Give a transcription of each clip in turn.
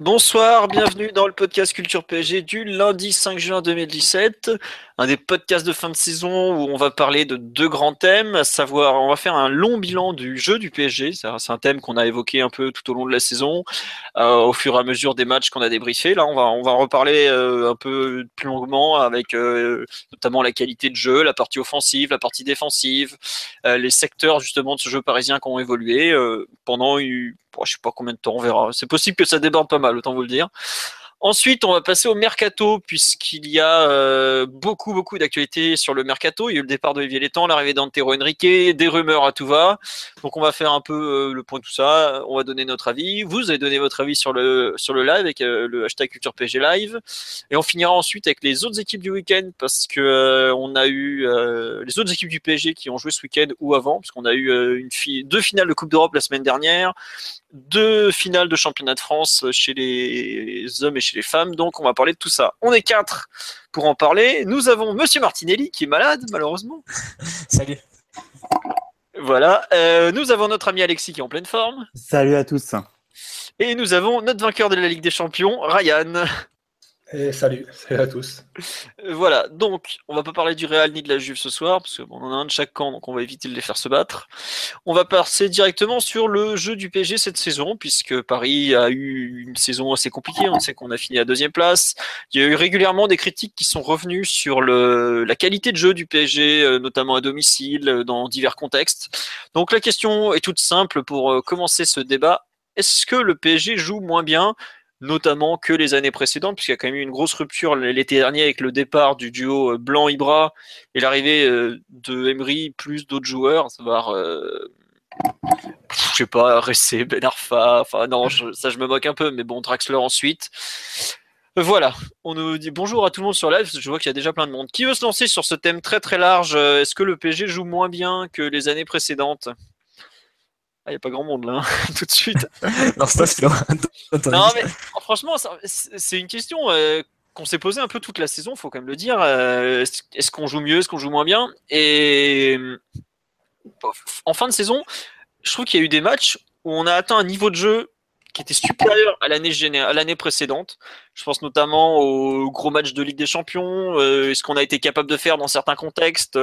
Bonsoir, bienvenue dans le podcast Culture PSG du lundi 5 juin 2017, un des podcasts de fin de saison où on va parler de deux grands thèmes, à savoir on va faire un long bilan du jeu du PSG, c'est un thème qu'on a évoqué un peu tout au long de la saison, euh, au fur et à mesure des matchs qu'on a débriefés. Là, on va on va reparler euh, un peu plus longuement avec euh, notamment la qualité de jeu, la partie offensive, la partie défensive, les secteurs justement de ce jeu parisien qui ont évolué pendant une je sais pas combien de temps, on verra. C'est possible que ça déborde pas mal, autant vous le dire. Ensuite, on va passer au mercato, puisqu'il y a euh, beaucoup, beaucoup d'actualités sur le mercato. Il y a eu le départ de Olivier Létang, l'arrivée d'Antero Henrique, des rumeurs à tout va. Donc, on va faire un peu euh, le point de tout ça. On va donner notre avis. Vous allez donner votre avis sur le, sur le live avec euh, le hashtag Culture PG Live. Et on finira ensuite avec les autres équipes du week-end, parce que on a eu les autres équipes du PSG qui ont joué ce week-end ou avant, parce qu'on a eu deux finales de Coupe d'Europe la semaine dernière, deux finales de championnat de France chez les hommes et chez les femmes. Donc, on va parler de tout ça. On est quatre pour en parler. Nous avons Monsieur Martinelli qui est malade, malheureusement. Salut. Voilà. Euh, nous avons notre ami Alexis qui est en pleine forme. Salut à tous. Et nous avons notre vainqueur de la Ligue des Champions, Ryan. Et salut, salut à tous. Euh, voilà, donc on va pas parler du Real ni de la Juve ce soir, parce qu'on en a un de chaque camp, donc on va éviter de les faire se battre. On va passer directement sur le jeu du PSG cette saison, puisque Paris a eu une saison assez compliquée, on sait qu'on a fini à deuxième place. Il y a eu régulièrement des critiques qui sont revenues sur la qualité de jeu du PSG, euh, notamment à domicile, euh, dans divers contextes. Donc la question est toute simple pour commencer ce débat. Est-ce que le PSG joue moins bien notamment que les années précédentes, puisqu'il y a quand même eu une grosse rupture l'été dernier avec le départ du duo euh, Blanc-Ibra et l'arrivée euh, de Emery plus d'autres joueurs, savoir, euh, je sais pas, Ressé, Ben Arfa, enfin non, ça je me moque un peu, mais bon, Draxler ensuite. Voilà, on nous dit bonjour à tout le monde sur live, je vois qu'il y a déjà plein de monde. Qui veut se lancer sur ce thème très très large? Est-ce que le PSG joue moins bien que les années précédentes? Il ah, n'y a pas grand monde là, hein, tout de suite. non, mais franchement, c'est une question euh, qu'on s'est posée un peu toute la saison, faut quand même le dire. Euh, est-ce qu'on joue mieux, est-ce qu'on joue moins bien? Et en fin de saison, je trouve qu'il y a eu des matchs où on a atteint un niveau de jeu qui était supérieur à l'année à l'année précédente. Je pense notamment au gros match de Ligue des Champions, euh, ce qu'on a été capable de faire dans certains contextes,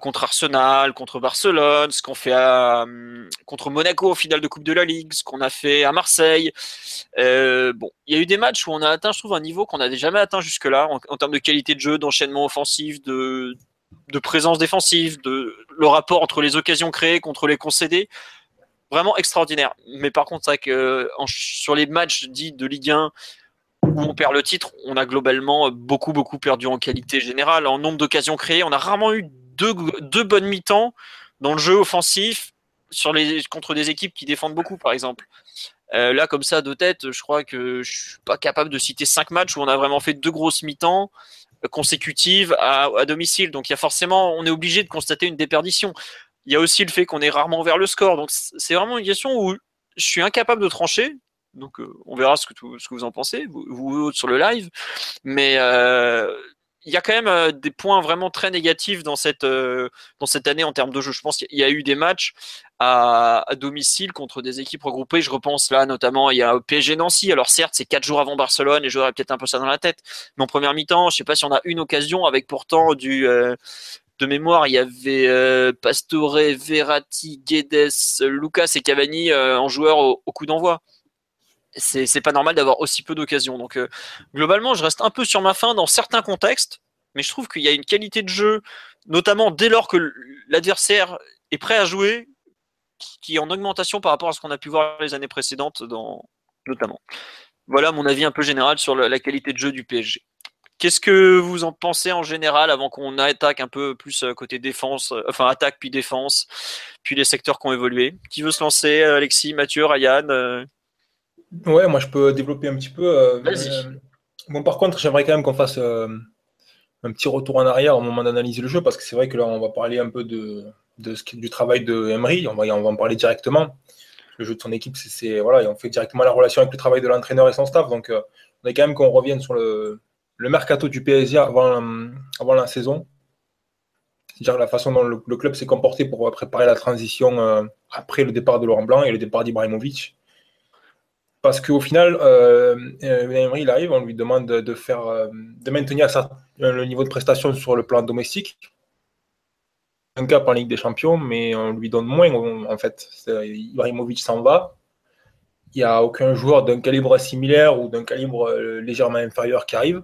contre Arsenal, contre Barcelone, ce qu'on fait hum, contre Monaco au final de Coupe de la Ligue, ce qu'on a fait à Marseille. Euh, bon, il y a eu des matchs où on a atteint, je trouve, un niveau qu'on n'avait jamais atteint jusque-là en, termes de qualité de jeu, d'enchaînement offensif, de, de présence défensive, de le rapport entre les occasions créées contre les concédées. Vraiment extraordinaire. Mais par contre, c'est que sur les matchs dits de Ligue 1, où on perd le titre, on a globalement beaucoup, beaucoup perdu en qualité générale. En nombre d'occasions créées, on a rarement eu deux, bonnes mi-temps dans le jeu offensif sur les, contre des équipes qui défendent beaucoup, par exemple. Euh, là, comme ça, de tête, je crois que je suis pas capable de citer cinq matchs où on a vraiment fait deux grosses mi-temps consécutives à, domicile. Donc, il y a forcément, on est obligé de constater une déperdition. Il y a aussi le fait qu'on est rarement vers le score. Donc, c'est vraiment une question où je suis incapable de trancher. Donc, euh, on verra ce que, vous en pensez, vous, vous sur le live. Mais euh, il y a quand même euh, des points vraiment très négatifs dans cette, euh, dans cette année en termes de jeu. Je pense qu'il y a eu des matchs à, domicile contre des équipes regroupées. Je repense là notamment, il y a PSG Nancy. Alors certes, c'est quatre jours avant Barcelone et j'aurais peut-être un peu ça dans la tête. Mais en première mi-temps, je sais pas si on a une occasion avec pourtant du... Euh, de mémoire, il y avait Pastore, Verratti, Guedes, Lucas et Cavani en joueur au, coup d'envoi c'est pas normal d'avoir aussi peu d'occasions. Donc globalement, je reste un peu sur ma fin dans certains contextes, mais je trouve qu'il y a une qualité de jeu, notamment dès lors que l'adversaire est prêt à jouer, qui est en augmentation par rapport à ce qu'on a pu voir les années précédentes, dans, notamment. Voilà mon avis un peu général sur la, qualité de jeu du PSG. Qu'est-ce que vous en pensez en général avant qu'on attaque un peu plus côté défense, enfin attaque puis défense, puis les secteurs qui ont évolué? Qui veut se lancer Alexis, Mathieu, Ryan Ouais, moi je peux développer un petit peu. Vas-y. bon, par contre, j'aimerais quand même qu'on fasse un petit retour en arrière au moment d'analyser le jeu, parce que c'est vrai que là, on va parler un peu de, de ce, du travail de Emery, on va, on va en parler directement. Le jeu de son équipe, c'est voilà, on fait directement la relation avec le travail de l'entraîneur et son staff. Donc, euh, on est quand même qu'on revienne sur le, le, mercato du PSG avant, avant la saison. C'est-à-dire la façon dont le, club s'est comporté pour préparer la transition euh, après le départ de Laurent Blanc et le départ d'Ibrahimovic. Parce qu'au final, euh, Emery, il arrive, on lui demande de, faire, euh, de maintenir le niveau de prestation sur le plan domestique. Un cap en Ligue des Champions, mais on lui donne moins en fait. Ibrahimovic s'en va. Il n'y a aucun joueur d'un calibre similaire ou d'un calibre euh, légèrement inférieur qui arrive.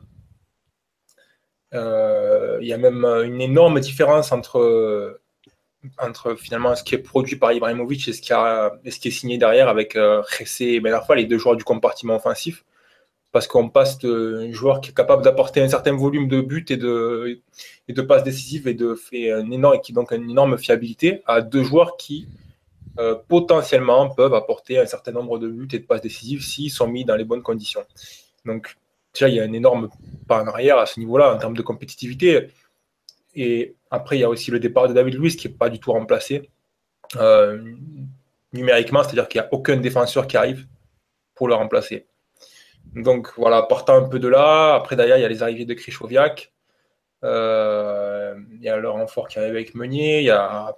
Euh, il y a même une énorme différence entre entre finalement ce qui est produit par Ibrahimovic et ce qui, est signé derrière avec euh, et Ben Arfa, les deux joueurs du compartiment offensif. Parce qu'on passe d'un joueur qui est capable d'apporter un certain volume de buts et de, et passes décisives et de fait un qui donc une énorme fiabilité à deux joueurs qui euh, potentiellement peuvent apporter un certain nombre de buts et de passes décisives s'ils sont mis dans les bonnes conditions. Donc déjà, il y a un énorme pas en arrière à ce niveau-là en termes de compétitivité. Et après, il y a aussi le départ de David Luiz qui n'est pas du tout remplacé euh, numériquement, c'est-à-dire qu'il n'y a aucun défenseur qui arrive pour le remplacer. Donc voilà, partant un peu de là, après d'ailleurs, il y a les arrivées de Krischowiak, euh, il y a le renfort qui arrive avec Meunier, il y a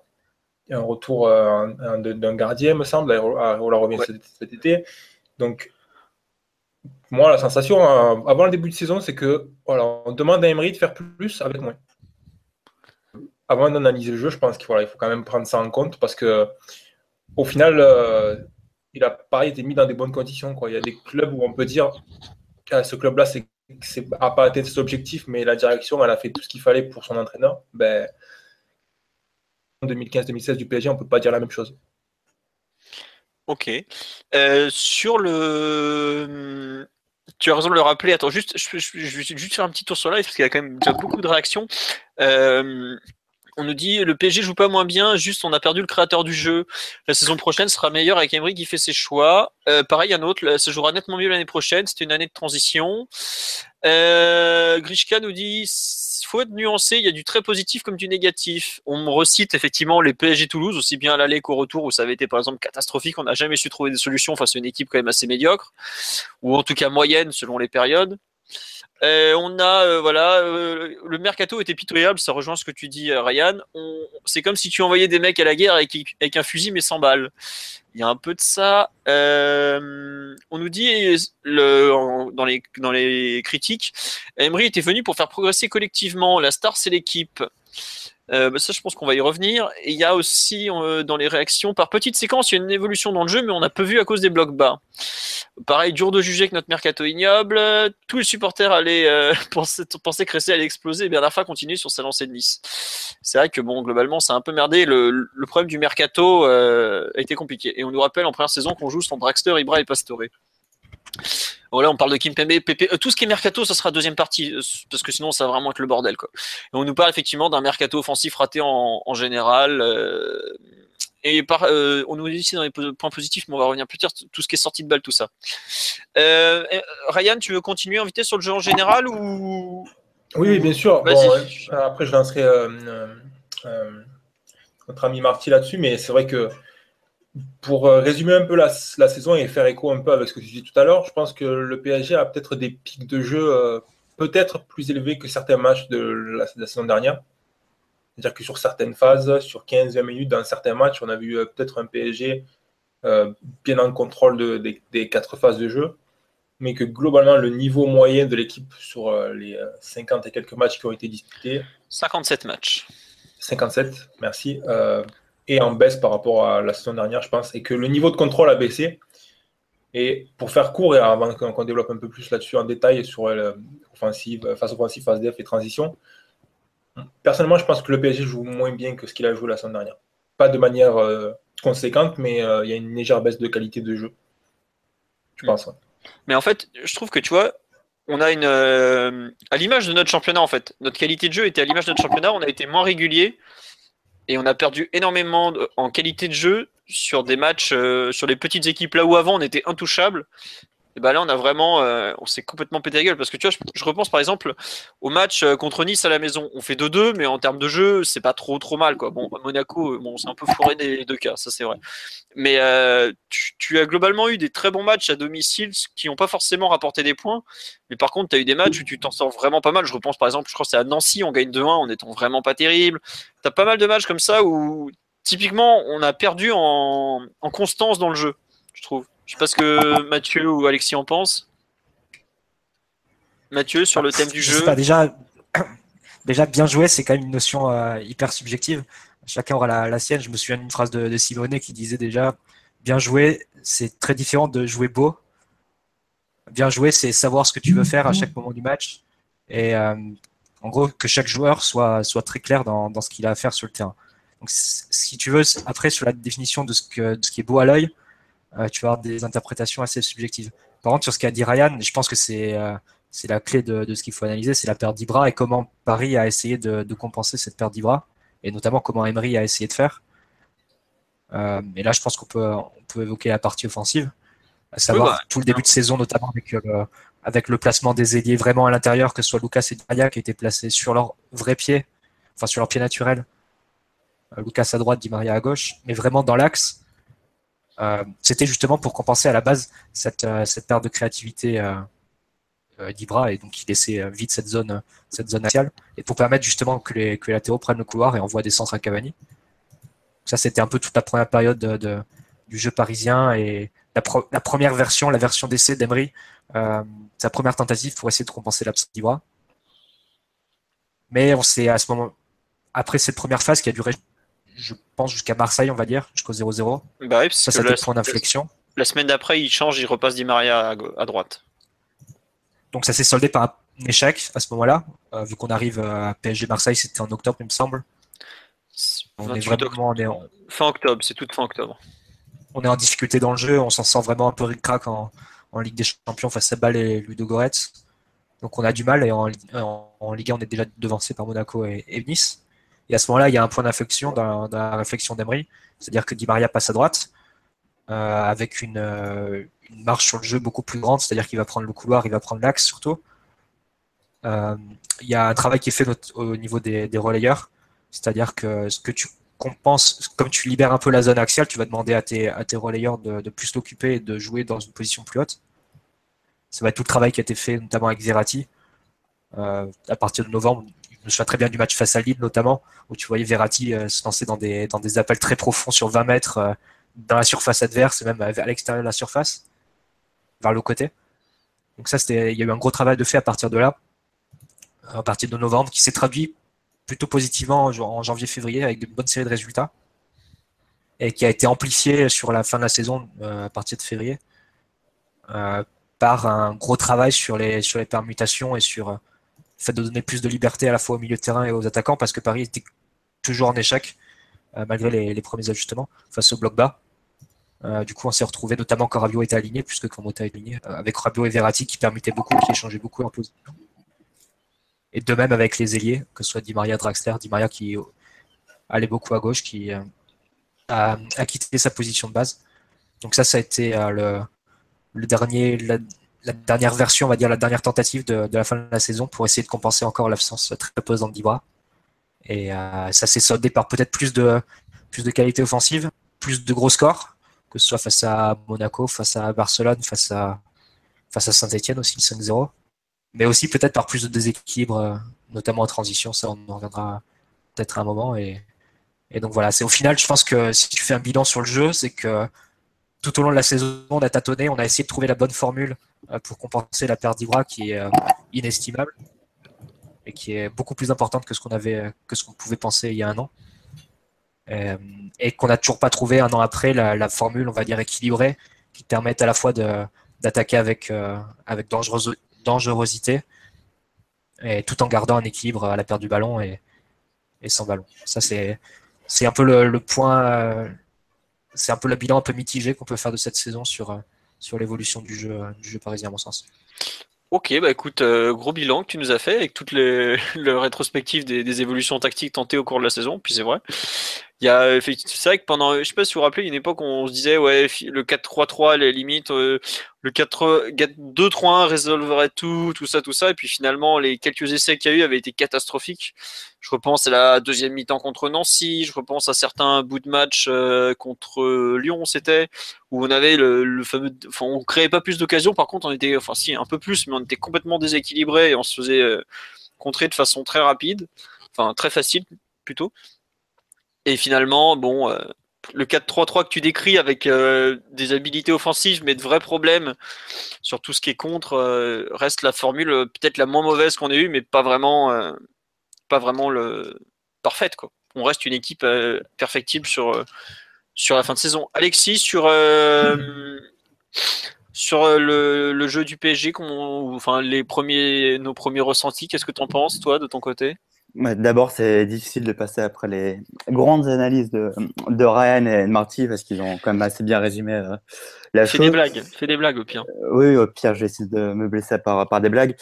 un retour euh, d'un gardien, me semble, on la revient cet, été. Donc, moi, la sensation avant le début de saison, c'est que voilà, on demande à Emery de faire plus avec moins avant d'analyser le jeu, je pense qu'il faut quand même prendre ça en compte parce que au final, euh, il a pareil été mis dans des bonnes conditions. Il y a des clubs où on peut dire que ce club-là n'a pas atteint ses objectifs, mais la direction, elle a fait tout ce qu'il fallait pour son entraîneur. Ben, en 2015-2016 du PSG, on ne peut pas dire la même chose. Ok. Euh, sur le. Tu as raison de le rappeler. Attends, juste, je, vais juste faire un petit tour sur live parce qu'il y a quand même beaucoup de réactions. Euh, on nous dit le PSG joue pas moins bien, juste on a perdu le créateur du jeu. La saison prochaine sera meilleure avec Emery qui fait ses choix. Euh, pareil, un autre, ça jouera nettement mieux l'année prochaine. C'était une année de transition. Euh, Grishka nous dit faut être nuancé, il y a du très positif comme du négatif. On me recite effectivement les PSG Toulouse, aussi bien à l'aller qu'au retour, où ça avait été par exemple catastrophique. On n'a jamais su trouver des solutions face à une équipe quand même assez médiocre, ou en tout cas moyenne selon les périodes. Euh, on a, euh, voilà, euh, le mercato était pitoyable, ça rejoint ce que tu dis, Ryan. C'est comme si tu envoyais des mecs à la guerre avec, un fusil mais sans balles. Il y a un peu de ça. on nous dit dans, les, dans les critiques, Emery était venu pour faire progresser collectivement. La star, c'est l'équipe. Euh, bah, ça, je pense qu'on va y revenir. Et il y a aussi euh, dans les réactions, par petites séquences, il y a une évolution dans le jeu, mais on a peu vu à cause des blocs bas. Pareil, dur de juger que notre mercato ignoble. Tous les supporters allaient euh, penser, que Ressé allait exploser. Et bien, Rafa continue sur sa lancée de Nice. C'est vrai que bon, globalement, c'est un peu merdé. Le, le problème du mercato a été compliqué. Et on nous rappelle en première saison qu'on joue sans Draxter, Ibra et Pastore. Voilà, on parle de Kim Pembe, Pepe, euh, tout ce qui est mercato, ça sera deuxième partie, euh, parce que sinon ça va vraiment être le bordel. Quoi. Et on nous parle effectivement d'un mercato offensif raté en, général. Euh, et par, on nous dit ici dans les points positifs, mais on va revenir plus tard, tout ce qui est sorti de balle, tout ça. Ryan, tu veux continuer à inviter sur le jeu en général ou? Oui, bien sûr. après, je lancerai notre ami Marty là-dessus, mais c'est vrai que pour euh, résumer un peu la, saison et faire écho un peu avec ce que tu dis tout à l'heure, je pense que le PSG a peut-être des pics de jeu euh, peut-être plus élevés que certains matchs de la, saison dernière. C'est-à-dire que sur certaines phases, sur 15-20 minutes dans certains matchs, on a vu euh, peut-être un PSG bien en contrôle des quatre phases de jeu, mais que globalement le niveau moyen de l'équipe sur les 50 et quelques matchs qui ont été disputés. 57 matchs. 57, merci et en baisse par rapport à la saison dernière, je pense, et que le niveau de contrôle a baissé. Et pour faire court, et avant qu'on développe un peu plus là-dessus en détail sur l'offensive, phase offensive, phase def et transition, personnellement, je pense que le PSG joue moins bien que ce qu'il a joué la saison dernière. Pas de manière euh, conséquente, mais euh, il y a une légère baisse de qualité de jeu. Je pense. Mais en fait, je trouve que tu vois, on a une euh, à l'image de notre championnat en fait. Notre qualité de jeu était à l'image de notre championnat. On a été moins régulier et on a perdu énormément en qualité de jeu sur des matchs euh, sur les petites équipes. Là où avant on était intouchable et bah là on a vraiment euh, on s'est complètement pété la gueule. Parce que tu vois je, repense par exemple au match euh, contre Nice à la maison. On fait 2-2 mais en termes de jeu c'est pas trop trop mal quoi. Bon Monaco bon c'est un peu fourré des deux cas ça c'est vrai. Mais euh, tu, as globalement eu des très bons matchs à domicile qui n'ont pas forcément rapporté des points. Mais par contre tu as eu des matchs où tu t'en sors vraiment pas mal. Je repense par exemple je crois que c'est à Nancy on gagne 2-1 en étant vraiment pas terrible. Tu as pas mal de matchs comme ça où typiquement on a perdu en constance dans le jeu je trouve je sais pas ce que Mathieu ou Alexis en pensent. Mathieu, sur le thème du jeu. déjà, déjà, bien joué, c'est quand même une notion euh, hyper subjective. Chacun aura la, sienne. Je me souviens d'une phrase de, de qui disait déjà Bien joué, c'est très différent de jouer beau. Bien joué, c'est savoir ce que tu veux faire à chaque moment du match. Et euh, en gros, que chaque joueur soit, soit très clair dans, dans ce qu'il a à faire sur le terrain. Donc, si tu veux, après, sur la définition de ce, que, de ce qui est beau à l'œil, euh, tu vas avoir des interprétations assez subjectives. Par contre, sur ce qu'a dit Ryan, je pense que c'est euh, c'est la clé de, de, ce qu'il faut analyser, c'est la perte d'Ibra et comment Paris a essayé de, de compenser cette perte d'Ibra, et notamment comment Emery a essayé de faire. Euh, et là, je pense qu'on peut, on peut évoquer la partie offensive, à savoir bah, tout le début de saison, notamment avec, euh, avec le placement des ailiers vraiment à l'intérieur, que ce soit Lucas et Di qui étaient placés sur leur vrai pied, enfin sur leur pied naturel. Lucas à droite, Di Maria à gauche, mais vraiment dans l'axe. Euh, c'était justement pour compenser à la base cette, euh, perte de créativité euh, d'Ibra et donc il laissait vite cette zone, cette zone axiale et pour permettre justement que les, que les latéraux prennent le couloir et envoient des centres à Cavani. Ça, c'était un peu toute la première période de, du jeu parisien et la, première version, la version d'essai d'Emery, sa première tentative pour essayer de compenser l'absence d'Ibra. Mais on s'est à ce moment, après cette première phase qui a duré je pense, jusqu'à Marseille, on va dire, jusqu'au 0-0. Bah oui, ça, c'était le point d'inflexion. La semaine d'après, il change, il repasse Di Maria à, droite. Donc ça s'est soldé par un échec à ce moment-là, euh, vu qu'on arrive à PSG Marseille, c'était en octobre, il me semble. On est vraiment, Fin octobre, c'est tout fin octobre. On est en difficulté dans le jeu, on s'en sent vraiment un peu ric-crac en, Ligue des Champions face à Bâle et Ludo Goretz. Donc on a du mal et en, Ligue 1, on est déjà devancé par Monaco et Nice. Et à ce moment-là, il y a un point d'inflexion dans, la réflexion d'Emery, c'est-à-dire que Di Maria passe à droite euh, avec euh, une, marche sur le jeu beaucoup plus grande, c'est-à-dire qu'il va prendre le couloir, il va prendre l'axe surtout. Euh, il y a un travail qui est fait au niveau des, relayeurs, c'est-à-dire que ce que tu compenses, comme tu libères un peu la zone axiale, tu vas demander à tes, à tes relayeurs de, plus l'occuper et de jouer dans une position plus haute. Ça va être tout le travail qui a été fait, notamment avec Zerati. à partir de novembre, me souviens très bien du match face à Lille notamment, où tu voyais Verratti euh, se lancer dans des, dans des appels très profonds sur 20 mètres euh, dans la surface adverse et même à l'extérieur de la surface, vers le côté. Donc ça, c'était, il y a eu un gros travail de fait à partir de là, à partir de novembre, qui s'est traduit plutôt positivement en janvier-février avec de bonnes séries de résultats et qui a été amplifié sur la fin de la saison euh, à partir de février par un gros travail sur les, sur les permutations et sur fait de donner plus de liberté à la fois au milieu de terrain et aux attaquants parce que Paris était toujours en échec euh, malgré les, premiers ajustements face au bloc bas. Euh, du coup, on s'est retrouvé, notamment quand Rabiot était aligné, puisque quand est aligné, euh, avec Rabiot et Verratti qui permettaient beaucoup, qui échangeaient beaucoup en position. Et de même avec les ailiers, que ce soit Di Maria, Draxler, Di Maria qui allait beaucoup à gauche, qui a, quitté sa position de base. Donc ça, ça a été le, dernier, dernière version, on va dire la dernière tentative de, la fin de la saison pour essayer de compenser encore l'absence très pesante d'Ibra. Et euh, ça s'est soldé par peut-être plus de, plus de qualité offensive, plus de gros scores, que ce soit face à Monaco, face à Barcelone, face à, face à Saint-Etienne aussi, le 5-0. Mais aussi peut-être par plus de déséquilibre, euh, notamment en transition, ça on en reviendra peut-être à un moment. Et, et donc voilà, c'est au final, je pense que si tu fais un bilan sur le jeu, c'est que tout au long de la saison, on a tâtonné, on a essayé de trouver la bonne formule euh, pour compenser la perte d'Ibra qui est euh, inestimable et qui est beaucoup plus importante que ce qu'on pouvait penser il y a un an. Euh, et qu'on n'a toujours pas trouvé un an après la, formule, on va dire, équilibrée qui permette à la fois d'attaquer avec, dangerosité et tout en gardant un équilibre à la perte du ballon et, sans ballon. Ça, c'est, un peu le point, c'est un peu le bilan un peu mitigé qu'on peut faire de cette saison sur, euh, l'évolution du jeu, du jeu parisien, à mon sens. Ok, bah écoute, euh, gros bilan que tu nous as fait avec toutes les le rétrospective des, évolutions tactiques tentées au cours de la saison. Puis c'est vrai, c'est vrai que pendant, je sais pas si vous vous rappelez, une époque où on se disait ouais le 4-3-3 les limites, euh, le 4-2-3-1 résolverait tout, tout ça, tout ça, et puis finalement les quelques essais qu'il y a eu avaient été catastrophiques. Je repense à la deuxième mi-temps contre Nancy, je repense à certains bouts de match euh, contre Lyon, c'était où on avait le, le fameux, enfin on créait pas plus d'occasions, par contre on était, enfin si un peu plus, mais on était complètement déséquilibré et on se faisait euh, contrer de façon très rapide, enfin très facile plutôt. Et finalement, bon, euh, le 4-3-3 que tu décris avec euh, des habilités offensives, mais de vrais problèmes sur tout ce qui est contre, reste la formule peut-être la moins mauvaise qu'on ait eue, mais pas vraiment, pas vraiment le parfaite quoi. On reste une équipe perfectible sur sur la fin de saison. Alexis, sur sur euh, le, jeu du PSG, enfin les premiers, nos premiers ressentis, qu'est-ce que tu en penses, toi, de ton côté? D'abord, c'est difficile de passer après les grandes analyses de, de Ryan et de Marty parce qu'ils ont quand même assez bien résumé euh, la fais chose. des blagues, fais des blagues au pire. Euh, oui, au pire, j'essaie de me blesser par, par des blagues.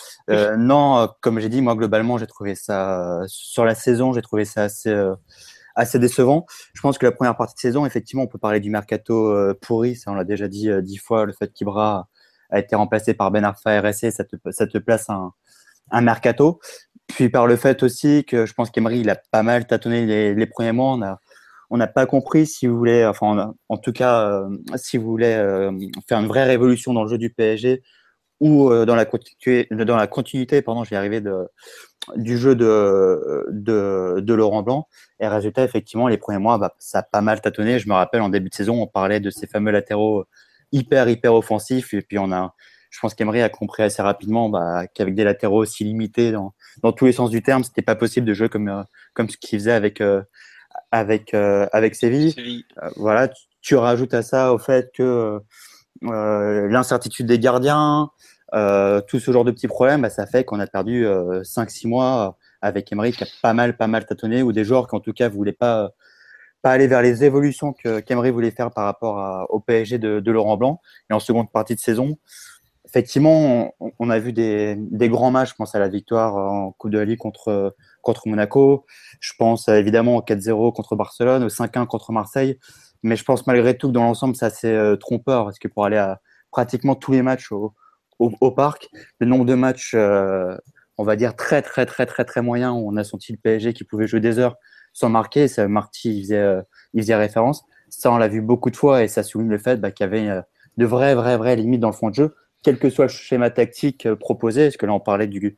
non, comme j'ai dit, moi globalement, j'ai trouvé ça sur la saison, j'ai trouvé ça assez assez décevant. Je pense que la première partie de saison, effectivement, on peut parler du mercato euh, pourri, ça on l'a déjà dit euh, dix fois, le fait qu'Ibra a été remplacé par Ben Arfa RSC, ça te, ça te place un, un mercato. Puis par le fait aussi que je pense qu'Emery, il a pas mal tâtonné les, les premiers mois. On on n'a pas compris si vous voulez, enfin, en tout cas, euh, si vous voulez faire une vraie révolution dans le jeu du PSG ou dans, la continuité, dans la continuité, pardon, je vais arriver de, du jeu de, de, de, Laurent Blanc. Et résultat, effectivement, les premiers mois, bah, ça a pas mal tâtonné. Je me rappelle, en début de saison, on parlait de ces fameux latéraux hyper, hyper offensifs. Et puis, on a, je pense qu'Emery a compris assez rapidement bah, qu'avec des latéraux aussi limités dans, dans tous les sens du terme, c'était pas possible de jouer comme, euh, comme ce qu'il faisait avec, euh, avec, euh, avec Séville. voilà, tu, tu, rajoutes à ça au fait que l'incertitude des gardiens, euh, tout ce genre de petits problèmes, bah, ça fait qu'on a perdu euh, 5-6 mois avec Emery qui a pas mal, pas mal tâtonné, ou des joueurs qui en tout cas voulaient pas, pas aller vers les évolutions que qu'Emery voulait faire par rapport à, au PSG de, de, Laurent Blanc. Et en seconde partie de saison, effectivement, on, a vu des, grands matchs. Je pense à la victoire en Coupe de la contre, contre Monaco. Je pense évidemment au 4-0 contre Barcelone, au 5-1 contre Marseille. Mais je pense malgré tout que dans l'ensemble, c'est euh, trompeur parce que pour aller à pratiquement tous les matchs au, au, parc. Le nombre de matchs, euh, on va dire, très, très, très, très, très moyen où on a senti le PSG qui pouvait jouer des heures sans marquer. Ça, Marty, il faisait, euh, faisait référence. Ça, on l'a vu beaucoup de fois et ça souligne le fait bah, qu'il y avait euh, de vraies, vraies, vraies limites dans le fond de jeu, quel que soit le schéma tactique proposé. Parce que là, on parlait du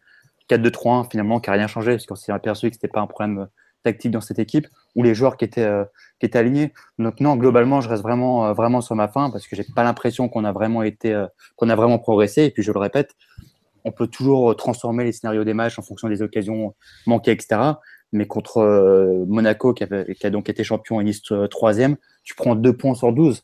4-2-3-1 finalement qui n'a rien changé parce qu'on s'est aperçu que c'était pas un problème tactique dans cette équipe ou les joueurs qui étaient, qui étaient alignés. Donc non, globalement, je reste vraiment, vraiment sur ma fin parce que j'ai pas l'impression qu'on a vraiment été, qu'on a vraiment progressé. Et puis je le répète, on peut toujours transformer les scénarios des matchs en fonction des occasions manquées, etc. Mais contre Monaco, qui, avait, qui, a donc été champion et Nice troisième, tu prends deux points sur 12.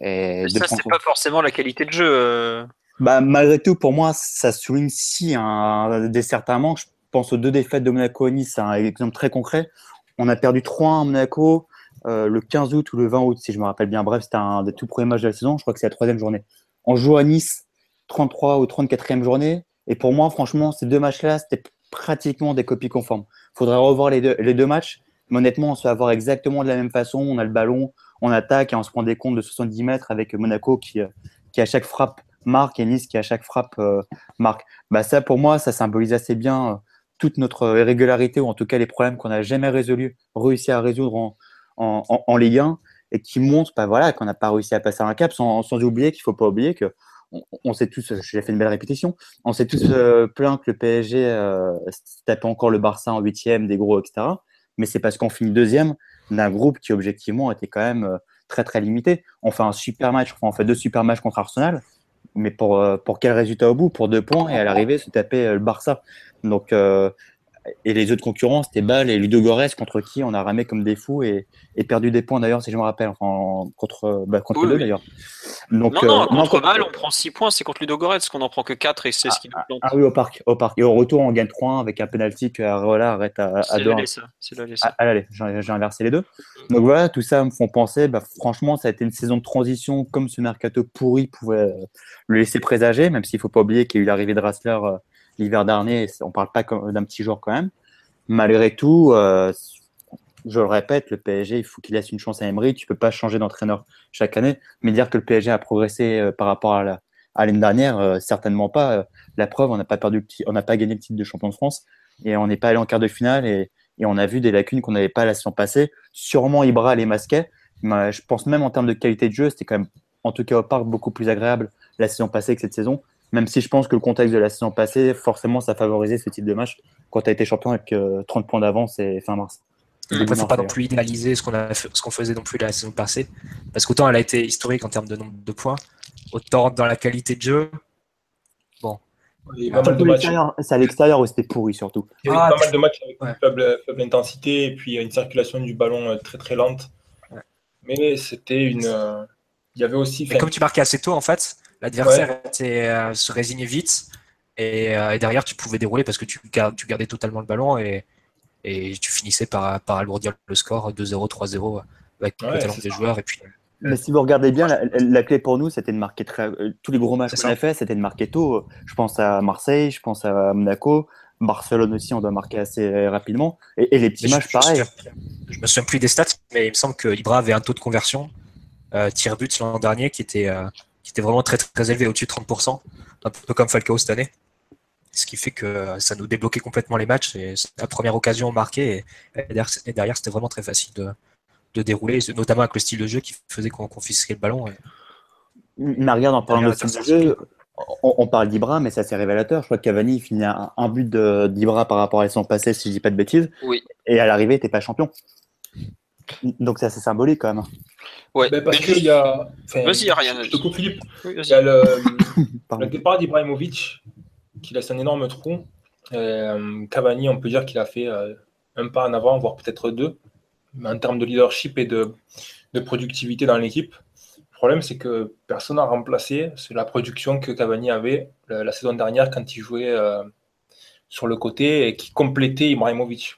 Et ça, c'est pas forcément la qualité de jeu. Bah, malgré tout, pour moi, ça souligne si un, des certains manques. Je pense aux deux défaites de Monaco et Nice, un exemple très concret. On a perdu 3-1 à Monaco euh, le 15 août ou le 20 août, si je me rappelle bien. Bref, c'était un des tout premiers matchs de la saison. Je crois que c'est la troisième journée. On joue à Nice, 33 ou 34e journée. Et pour moi, franchement, ces deux matchs-là, c'était pratiquement des copies conformes. Il faudrait revoir les deux, les deux matchs. Mais honnêtement, on se fait avoir exactement de la même façon. On a le ballon, on attaque et on se prend des comptes de 70 mètres avec Monaco qui, euh, qui à chaque frappe marque et Nice qui à chaque frappe euh, marque. Bah ça, pour moi, ça symbolise assez bien euh, toute notre irrégularité ou en tout cas les problèmes qu'on n'a jamais résolus, réussi à résoudre en, en, Ligue 1 et qui montre bah, voilà, qu'on n'a pas réussi à passer un cap sans, sans oublier qu'il faut pas oublier que on, on sait tous, j'ai fait une belle répétition, on s'est tous euh, plaint que le PSG euh, tapait encore le Barça en huitième, des gros, etc. Mais c'est parce qu'on finit deuxième d'un groupe qui objectivement était quand même euh, très très limité. On fait un super match, enfin, on fait deux super matchs contre Arsenal, mais pour, euh, pour quel résultat au bout? Pour deux points et à l'arrivée se taper euh, le Barça. Donc euh, et les autres concurrents, c'était Bâle et Ludogorets contre qui on a ramé comme des fous et, et perdu des points d'ailleurs, si je me rappelle, enfin, contre, bah, contre Oui, d'ailleurs. Donc, non, non, euh, contre Bâle, on prend 6 points, c'est contre Ludogorets qu'on en prend que 4 et c'est ce qui nous plante. Ah oui, au parc, au parc. Et au retour, on gagne 3-1 avec un penalty que Areola arrête à, à C'est 2-1. l'aller, ça. C'est l'aller, ça. Ah, ah, allez, j'ai inversé les deux. Donc voilà, tout ça me font penser, bah, franchement, ça a été une saison de transition comme ce mercato pourri pouvait euh, le laisser présager, même s'il ne faut pas oublier qu'il y a eu l'arrivée de Rassler euh, l'hiver dernier, on ne parle pas d'un petit joueur quand même. Malgré tout, euh, je le répète, le PSG, il faut qu'il laisse une chance à Emery. Tu peux pas changer d'entraîneur chaque année, mais dire que le PSG a progressé euh, par rapport à la- à l'année dernière, euh, certainement pas. La preuve, on n'a pas perdu, on n'a pas gagné le titre de champion de France et on n'est pas allé en quart de finale et, et on a vu des lacunes qu'on n'avait pas la saison passée. Sûrement, Ibra les masquait, mais je pense même en termes de qualité de jeu, c'était quand même, en tout cas au parc, beaucoup plus agréable la saison passée que cette saison. Même si je pense que le contexte de la saison passée, forcément, ça favorisait ce type de match quand tu as été champion avec euh, 30 points d'avance et fin mars. Début Après, faut pas non plus idéaliser ce qu'on a fait- ce qu'on faisait non plus la saison passée, parce qu'autant elle a été historique en termes de nombre de points, autant dans la qualité de jeu. Il y a eu pas mal Surtout de matchs, l'extérieur, C'est à l'extérieur où c'était pourri surtout. il y a eu Ah, pas mal de matchs avec ouais. une faible, faible intensité et puis une circulation du ballon euh, très très lente. Ouais. Mais c'était une. euh, Il y avait aussi. Mais comme tu marquais assez tôt, en fait, l'adversaire euh, se résignait vite et, euh, et derrière tu pouvais dérouler parce que tu, tu gardais totalement le ballon et, et tu finissais par, par alourdir le score 2-0, 3-0 avec Ouais, le talent des ça. joueurs. Et puis, Mais si vous regardez bien, la, la clé pour nous, c'était de marquer très. euh, Tous les gros matchs qu'on a fait, c'était de marquer tôt. Je pense à Marseille, je pense à Monaco, Barcelone aussi, on doit marquer assez rapidement. Et, et les petits Mais je- matchs, je, me pareil. souviens- je me souviens plus des stats, mais il me semble que Ibra avait un taux de conversion euh, tir but l'an dernier qui était, euh, qui était vraiment très très élevé, au-dessus de 30%, un peu comme Falcao cette année. Ce qui fait que ça nous débloquait complètement les matchs. Et c'est la première occasion marquée et, et derrière, c'était vraiment très facile de, de dérouler, notamment avec le style de jeu qui faisait qu'on confisquait le ballon. Et- Mais regarde, en parlant de style de jeu, on, on parle d'Ibra, mais ça c'est révélateur. Je crois que Cavani finit un, un but d'Ibra par rapport à son passé, si je dis pas de bêtises. Oui. Et à l'arrivée, t'es pas champion. Donc c'est assez symbolique quand même. Ouais. Ben, parce qu'il y a. enfin, Vas-y, Ariane. Je te coupe, Philippe. Oui, Il y a le, départ d'Ibrahimovic qui laisse un énorme trou. Euh, Cavani, on peut dire qu'il a fait euh, un pas en avant, voire peut-être deux, mais en termes de leadership et de, de productivité dans l'équipe. Le problème, c'est que personne n'a remplacé c'est la production que Cavani avait la, la saison dernière quand il jouait euh, sur le côté et qui complétait Ibrahimovic.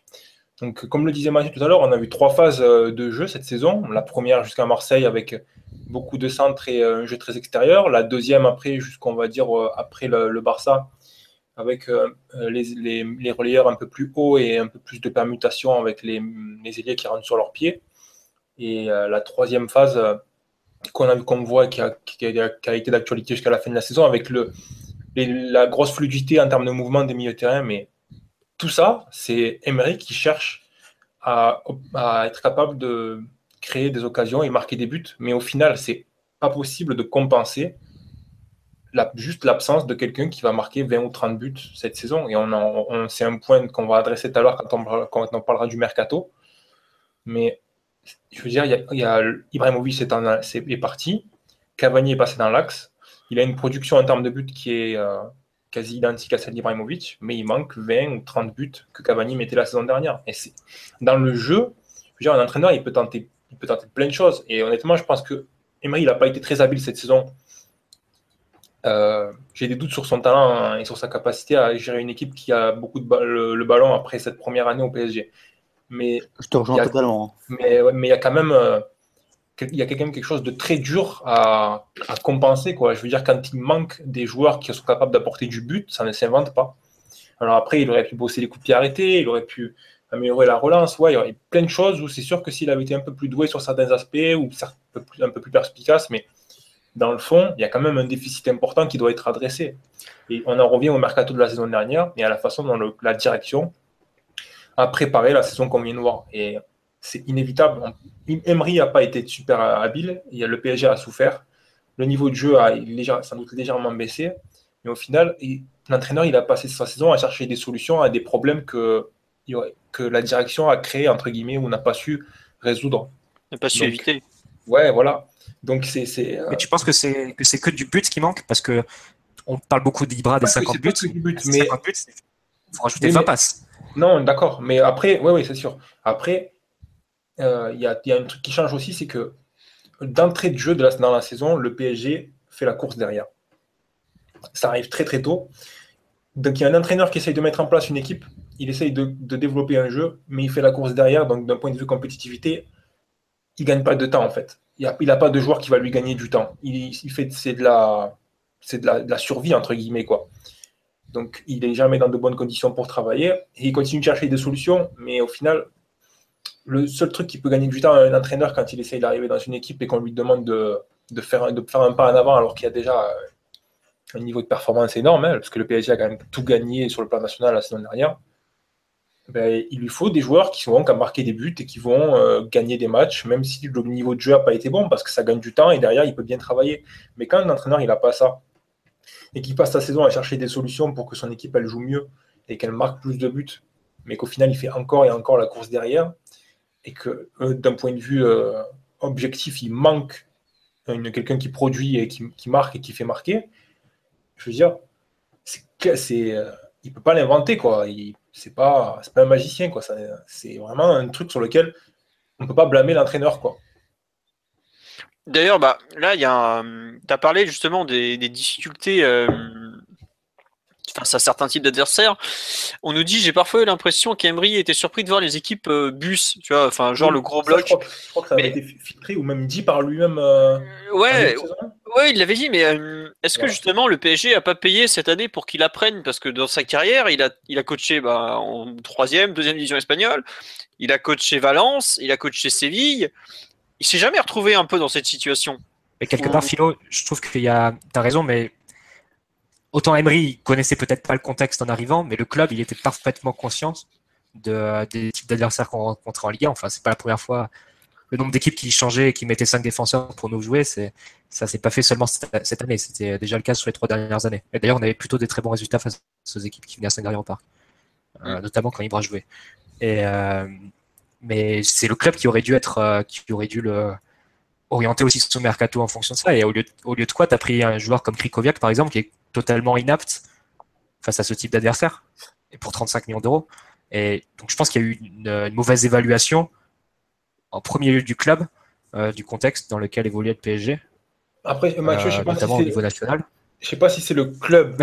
Donc, comme le disait Mathieu tout à l'heure, on a vu trois phases euh, de jeu cette saison. La première jusqu'à Marseille avec beaucoup de centres et euh, un jeu très extérieur. La deuxième après, jusqu'on va dire euh, après le, Barça, avec les, les, relayeurs un peu plus hauts et un peu plus de permutations avec les, ailiers qui rentrent sur leurs pieds. Et la troisième phase qu'on voit qui a, qui, a, été d'actualité jusqu'à la fin de la saison avec la grosse fluidité en termes de mouvement des milieux de terrain. Mais tout ça, c'est Emery qui cherche à, être capable de créer des occasions et marquer des buts. Mais au final, c'est pas possible de compenser juste l'absence de quelqu'un qui va marquer 20 ou 30 buts cette saison. Et on, on- c'est un point qu'on va adresser tout à l'heure quand on, parlera- du mercato. Mais je veux dire, il y a, il y a Ibrahimovic est parti, Cavani est passé dans l'axe. Il a une production en termes de buts qui est euh, quasi identique à celle d'Ibrahimovic, mais il manque 20 ou 30 buts que Cavani mettait la saison dernière. Et c'est dans le jeu, je veux dire, un entraîneur, il peut tenter, il peut tenter plein de choses. Et honnêtement, je pense que Emery, il n'a pas été très habile cette saison. Euh, J'ai des doutes sur son talent hein, et sur sa capacité à gérer une équipe qui a beaucoup de ba- le, le ballon après cette première année au PSG. Mais Je te rejoins a- totalement. mais ouais, mais il y a quand même euh, il y a quand même quelque chose de très dur à, compenser quoi. Je veux dire quand il manque des joueurs qui sont capables d'apporter du but, ça ne s'invente pas. Alors après, il aurait pu bosser les coups de pied arrêtés, il aurait pu améliorer la relance, ouais, il y aurait plein de choses où c'est sûr que s'il avait été un peu plus doué sur certains aspects ou un peu plus, perspicace, mais dans le fond, il y a quand même un déficit important qui doit être adressé. Et on en revient au mercato de la saison dernière et à la façon dont la direction a préparé la saison qu'on vient de voir. Et c'est inévitable. Emery n'a pas été super habile. Il y a, le PSG a souffert. Le niveau de jeu a légère- sans doute légèrement baissé. Mais au final, l'entraîneur il a passé sa saison à chercher des solutions à des problèmes que, que la direction a créés, entre guillemets, ou n'a pas su résoudre. N'a pas su Donc, éviter. Ouais, voilà. Donc c'est. c'est, euh, Mais tu penses que c'est que c'est que du but qui manque? Parce que on parle beaucoup d'Ibra des pas que 50 c'est pas buts. but, mais 50 buts, il faut rajouter Oui, 20 mais- passes. Non, d'accord. Mais après, oui, oui, c'est sûr. Après, euh, il y, a, il y a un truc qui change aussi, c'est que d'entrée de jeu dans la saison, le PSG fait la course derrière. Ça arrive très très tôt. Donc il y a un entraîneur qui essaye de mettre en place une équipe, il essaye de, développer un jeu, mais il fait la course derrière. Donc d'un point de vue compétitivité, il gagne pas de temps en fait. Il n'a a pas de joueur qui va lui gagner du temps. Il, fait c'est de la c'est de la, survie entre guillemets quoi. Donc il n'est jamais dans de bonnes conditions pour travailler et il continue de chercher des solutions, mais au final, le seul truc qui peut gagner du temps à un entraîneur quand il essaye d'arriver dans une équipe et qu'on lui demande de, faire, un pas en avant alors qu'il y a déjà un niveau de performance énorme, hein, parce que le PSG a quand même tout gagné sur le plan national la saison dernière, ben, il lui faut des joueurs qui vont marquer des buts et qui vont euh, gagner des matchs, même si le niveau de jeu n'a pas été bon, parce que ça gagne du temps et derrière, il peut bien travailler. Mais quand un entraîneur, il n'a pas ça, et qu'il passe sa saison à chercher des solutions pour que son équipe, elle joue mieux et qu'elle marque plus de buts, mais qu'au final, il fait encore et encore la course derrière, et que euh, d'un point de vue euh, objectif, il manque quelqu'un qui produit et qui, marque et qui fait marquer, je veux dire, c'est, euh, il peut pas l'inventer quoi. Il, c'est pas, c'est pas un magicien quoi. c'est vraiment un truc sur lequel on peut pas blâmer l'entraîneur quoi. D'ailleurs, bah, là, il y a, tu as parlé justement des, difficultés euh, face à certains types d'adversaires. On nous dit, j'ai parfois eu l'impression qu'Emery était surpris de voir les équipes euh, bus, tu vois, enfin, genre le gros bloc. Je crois, que ça a été filtré ou même dit par lui-même. Euh, ouais, ouais, il l'avait dit, mais euh, est-ce que justement le PSG a pas payé cette année pour qu'il apprenne? Parce que dans sa carrière, il a, il a coaché bah, en troisième, deuxième division espagnole, il a coaché Valence, il a coaché Séville. Il s'est jamais retrouvé un peu dans cette situation. Mais quelque part, Philo, je trouve qu'il y a. T'as raison, mais autant Emery connaissait peut-être pas le contexte en arrivant, mais le club, il était parfaitement conscient de, des types d'adversaires qu'on rencontrait en Ligue 1. Enfin, c'est pas la première fois. Le nombre d'équipes qui changeaient et qui mettaient cinq défenseurs pour nous jouer, c'est ça s'est pas fait seulement cette, année. C'était déjà le cas sur les trois dernières années. Et d'ailleurs, on avait plutôt des très bons résultats face aux équipes qui venaient à 5 derrière au parc, euh, notamment quand Ibra jouait. Et euh, mais c'est le club qui aurait dû être, euh, qui aurait dû le orienter aussi son mercato en fonction de ça. Et au lieu de, au lieu de quoi, tu as pris un joueur comme Krikoviak, par exemple, qui est totalement inapte face à ce type d'adversaire, et pour 35 millions d'euros. Et donc je pense qu'il y a eu une, mauvaise évaluation en premier lieu du club, euh, du contexte dans lequel évoluait le PSG. Après, Mathieu, je sais euh, pas notamment au niveau national. Je sais pas si c'est le club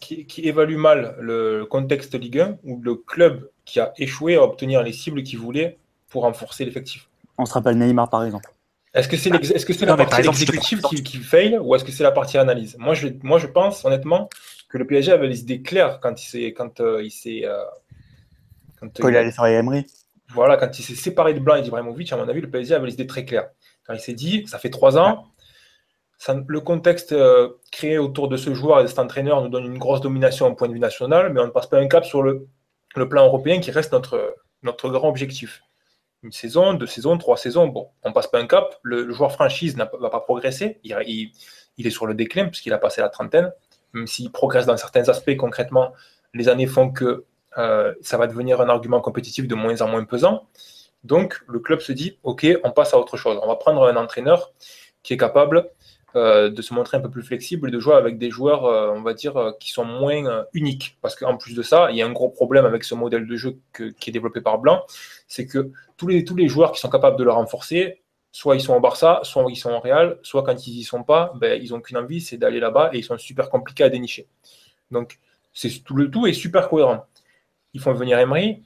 Qui, qui, évalue mal le contexte Ligue 1 ou le club qui a échoué à obtenir les cibles qu'il voulait pour renforcer l'effectif. On se rappelle Neymar par exemple. Est-ce que c'est bah, est -ce la partie exécutive qui, qui fail ou est-ce que c'est la partie analyse? Moi je, moi, je pense honnêtement que le PSG avait les idées claires quand il s'est. Quand, euh, il s'est euh, quand, il, Emery. Voilà, quand il s'est séparé de Blanc et d'Ibrahimovic, à mon avis, le PSG avait les idées très claires. Quand il s'est dit, ça fait trois ans, ça, le contexte euh, créé autour de ce joueur et de cet entraîneur nous donne une grosse domination au point de vue national, mais on ne passe pas un cap sur le, le plan européen qui reste notre, notre grand objectif une saison, deux saisons, trois saisons, bon, on passe pas un cap. Le, joueur franchise ne va pas progresser. Il, est sur le déclin puisqu'il a passé la trentaine. Même s'il progresse dans certains aspects, concrètement, les années font que euh, ça va devenir un argument compétitif de moins en moins pesant. Donc, le club se dit, OK, on passe à autre chose. On va prendre un entraîneur qui est capable euh, de se montrer un peu plus flexible et de jouer avec des joueurs, euh, on va dire, euh, qui sont moins uniques. Parce qu'en plus de ça, il y a un gros problème avec ce modèle de jeu qui est développé par Blanc, c'est que tous les, tous les joueurs qui sont capables de le renforcer, soit ils sont au Barça, soit ils sont au Real, soit quand ils y sont pas, ben, ils n'ont qu'une envie, c'est d'aller là-bas et ils sont super compliqués à dénicher. Donc, tout le tout est super cohérent. Ils font venir Emery,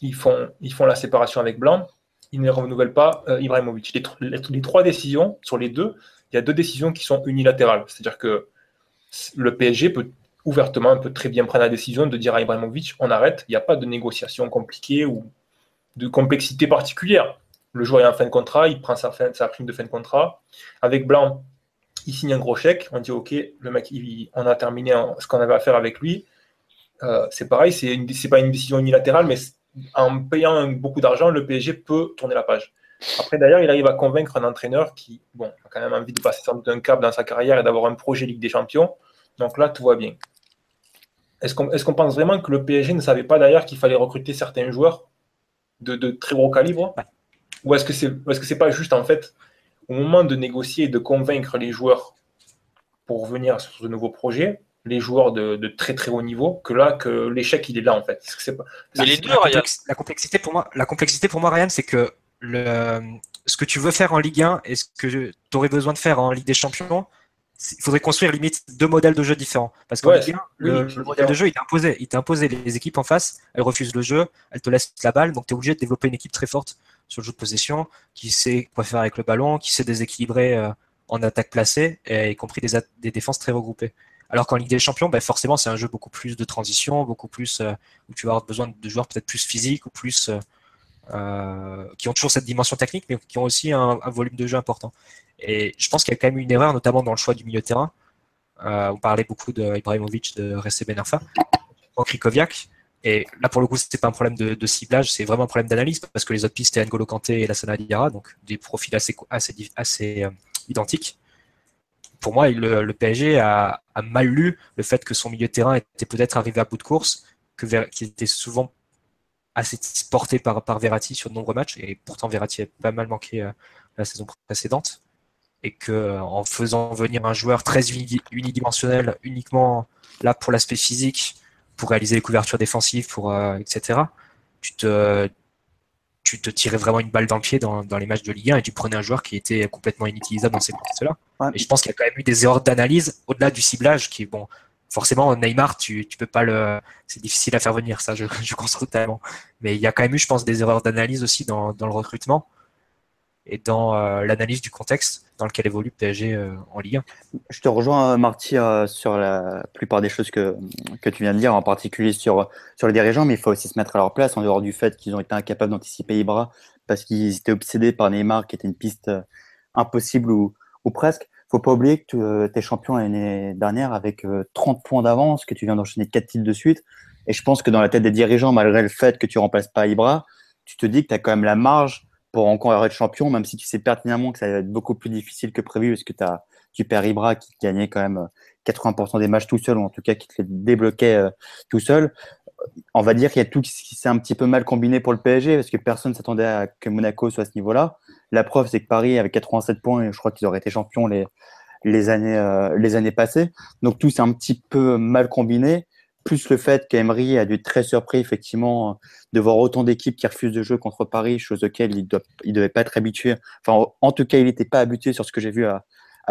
ils font, ils font la séparation avec Blanc, ils ne renouvellent pas Ibrahimovic. Les, trois décisions sur les deux, il y a deux décisions qui sont unilatérales. C'est-à-dire que le PSG peut ouvertement, peut très bien prendre la décision de dire à Ibrahimovic, on arrête, il n'y a pas de négociation compliquée ou de complexité particulière. Le joueur est en fin de contrat, il prend sa, sa prime de fin de contrat. Avec Blanc, il signe un gros chèque, on dit ok, le mec, on a terminé ce qu'on avait à faire avec lui. Euh, c'est pareil, c'est pas une décision unilatérale, mais en payant beaucoup d'argent, le PSG peut tourner la page. Après, d'ailleurs, il arrive à convaincre un entraîneur qui bon, a quand même envie de passer un cap dans sa carrière et d'avoir un projet Ligue des Champions. Donc là, tout va bien. Est-ce qu'on pense vraiment que le PSG ne savait pas d'ailleurs qu'il fallait recruter certains joueurs de, très gros calibre? Ou est-ce que -ce c'est pas juste en fait au moment de négocier et de convaincre les joueurs pour venir sur ce nouveau projet, les joueurs de, très très haut niveau, que là, que l'échec il est là en fait. la, complexité pour moi, la complexité pour moi, Ryan, c'est que le, ce que tu veux faire en Ligue 1 et ce que tu aurais besoin de faire en Ligue des Champions, il faudrait construire limite deux modèles de jeu différents. Parce qu'en Ligue 1, le, modèle de jeu, il t'est imposé. Il imposé. Les équipes en face, elles refusent le jeu, elles te laissent la balle, donc tu es obligé de développer une équipe très forte sur le jeu de possession, qui sait quoi faire avec le ballon, qui sait déséquilibrer euh, en attaque placée, et y compris des, des défenses très regroupées. Alors qu'en Ligue des Champions, ben forcément, c'est un jeu beaucoup plus de transition, beaucoup plus euh, où tu vas avoir besoin de joueurs peut-être plus physiques ou plus euh, euh, qui ont toujours cette dimension technique, mais qui ont aussi un, volume de jeu important. Et je pense qu'il y a quand même une erreur, notamment dans le choix du milieu de terrain. on parlait beaucoup de Ibrahimovic, de Ressé Benarfa, en Krikoviak. Et là, pour le coup, c'était pas un problème de, ciblage, c'est vraiment un problème d'analyse parce que les autres pistes, c'était N'Golo Kanté et Lassana Diarra, donc des profils assez identiques pour moi, le, PSG a, mal lu le fait que son milieu de terrain était peut-être arrivé à bout de course, qu'il était souvent assez porté par, Verratti sur de nombreux matchs, et pourtant Verratti a pas mal manqué euh, la saison précédente, et que euh, en faisant venir un joueur très unidimensionnel, uniquement là pour l'aspect physique, pour réaliser les couvertures défensives, pour euh, etc. Tu te tu te tirais vraiment une balle dans le pied dans, les matchs de Ligue 1 et tu prenais un joueur qui était complètement inutilisable dans ces contextes-là. Et je pense qu'il y a quand même eu des erreurs d'analyse au-delà du ciblage qui, bon, forcément, Neymar, tu, tu peux pas le, c'est difficile à faire venir, ça, je, je construis totalement. Mais il y a quand même eu, je pense, des erreurs d'analyse aussi dans, dans le recrutement et dans euh, l'analyse du contexte dans lequel évolue PSG euh, en Ligue 1. Je te rejoins, Marty, euh, sur la plupart des choses que, que tu viens de dire, en particulier sur, sur les dirigeants, mais il faut aussi se mettre à leur place, en dehors du fait qu'ils ont été incapables d'anticiper Ibra parce qu'ils étaient obsédés par Neymar, qui était une piste impossible ou, ou presque. faut pas oublier que tu es champion l'année dernière avec 30 points d'avance, que tu viens d'enchaîner 4 titres de suite. Et je pense que dans la tête des dirigeants, malgré le fait que tu remplaces pas Ibra, tu te dis que tu as quand même la marge pour encore être champion, même si tu sais pertinemment que ça va être beaucoup plus difficile que prévu, parce que as, tu perds Ibra qui gagnait quand même 80% euh, des matchs tout seul, ou en tout cas qui te les débloquait euh, tout seul. On va dire qu'il y a tout qui s'est un petit peu mal combiné pour le PSG, parce que personne ne s'attendait à que Monaco soit à ce niveau-là. La preuve, c'est que Paris avait 87 points, et je crois qu'ils auraient été champions les, les, années, euh, les années passées. Donc tout s'est un petit peu mal combiné plus le fait qu'Emery a dû être très surpris, effectivement, de voir autant d'équipes qui refusent de jouer contre Paris, chose auquel il ne devait pas être habitué. Enfin, en tout cas, il n'était pas habitué sur ce que j'ai vu à,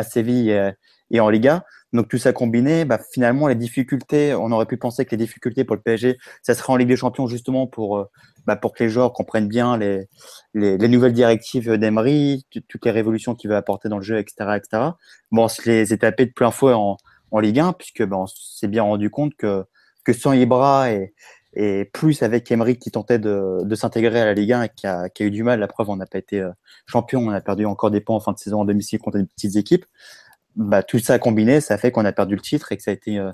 Séville et, en Liga. Donc, tout ça combiné, bah, finalement, les difficultés, on aurait pu penser que les difficultés pour le PSG, ça serait en Ligue des Champions, justement, pour, euh, bah, pour que les joueurs comprennent bien les, les, nouvelles directives d'Emery, toutes les révolutions qu'il veut apporter dans le jeu, etc. etc. Bon, on se les est tapés de plein fouet en, en Ligue 1, puisque bah, on s'est bien rendu compte que que sans Ibra et, et plus avec Emery qui tentait de, s'intégrer à la Ligue 1 et qui a, eu du mal. La preuve, on n'a pas été euh, champion, on a perdu encore des points en fin de saison en domicile contre des petites équipes. Bah, tout ça combiné, ça fait qu'on a perdu le titre et que ça a été, euh,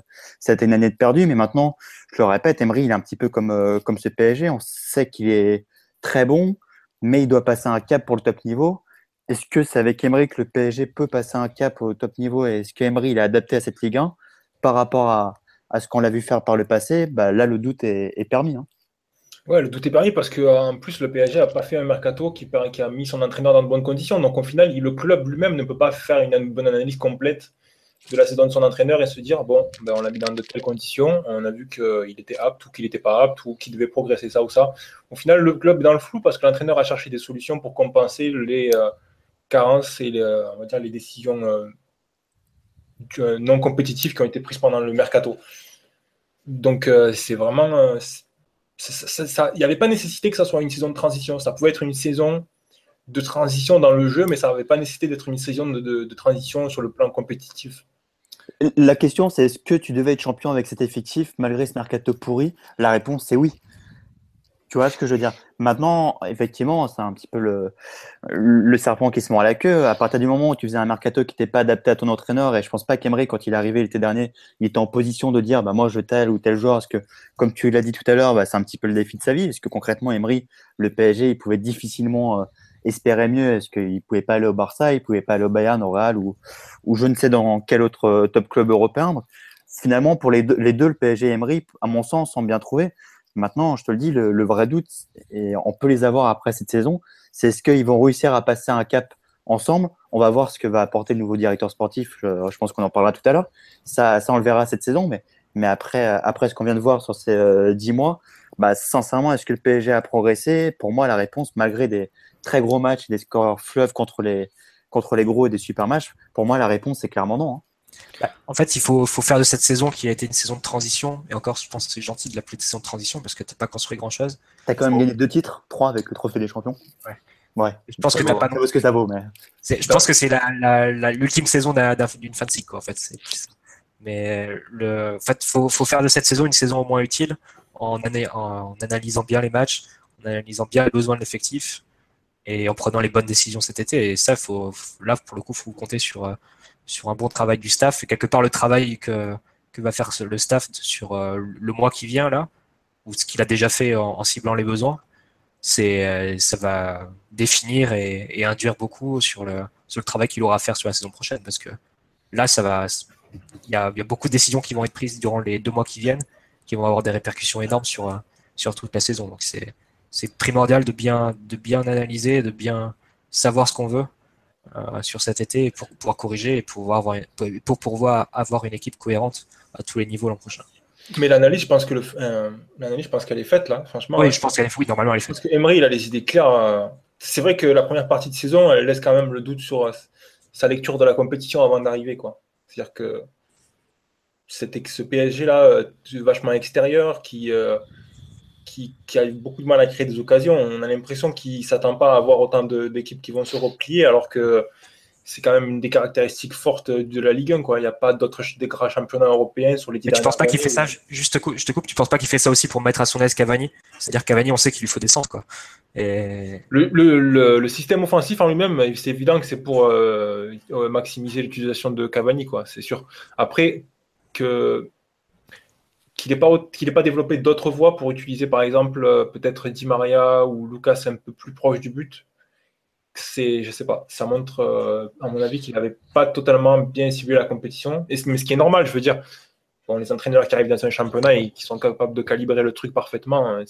une année de perdu. Mais maintenant, je le répète, Emery, il est un petit peu comme, euh, comme ce PSG. On sait qu'il est très bon, mais il doit passer un cap pour le top niveau. Est-ce que c'est avec Emery que le PSG peut passer un cap au top niveau et est-ce qu'Emery il est adapté à cette Ligue 1 par rapport à, à ce qu'on l'a vu faire par le passé, bah, là, le doute est, permis. Hein. Le doute est permis parce qu'en plus, le PSG n'a pas fait un mercato qui, a mis son entraîneur dans de bonnes conditions. Donc, au final, le club lui-même ne peut pas faire une, bonne analyse complète de la saison de son entraîneur et se dire bon, ben, on l'a mis dans de telles conditions, on a vu qu'il était apte ou qu'il n'était pas apte ou qu'il devait progresser ça ou ça. Au final, le club est dans le flou parce que l'entraîneur a cherché des solutions pour compenser les euh, carences et les, on va dire, les décisions euh, euh, non compétitifs qui ont été prises pendant le mercato. Donc euh, c'est vraiment... Euh, il n'y avait pas nécessité que ça soit une saison de transition. Ça pouvait être une saison de transition dans le jeu, mais ça n'avait pas nécessité d'être une saison de, transition sur le plan compétitif. La question, c'est est-ce que tu devais être champion avec cet effectif malgré ce mercato pourri? La réponse, c'est oui. Tu vois ce que je veux dire? Maintenant, effectivement, c'est un petit peu le, serpent qui se mord à la queue. À partir du moment où tu faisais un mercato qui n'était pas adapté à ton entraîneur, et je pense pas qu'Emery, quand il est arrivé l'été dernier, il était en position de dire, bah, moi, je veux tel ou tel joueur, parce que, comme tu l'as dit tout à l'heure, bah, c'est un petit peu le défi de sa vie, parce que concrètement, Emery, le PSG, il pouvait difficilement euh, espérer mieux, est-ce qu'il pouvait pas aller au Barça, il pouvait pas aller au Bayern, au Real, ou, ou je ne sais dans quel autre euh, top club européen. Finalement, pour les deux, les deux le PSG et Emery, à mon sens, sont bien trouvés. Maintenant, je te le dis, le, vrai doute, et on peut les avoir après cette saison, c'est est-ce qu'ils vont réussir à passer un cap ensemble? On va voir ce que va apporter le nouveau directeur sportif. Je, pense qu'on en parlera tout à l'heure. Ça, ça, on le verra cette saison, mais, mais après, après ce qu'on vient de voir sur ces euh, dix mois, bah, sincèrement, est-ce que le PSG a progressé? Pour moi, la réponse, malgré des, très gros matchs, des scores fleuves contre les, contre les gros et des super matchs Pour moi, la réponse est clairement non. Hein. Bah, en fait, il faut, faut, faire de cette saison qui a été une saison de transition. Et encore, je pense que c'est gentil de l'appeler saison de transition parce que tu n'as pas construit grand-chose. Tu as quand même gagné deux titres, trois avec le trophée des champions. Ouais. Ouais. Je pense que t'as pas. ce que ça vaut, mais. Je pense que c'est l'ultime saison d'une fin de cycle, quoi, en fait. Mais le, en fait, faut, faut faire de cette saison une saison au moins utile en, en analysant bien les matchs, en analysant bien les besoins de l'effectif et en prenant les bonnes décisions cet été. Et ça, faut, là, pour le coup, faut compter sur, euh, sur un bon travail du staff. Quelque part le travail que, que va faire le staff sur euh, le mois qui vient là, ou ce qu'il a déjà fait en, ciblant les besoins, c'est euh, ça va définir et, induire beaucoup sur le, sur le travail qu'il aura à faire sur la saison prochaine. Parce que là, ça va, il y a, beaucoup de décisions qui vont être prises durant les deux mois qui viennent, qui vont avoir des répercussions énormes sur, sur toute la saison. Donc c'est primordial de bien, de bien analyser, de bien savoir ce qu'on veut sur cet été pour pouvoir corriger et pouvoir avoir, pour pouvoir avoir une équipe cohérente à tous les niveaux l'an prochain. Mais l'analyse, je pense que le, euh, l'analyse, je pense qu'elle est faite là, franchement. Oui, je pense qu'elle est faite. normalement, elle est faite. Parce que Emery, il a les idées claires. Euh, c'est vrai que la première partie de saison, elle laisse quand même le doute sur sa lecture de la compétition avant d'arriver, quoi. C'est-à-dire que c'était ce PSG là, vachement extérieur, qui qui, a eu beaucoup de mal à créer des occasions. On a l'impression qu'il ne s'attend pas à avoir autant d'équipes qui vont se replier, alors que c'est quand même une des caractéristiques fortes de la Ligue 1. Quoi. Il n'y a pas d'autres grands championnats européens sur les Mais tu penses pas qu'il fait ça, juste je te coupe, tu penses pas qu'il fait ça aussi pour mettre à son aise Cavani? C'est-à-dire Cavani, on sait qu'il lui faut descendre. Quoi. Et... Le, le, le, système offensif en lui-même, c'est évident que c'est pour euh, maximiser l'utilisation de Cavani, quoi, c'est sûr. Après, que qu'il n'ait pas, développé d'autres voies pour utiliser par exemple euh, peut-être Di Maria ou Lucas un peu plus proche du but. C'est, je sais pas, ça montre euh, à mon avis qu'il n'avait pas totalement bien ciblé la compétition. Mais ce qui est normal, je veux dire, bon, les entraîneurs qui arrivent dans un championnat et qui sont capables de calibrer le truc parfaitement, hein,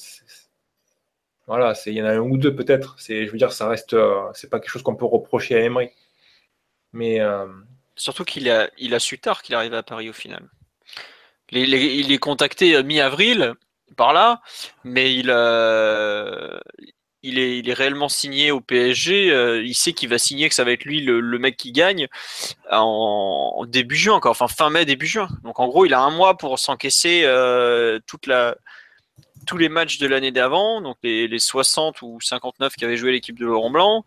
voilà, il y en a un ou deux peut-être. Je veux dire, ça reste, euh, pas quelque chose qu'on peut reprocher à Emery. Mais surtout qu'il a, a su tard qu'il arrivait à Paris au final il est contacté euh, mi-avril par là, mais il, euh, est, réellement signé au PSG. Euh, il sait qu'il va signer, que ça va être lui le, mec qui gagne en, début juin, encore, enfin fin mai, début juin. Donc en gros, il a un mois pour s'encaisser tous les matchs de l'année d'avant, donc les, les, 60 ou 59 qui avaient joué l'équipe de Laurent Blanc,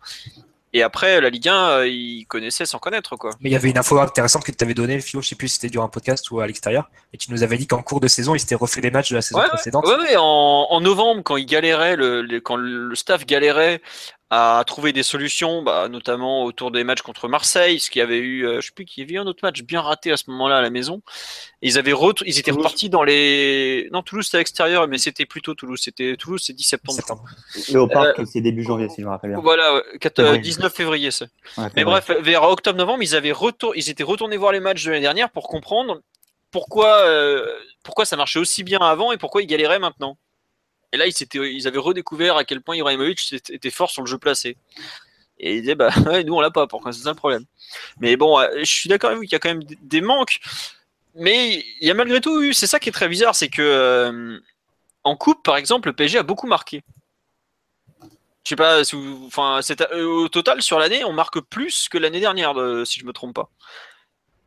et après, la Ligue 1, euh, il connaissait sans connaître. quoi. Mais il y avait une info intéressante que tu avais donnée, Philo, je sais plus si c'était durant un podcast ou à l'extérieur, et tu nous avais dit qu'en cours de saison, il s'était refait les matchs de la saison précédente. Oui, ouais, en, en, novembre, quand il galérait, le, quand le staff galérait à trouver des solutions, bah, notamment autour des matchs contre Marseille, ce qui avait eu, euh, je sais plus, qu'il y avait eu un autre match bien raté à ce moment-là à la maison. Ils avaient ils étaient repartis dans les, non Toulouse c'était à l'extérieur, mais c'était plutôt Toulouse, c'était Toulouse c'est 10 septembre. Et au parc euh, c'est début janvier si je me rappelle bien. Voilà, 19 euh, février c'est. mais bref, vers octobre-novembre ils avaient retour, ils étaient retournés voir les matchs de l'année dernière pour comprendre pourquoi, pourquoi ça marchait aussi bien avant et pourquoi ils galéraient maintenant. Et là, ils, ils avaient redécouvert à quel point Ibrahimovic était fort sur le jeu placé. Et ils disaient, bah, nous, on l'a pas, pourquoi c'est ça le problème. Mais bon, euh, je suis d'accord avec vous qu'il y a quand même des manques. Mais il y a malgré tout, c'est ça qui est très bizarre, c'est que euh, en coupe, par exemple, le PSG a beaucoup marqué. Je sais pas, enfin, euh, au total sur l'année, on marque plus que l'année dernière, si je me trompe pas.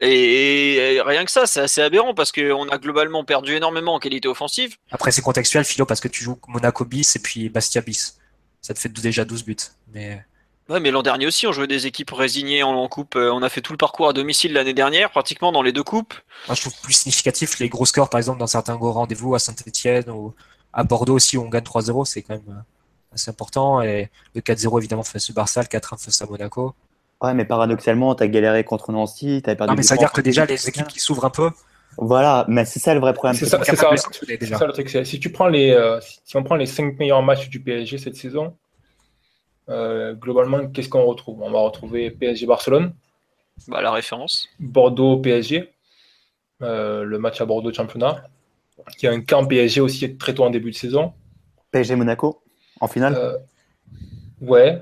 Et, rien que ça, c'est assez aberrant parce qu'on a globalement perdu énormément en qualité offensive. Après, c'est contextuel, Philo, parce que tu joues Monaco bis et puis Bastia bis. Ça te fait déjà 12 buts. Mais... Ouais, mais l'an dernier aussi, on jouait des équipes résignées en, coupe. Euh, on a fait tout le parcours à domicile l'année dernière, pratiquement dans les deux coupes. Moi, je trouve plus significatif les gros scores, par exemple, dans certains gros rendez-vous à Saint-Etienne ou à Bordeaux aussi, où on gagne 3-0, c'est quand même euh, assez important. Et le 4-0, évidemment, face au Barça, le 4-1 face à Monaco. Ouais, mais paradoxalement, tu as galéré contre Nancy, tu perdu. Non, mais ça veut dire que déjà, les équipes qui s'ouvrent un peu. Voilà, mais c'est ça le vrai problème. C'est ça, ça, ça, le truc. Si, tu prends les, euh, si on prend les 5 meilleurs matchs du PSG cette saison, euh, globalement, qu'est-ce qu'on retrouve? On va retrouver PSG Barcelone. Bah, la référence. Bordeaux PSG. Euh, le match à Bordeaux championnat. Il y a un camp PSG aussi très tôt en début de saison. PSG Monaco en finale. ouais,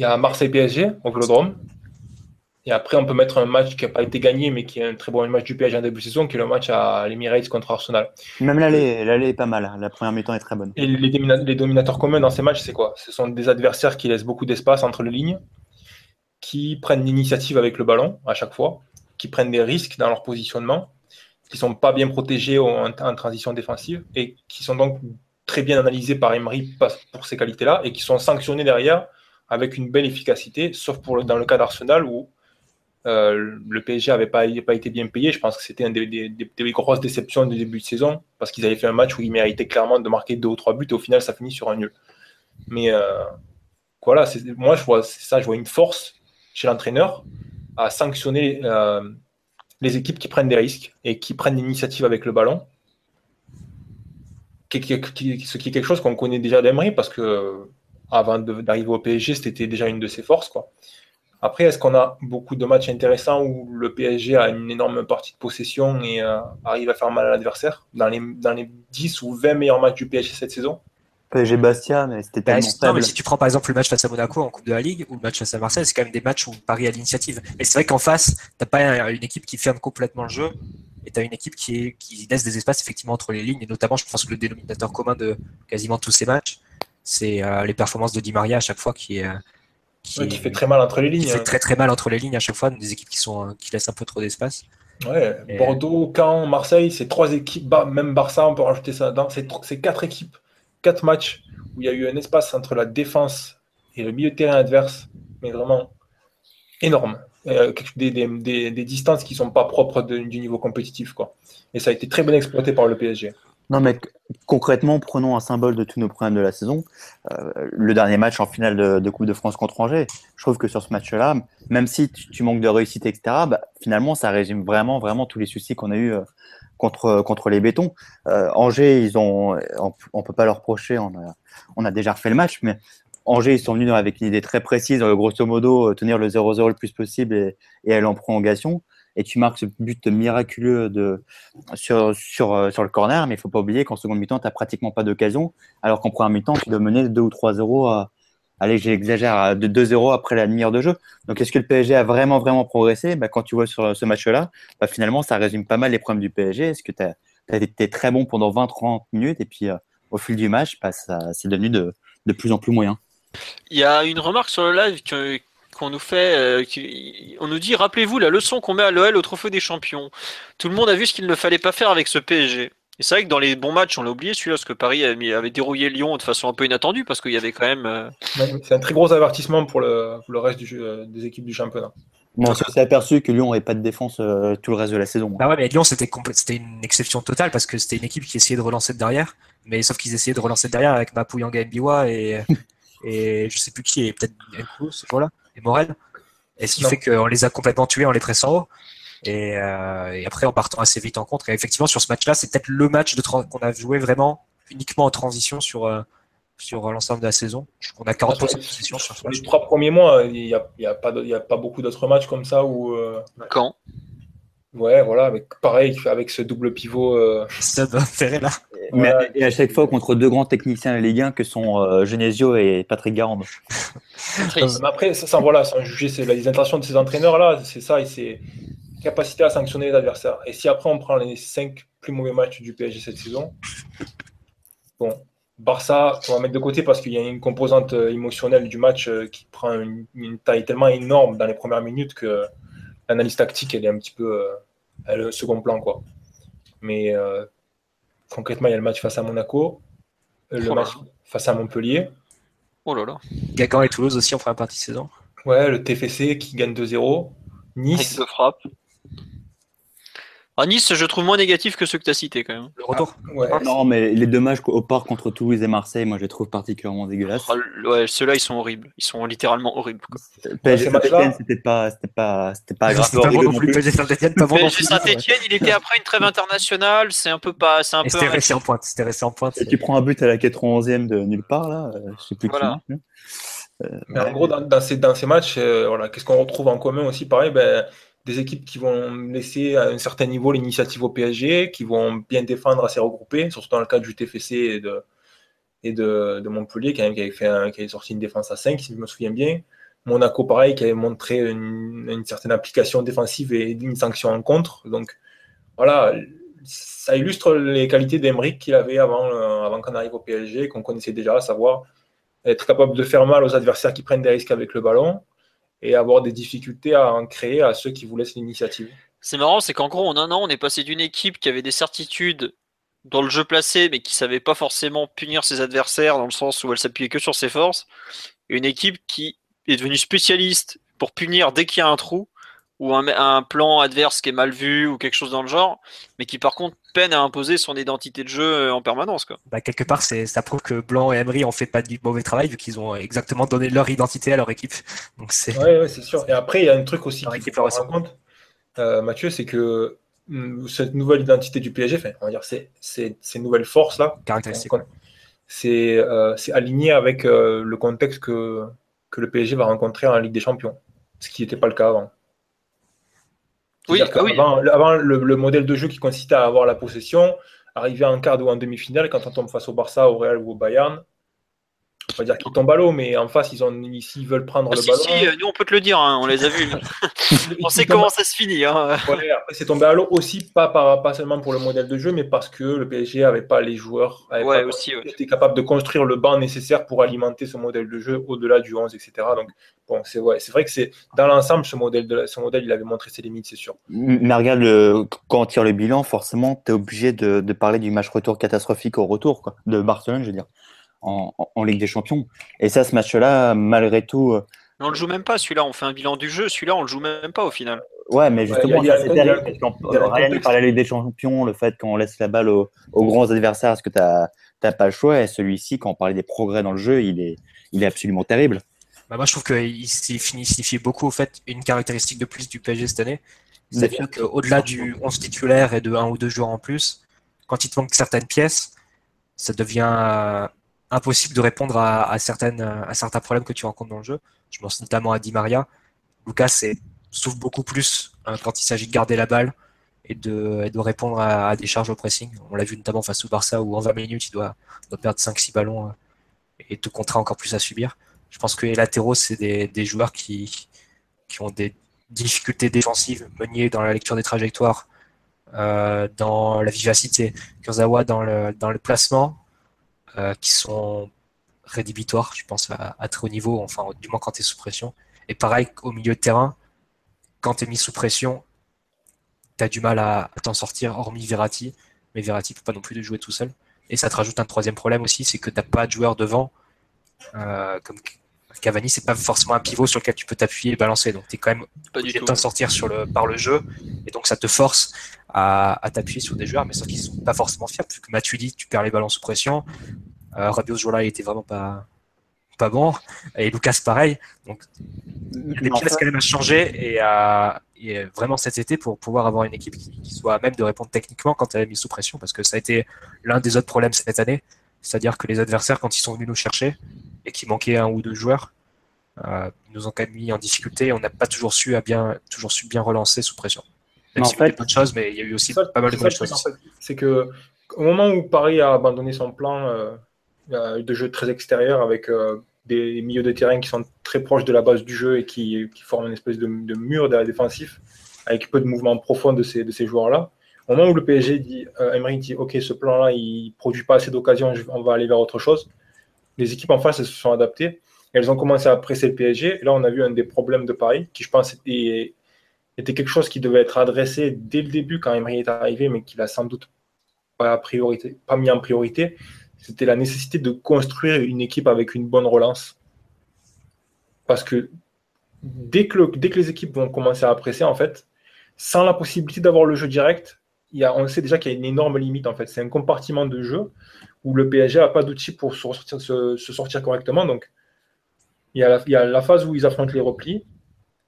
il y a Marseille PSG au Vélodrome. Et après, on peut mettre un match qui n'a pas été gagné, mais qui est un très bon match du PSG en début de saison, qui est le match à l'Emirates contre Arsenal. Même l'aller, l'aller est pas mal. Hein. La première mi-temps est très bonne. Et les, les dominateurs communs dans ces matchs, c'est quoi? Ce sont des adversaires qui laissent beaucoup d'espace entre les lignes, qui prennent l'initiative avec le ballon à chaque fois, qui prennent des risques dans leur positionnement, qui sont pas bien protégés en, en transition défensive et qui sont donc très bien analysés par Emery pour ces qualités-là et qui sont sanctionnés derrière avec une belle efficacité, sauf pour dans le cas d'Arsenal où euh, le PSG n'avait pas, été bien payé. Je pense que c'était une des, grosses déceptions du début de saison parce qu'ils avaient fait un match où ils méritaient clairement de marquer deux ou trois buts et au final, ça finit sur un nul. Mais euh, voilà, moi, je vois ça, je vois une force chez l'entraîneur à sanctionner euh, les équipes qui prennent des risques et qui prennent l'initiative avec le ballon. ce qui est quelque chose qu'on connaît déjà d'Emery parce que avant d'arriver au PSG, c'était déjà une de ses forces. Quoi. Après, est-ce qu'on a beaucoup de matchs intéressants où le PSG a une énorme partie de possession et euh, arrive à faire mal à l'adversaire? Dans les, dans les 10 ou 20 meilleurs matchs du PSG cette saison? PSG Bastia, mais c'était bah, tellement Non, mais si tu prends par exemple le match face à Monaco en Coupe de la Ligue ou le match face à Marseille, c'est quand même des matchs où Paris a l'initiative. Mais c'est vrai qu'en face, t'as pas une équipe qui ferme complètement le jeu et tu as une équipe qui, est, qui laisse des espaces effectivement entre les lignes. Et notamment, je pense que le dénominateur commun de quasiment tous ces matchs, c'est euh, les performances de Di Maria à chaque fois qui est, euh, qui, fait très mal entre les lignes. Qui fait hein. très très mal entre les lignes à chaque fois, des équipes qui, sont, euh, qui laissent un peu trop d'espace. Ouais, Bordeaux, Caen, Marseille, c'est trois équipes, même Barça, on peut rajouter ça dedans. C'est quatre équipes, quatre matchs où il y a eu un espace entre la défense et le milieu de terrain adverse, mais vraiment énorme. des, des, des, des, distances qui ne sont pas propres du niveau compétitif. Quoi. Et ça a été très bien exploité par le PSG. Non, mais concrètement, prenons un symbole de tous nos problèmes de la saison. Euh, le dernier match en finale de, Coupe de France contre Angers. Je trouve que sur ce match-là, même si tu, manques de réussite, etc., bah, finalement, ça résume vraiment, tous les soucis qu'on a eu euh, contre, les bétons. Euh, Angers, on, peut pas leur reprocher, on a, déjà refait le match, mais Angers, ils sont venus avec une idée très précise, grosso modo, tenir le 0-0 le plus possible et aller en prolongation et tu marques ce but miraculeux de, sur, sur, euh, sur le corner, mais il faut pas oublier qu'en seconde mi-temps, tu n'as pratiquement pas d'occasion, alors qu'en première mi-temps, tu dois mener 2 ou 3-0 à, allez, j'exagère, de 2-0 après la demi-heure de jeu. Donc, est-ce que le PSG a vraiment, vraiment progressé? Bah, Quand tu vois sur ce match-là, bah, finalement, ça résume pas mal les problèmes du PSG. Est-ce que tu as, très bon pendant 20-30 minutes et puis euh, au fil du match, bah, c'est devenu de, de plus en plus moyen? Il y a une remarque sur le live que, qu'on nous fait, euh, on nous dit, rappelez-vous la leçon qu'on met à l'OL au Trophée des Champions. Tout le monde a vu ce qu'il ne fallait pas faire avec ce PSG. Et c'est vrai que dans les bons matchs, on l'a oublié celui-là, parce que Paris avait dérouillé Lyon de façon un peu inattendue, parce qu'il y avait quand même. Euh, c'est un très gros avertissement pour le, le reste du, euh, des équipes du championnat. on s'est aperçu que Lyon n'avait pas de défense tout le reste de la saison. Bah ouais, mais Lyon, c'était une exception totale parce que c'était une équipe qui essayait de relancer de derrière. Mais sauf qu'ils essayaient de relancer de derrière avec Mapuyanga Mbiwa et, et je sais plus qui, et peut-être ce jour-là, et Morel. Et ce qui fait qu'on les a complètement tués en les pressant haut. Et, euh, et, après en partant assez vite en contre. Et effectivement, sur ce match-là, c'est peut-être le match qu'on a joué vraiment uniquement en transition sur, euh, sur l'ensemble de la saison. On a 40% de possession sur ce match. Les trois premiers mois, il n'y a, y a, pas a pas beaucoup d'autres matchs comme ça où. Euh... Quand? Ouais, voilà, avec, pareil, avec ce double pivot. Euh... Ça doit faire là. Mais et à chaque fois contre deux grands techniciens de Ligue 1 que sont euh, Genesio et Patrick Garande. Mais après, ça, voilà, sans juger c'est les intentions de ces entraîneurs-là, c'est ça, et c'est capacité à sanctionner les adversaires. Et si après on prend les cinq plus mauvais matchs du PSG cette saison, bon, Barça, on va mettre de côté parce qu'il y a une composante euh, émotionnelle du match euh, qui prend une, une taille tellement énorme dans les premières minutes que l'analyse tactique, elle est un petit peu euh, second plan. quoi. Mais euh, concrètement, il y a le match face à Monaco, euh, le match face à Montpellier. Oh là là. Gagan et Toulouse aussi en première partie de saison. Ouais, le TFC qui gagne 2-0. Nice. de frappe. À Nice, je trouve moins négatif que ceux que tu as cités quand même. Le retour ah, Non, mais les deux matchs au parc contre Toulouse et Marseille, moi je les trouve particulièrement dégueulasses. Ah, ouais, ceux-là ils sont horribles. Ils sont littéralement horribles. PSG Saint-Etienne, c'était pas, c'était pas, c'était pas grave. Pas bon non plus. PSG Saint-Etienne, pas il était après une trêve internationale. C'est un peu pas. C'est un peu. C'était resté en pointe. C'était resté en pointe. Et tu prends un but à la 91e de nulle part là, euh, je sais plus voilà. qui. Euh, mais en gros, dans, dans, ces, dans ces matchs, euh, voilà, qu'est-ce qu'on retrouve en commun aussi? Pareil, ben, des équipes qui vont laisser à un certain niveau l'initiative au PSG, qui vont bien défendre assez regroupées, surtout dans le cas du TFC et de, Montpellier, qui avait, sorti une défense à 5, si je me souviens bien. Monaco, pareil, qui avait montré une, certaine application défensive et une sanction en contre. Donc voilà, ça illustre les qualités d'Emeric qu'il avait avant, euh, avant qu'on arrive au PSG, qu'on connaissait déjà, à savoir être capable de faire mal aux adversaires qui prennent des risques avec le ballon et avoir des difficultés à en créer à ceux qui vous laissent l'initiative. C'est marrant, c'est qu'en gros, en un an, on est passé d'une équipe qui avait des certitudes dans le jeu placé, mais qui savait pas forcément punir ses adversaires dans le sens où elle s'appuyait que sur ses forces, et une équipe qui est devenue spécialiste pour punir dès qu'il y a un trou ou un, plan adverse qui est mal vu ou quelque chose dans le genre, mais qui par contre peine à imposer son identité de jeu euh, en permanence. Quoi. Bah, quelque part, c'est, ça prouve que Blanc et Emery ont fait pas du mauvais travail vu qu'ils ont exactement donné leur identité à leur équipe. Donc c'est... Ouais, c'est sûr. Et après, il y a un truc aussi qui faut rendre compte, euh, Mathieu, c'est que mm, cette nouvelle identité du PSG, on va dire, c'est, c'est, ces nouvelles forces là, c'est, euh, c'est aligné avec le contexte que, que le PSG va rencontrer en Ligue des Champions, ce qui n'était pas le cas avant. Oui, ah oui. Avant, le, modèle de jeu qui consistait à avoir la possession, arriver en quart ou en demi-finale, quand on tombe face au Barça, au Real ou au Bayern, on va dire qu'ils tombent à l'eau, mais en face, ils, ont, ils veulent prendre ah, le ballon. Si, nous, on peut te le dire, hein, on les a vus. on sait comment ça se finit. Hein. après, c'est tombé à l'eau aussi, pas, pas seulement pour le modèle de jeu, mais parce que le PSG n'avait pas les joueurs, ouais, aussi, était capable de construire le banc nécessaire pour alimenter ce modèle de jeu au-delà du 11, etc. Donc, bon, c'est ouais, vrai que c'est dans l'ensemble, ce modèle, de, ce modèle, il avait montré ses limites, c'est sûr. Mais regarde, quand on tire le bilan, forcément, tu es obligé de, de, parler du match retour catastrophique au retour, quoi, de Barcelone, je veux dire en, Ligue des Champions. Et ça, ce match-là, malgré tout. Euh, on le joue même pas, celui-là. On fait un bilan du jeu. Celui-là, on le joue même pas au final. Ouais, mais justement, c'est terrible. Rien par la Ligue des Champions, le fait qu'on laisse la balle aux, grands adversaires, parce que tu n'as pas le choix? Et celui-ci, quand on parlait des progrès dans le jeu, il est, il est absolument terrible. Bah moi, je trouve qu'il signifie beaucoup au fait une caractéristique de plus du PSG cette année. C'est-à-dire qu'au-delà du 11 titulaire et de un ou deux joueurs en plus, quand il te manque certaines pièces, ça devient impossible de répondre à, certaines, à certains problèmes que tu rencontres dans le jeu. Je pense notamment à Di Maria. Lucas souffre beaucoup plus hein, quand il s'agit de garder la balle et de, de répondre à, des charges au pressing. On l'a vu notamment face au Barça où en 20 minutes il doit, perdre 5-6 ballons euh, et te contraint encore plus à subir. Je pense que les latéraux, c'est des, joueurs qui, qui ont des difficultés défensives. Meunier dans la lecture des trajectoires, euh, dans la vivacité, Kurzawa dans le, dans le placement, euh, qui sont rédhibitoires, je pense, à, très haut niveau, enfin, du moins quand tu es sous pression. Et pareil, au milieu de terrain, quand tu es mis sous pression, tu as du mal à, t'en sortir, hormis Verratti. Mais Verratti peut pas non plus de jouer tout seul. Et ça te rajoute un troisième problème aussi, c'est que tu n'as pas de joueur devant. Euh, Cavani, c'est pas forcément un pivot sur lequel tu peux t'appuyer et balancer. Donc tu es quand même obligé de t'en sortir sur le, par le jeu. Et donc ça te force à, t'appuyer sur des joueurs, mais sauf qu'ils sont pas forcément fiables. Vu que Matuidi, tu perds les ballons sous pression. Euh, Rabiot ce jour-là, il était vraiment pas, pas bon. Et Lucas, pareil. Donc il y a des pièces quand même à changer et, à, vraiment cet été pour pouvoir avoir une équipe qui, soit à même de répondre techniquement quand elle est mise sous pression. Parce que ça a été l'un des autres problèmes cette année. C'est-à-dire que les adversaires, quand ils sont venus nous chercher et qu'il manquait un ou deux joueurs, euh, nous ont quand même mis en difficulté. On n'a pas toujours su, à bien, toujours su bien relancer sous pression. Même en fait, de choses, mais il y a eu aussi pas mal de bonnes choses. C'est que au moment où Paris a abandonné son plan euh, de jeu très extérieur avec euh, des milieux de terrain qui sont très proches de la base du jeu et qui, forment une espèce de, mur défensif avec peu de mouvements profonds de ces, de ces joueurs-là. Au moment où le PSG dit, euh, Emery dit, OK, ce plan-là, il produit pas assez d'occasions, on va aller vers autre chose. Les équipes en face se sont adaptées. Elles ont commencé à presser le PSG. Et là, on a vu un des problèmes de Paris, qui je pense était était quelque chose qui devait être adressé dès le début quand Emery est arrivé, mais qu'il a sans doute pas, priorité, pas mis en priorité, c'était la nécessité de construire une équipe avec une bonne relance. Parce que dès que, dès que les équipes vont commencer à presser, en fait, sans la possibilité d'avoir le jeu direct, y a, on sait déjà qu'il y a une énorme limite. En fait, c'est un compartiment de jeu où le PSG n'a pas d'outils pour se sortir, correctement. Donc, il y, a il y, a la, phase où ils affrontent les replis,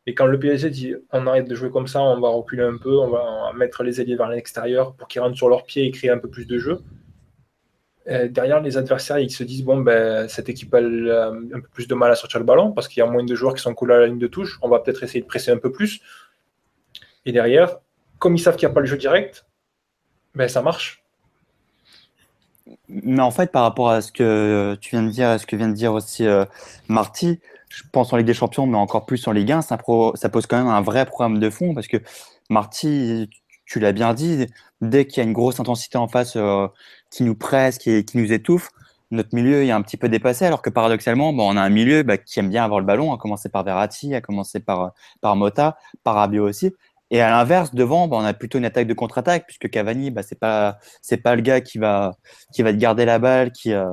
et quand le PSG dit on arrête de jouer comme ça, on va reculer un peu, on va mettre les ailiers vers l'extérieur pour qu'ils rentrent sur leurs pieds et créer un peu plus de jeu. derrière, les adversaires, ils se disent bon, ben, cette équipe a un peu plus de mal à sortir le ballon parce qu'il y a moins de joueurs qui sont collés à la ligne de touche. On va peut-être essayer de presser un peu plus. Et derrière, comme ils savent qu'il n'y a pas le jeu direct, ben, ça marche. Mais en fait, par rapport à ce que tu viens de dire, à ce que vient de dire aussi euh, Marty, je pense en Ligue des Champions, mais encore plus en Ligue 1, ça, pose quand même un vrai problème de fond parce que Marty, tu l'as bien dit, dès qu'il y a une grosse intensité en face euh, qui nous presse, qui, qui, nous étouffe, notre milieu est un petit peu dépassé, alors que paradoxalement, bon, on a un milieu bah, qui aime bien avoir le ballon, à commencer par Verratti, à commencer par, par Mota, par Rabiot aussi. Et à l'inverse, devant, bah, on a plutôt une attaque de contre-attaque, puisque Cavani, bah, c'est pas c'est pas le gars qui va qui va te garder la balle, qui, euh,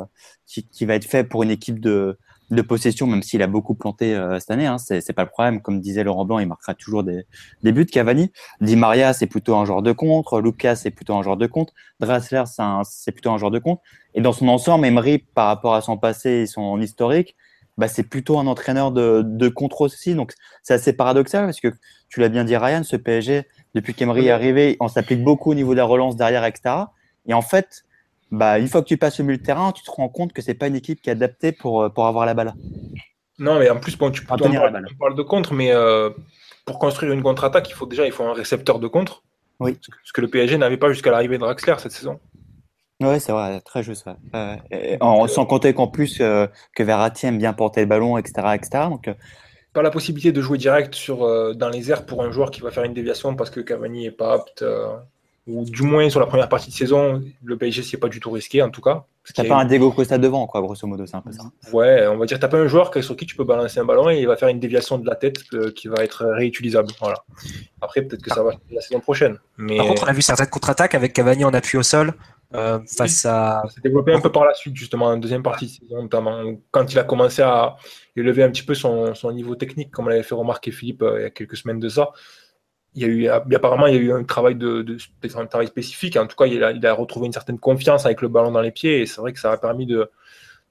qui, qui va être fait pour une équipe de de possession, même s'il a beaucoup planté euh, cette année. Hein, c'est pas le problème. Comme disait Laurent Blanc, il marquera toujours des, des buts. Cavani, Di Maria, c'est plutôt un genre de contre. Lucas, c'est plutôt un genre de contre. Draxler, c'est plutôt un genre de contre. Et dans son ensemble, Emery, par rapport à son passé et son historique, bah, c'est plutôt un entraîneur de, de contre aussi. Donc c'est assez paradoxal parce que tu l'as bien dit, Ryan, ce PSG, depuis qu'Emery est arrivé, on s'applique beaucoup au niveau de la relance derrière, etc. Et en fait, bah, une fois que tu passes au milieu de terrain, tu te rends compte que c'est pas une équipe qui est adaptée pour, euh, pour avoir la balle. Non, mais en plus, bon, tu, peux tenir de contre, mais euh, pour construire une contre-attaque, il faut déjà il faut un récepteur de contre. Oui. Ce que le PSG n'avait pas jusqu'à l'arrivée de Draxler cette saison. Oui, c'est vrai, très juste. en, sans compter qu'en plus euh, que Verratti aime bien porter le ballon, etc. etc. donc, pas la possibilité de jouer direct sur, dans les airs pour un joueur qui va faire une déviation parce que Cavani n'est pas apte ou du moins sur la première partie de saison, le PSG s'y est pas du tout risqué en tout cas. T'as pas un Diego Costa devant, quoi, grosso modo, c'est un peu ça. Ouais, on va dire, t'as pas un joueur sur qui tu peux balancer un ballon et il va faire une déviation de la tête euh, qui va être réutilisable. Voilà. Après, peut-être que ça va la saison prochaine. Mais... Par contre, on a vu certaines contre-attaques avec Cavani en appui au sol. Euh, face à. Ça s'est développé un peu par la suite, justement, en deuxième partie de saison, notamment quand il a commencé à élever un petit peu son, son niveau technique, comme l'avait fait remarquer Philippe euh, il y a quelques semaines de ça il y a eu, apparemment, il y a eu un travail, de, de un travail spécifique. En tout cas, il a, il a, retrouvé une certaine confiance avec le ballon dans les pieds. Et c'est vrai que ça a permis de,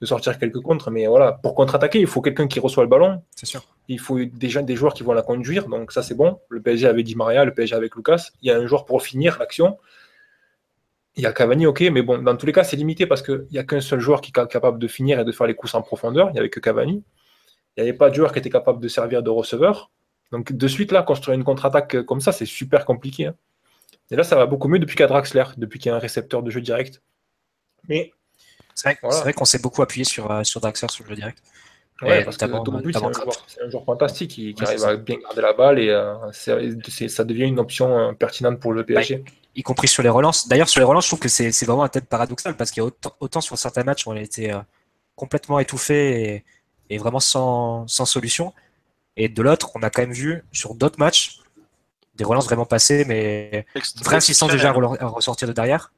de sortir quelques contres. Mais voilà, pour contre-attaquer, il faut quelqu'un qui reçoit le ballon. C'est sûr. Il faut déjà des joueurs qui vont la conduire. Donc ça, c'est bon. Le PSG avait Di Maria, le PSG avec Lucas. Il y a un joueur pour finir l'action. Il y a Cavani, ok, mais bon, dans tous les cas, c'est limité parce qu'il n'y a qu'un seul joueur qui est capable de finir et de faire les courses en profondeur. Il n'y avait que Cavani. Il n'y avait pas de joueur qui était capable de servir de receveur. Donc de suite, là, construire une contre-attaque comme ça, c'est super compliqué. Hein. Et là, ça va beaucoup mieux depuis qu'à Draxler, depuis qu'il y a un récepteur de jeu direct. Mais c'est vrai, qu'on s'est beaucoup appuyé sur, euh, sur Draxler sur le jeu direct. Ouais, parce que c'est un, joueur fantastique qui, arrive à bien garder la balle et euh, ça devient une option euh, pertinente pour le PSG. Y compris sur les relances. D'ailleurs, sur les relances, je trouve que c'est vraiment un thème paradoxal parce qu'il y a autant, sur certains matchs où on a été complètement étouffé et, et vraiment sans, sans, solution. Et de l'autre, on a quand même vu sur d'autres matchs des relances vraiment passées, mais vraie insistance déjà à ressortir de derrière,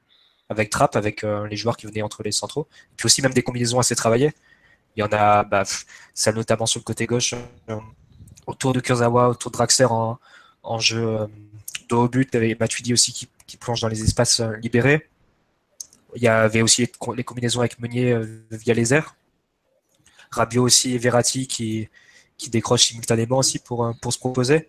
avec Trap, avec euh, les joueurs qui venaient entre les centraux. Et puis aussi même des combinaisons assez travaillées. Il y en a, bah, celle notamment sur le côté gauche, euh, autour de Kurzawa, autour de Draxler en, jeu euh, de haut but, avec Matuidi aussi qui, plonge dans les espaces libérés. Il y avait aussi les, combinaisons avec Meunier via les airs. Rabiot aussi et Verratti qui, qui décroche simultanément aussi pour, euh, pour se proposer.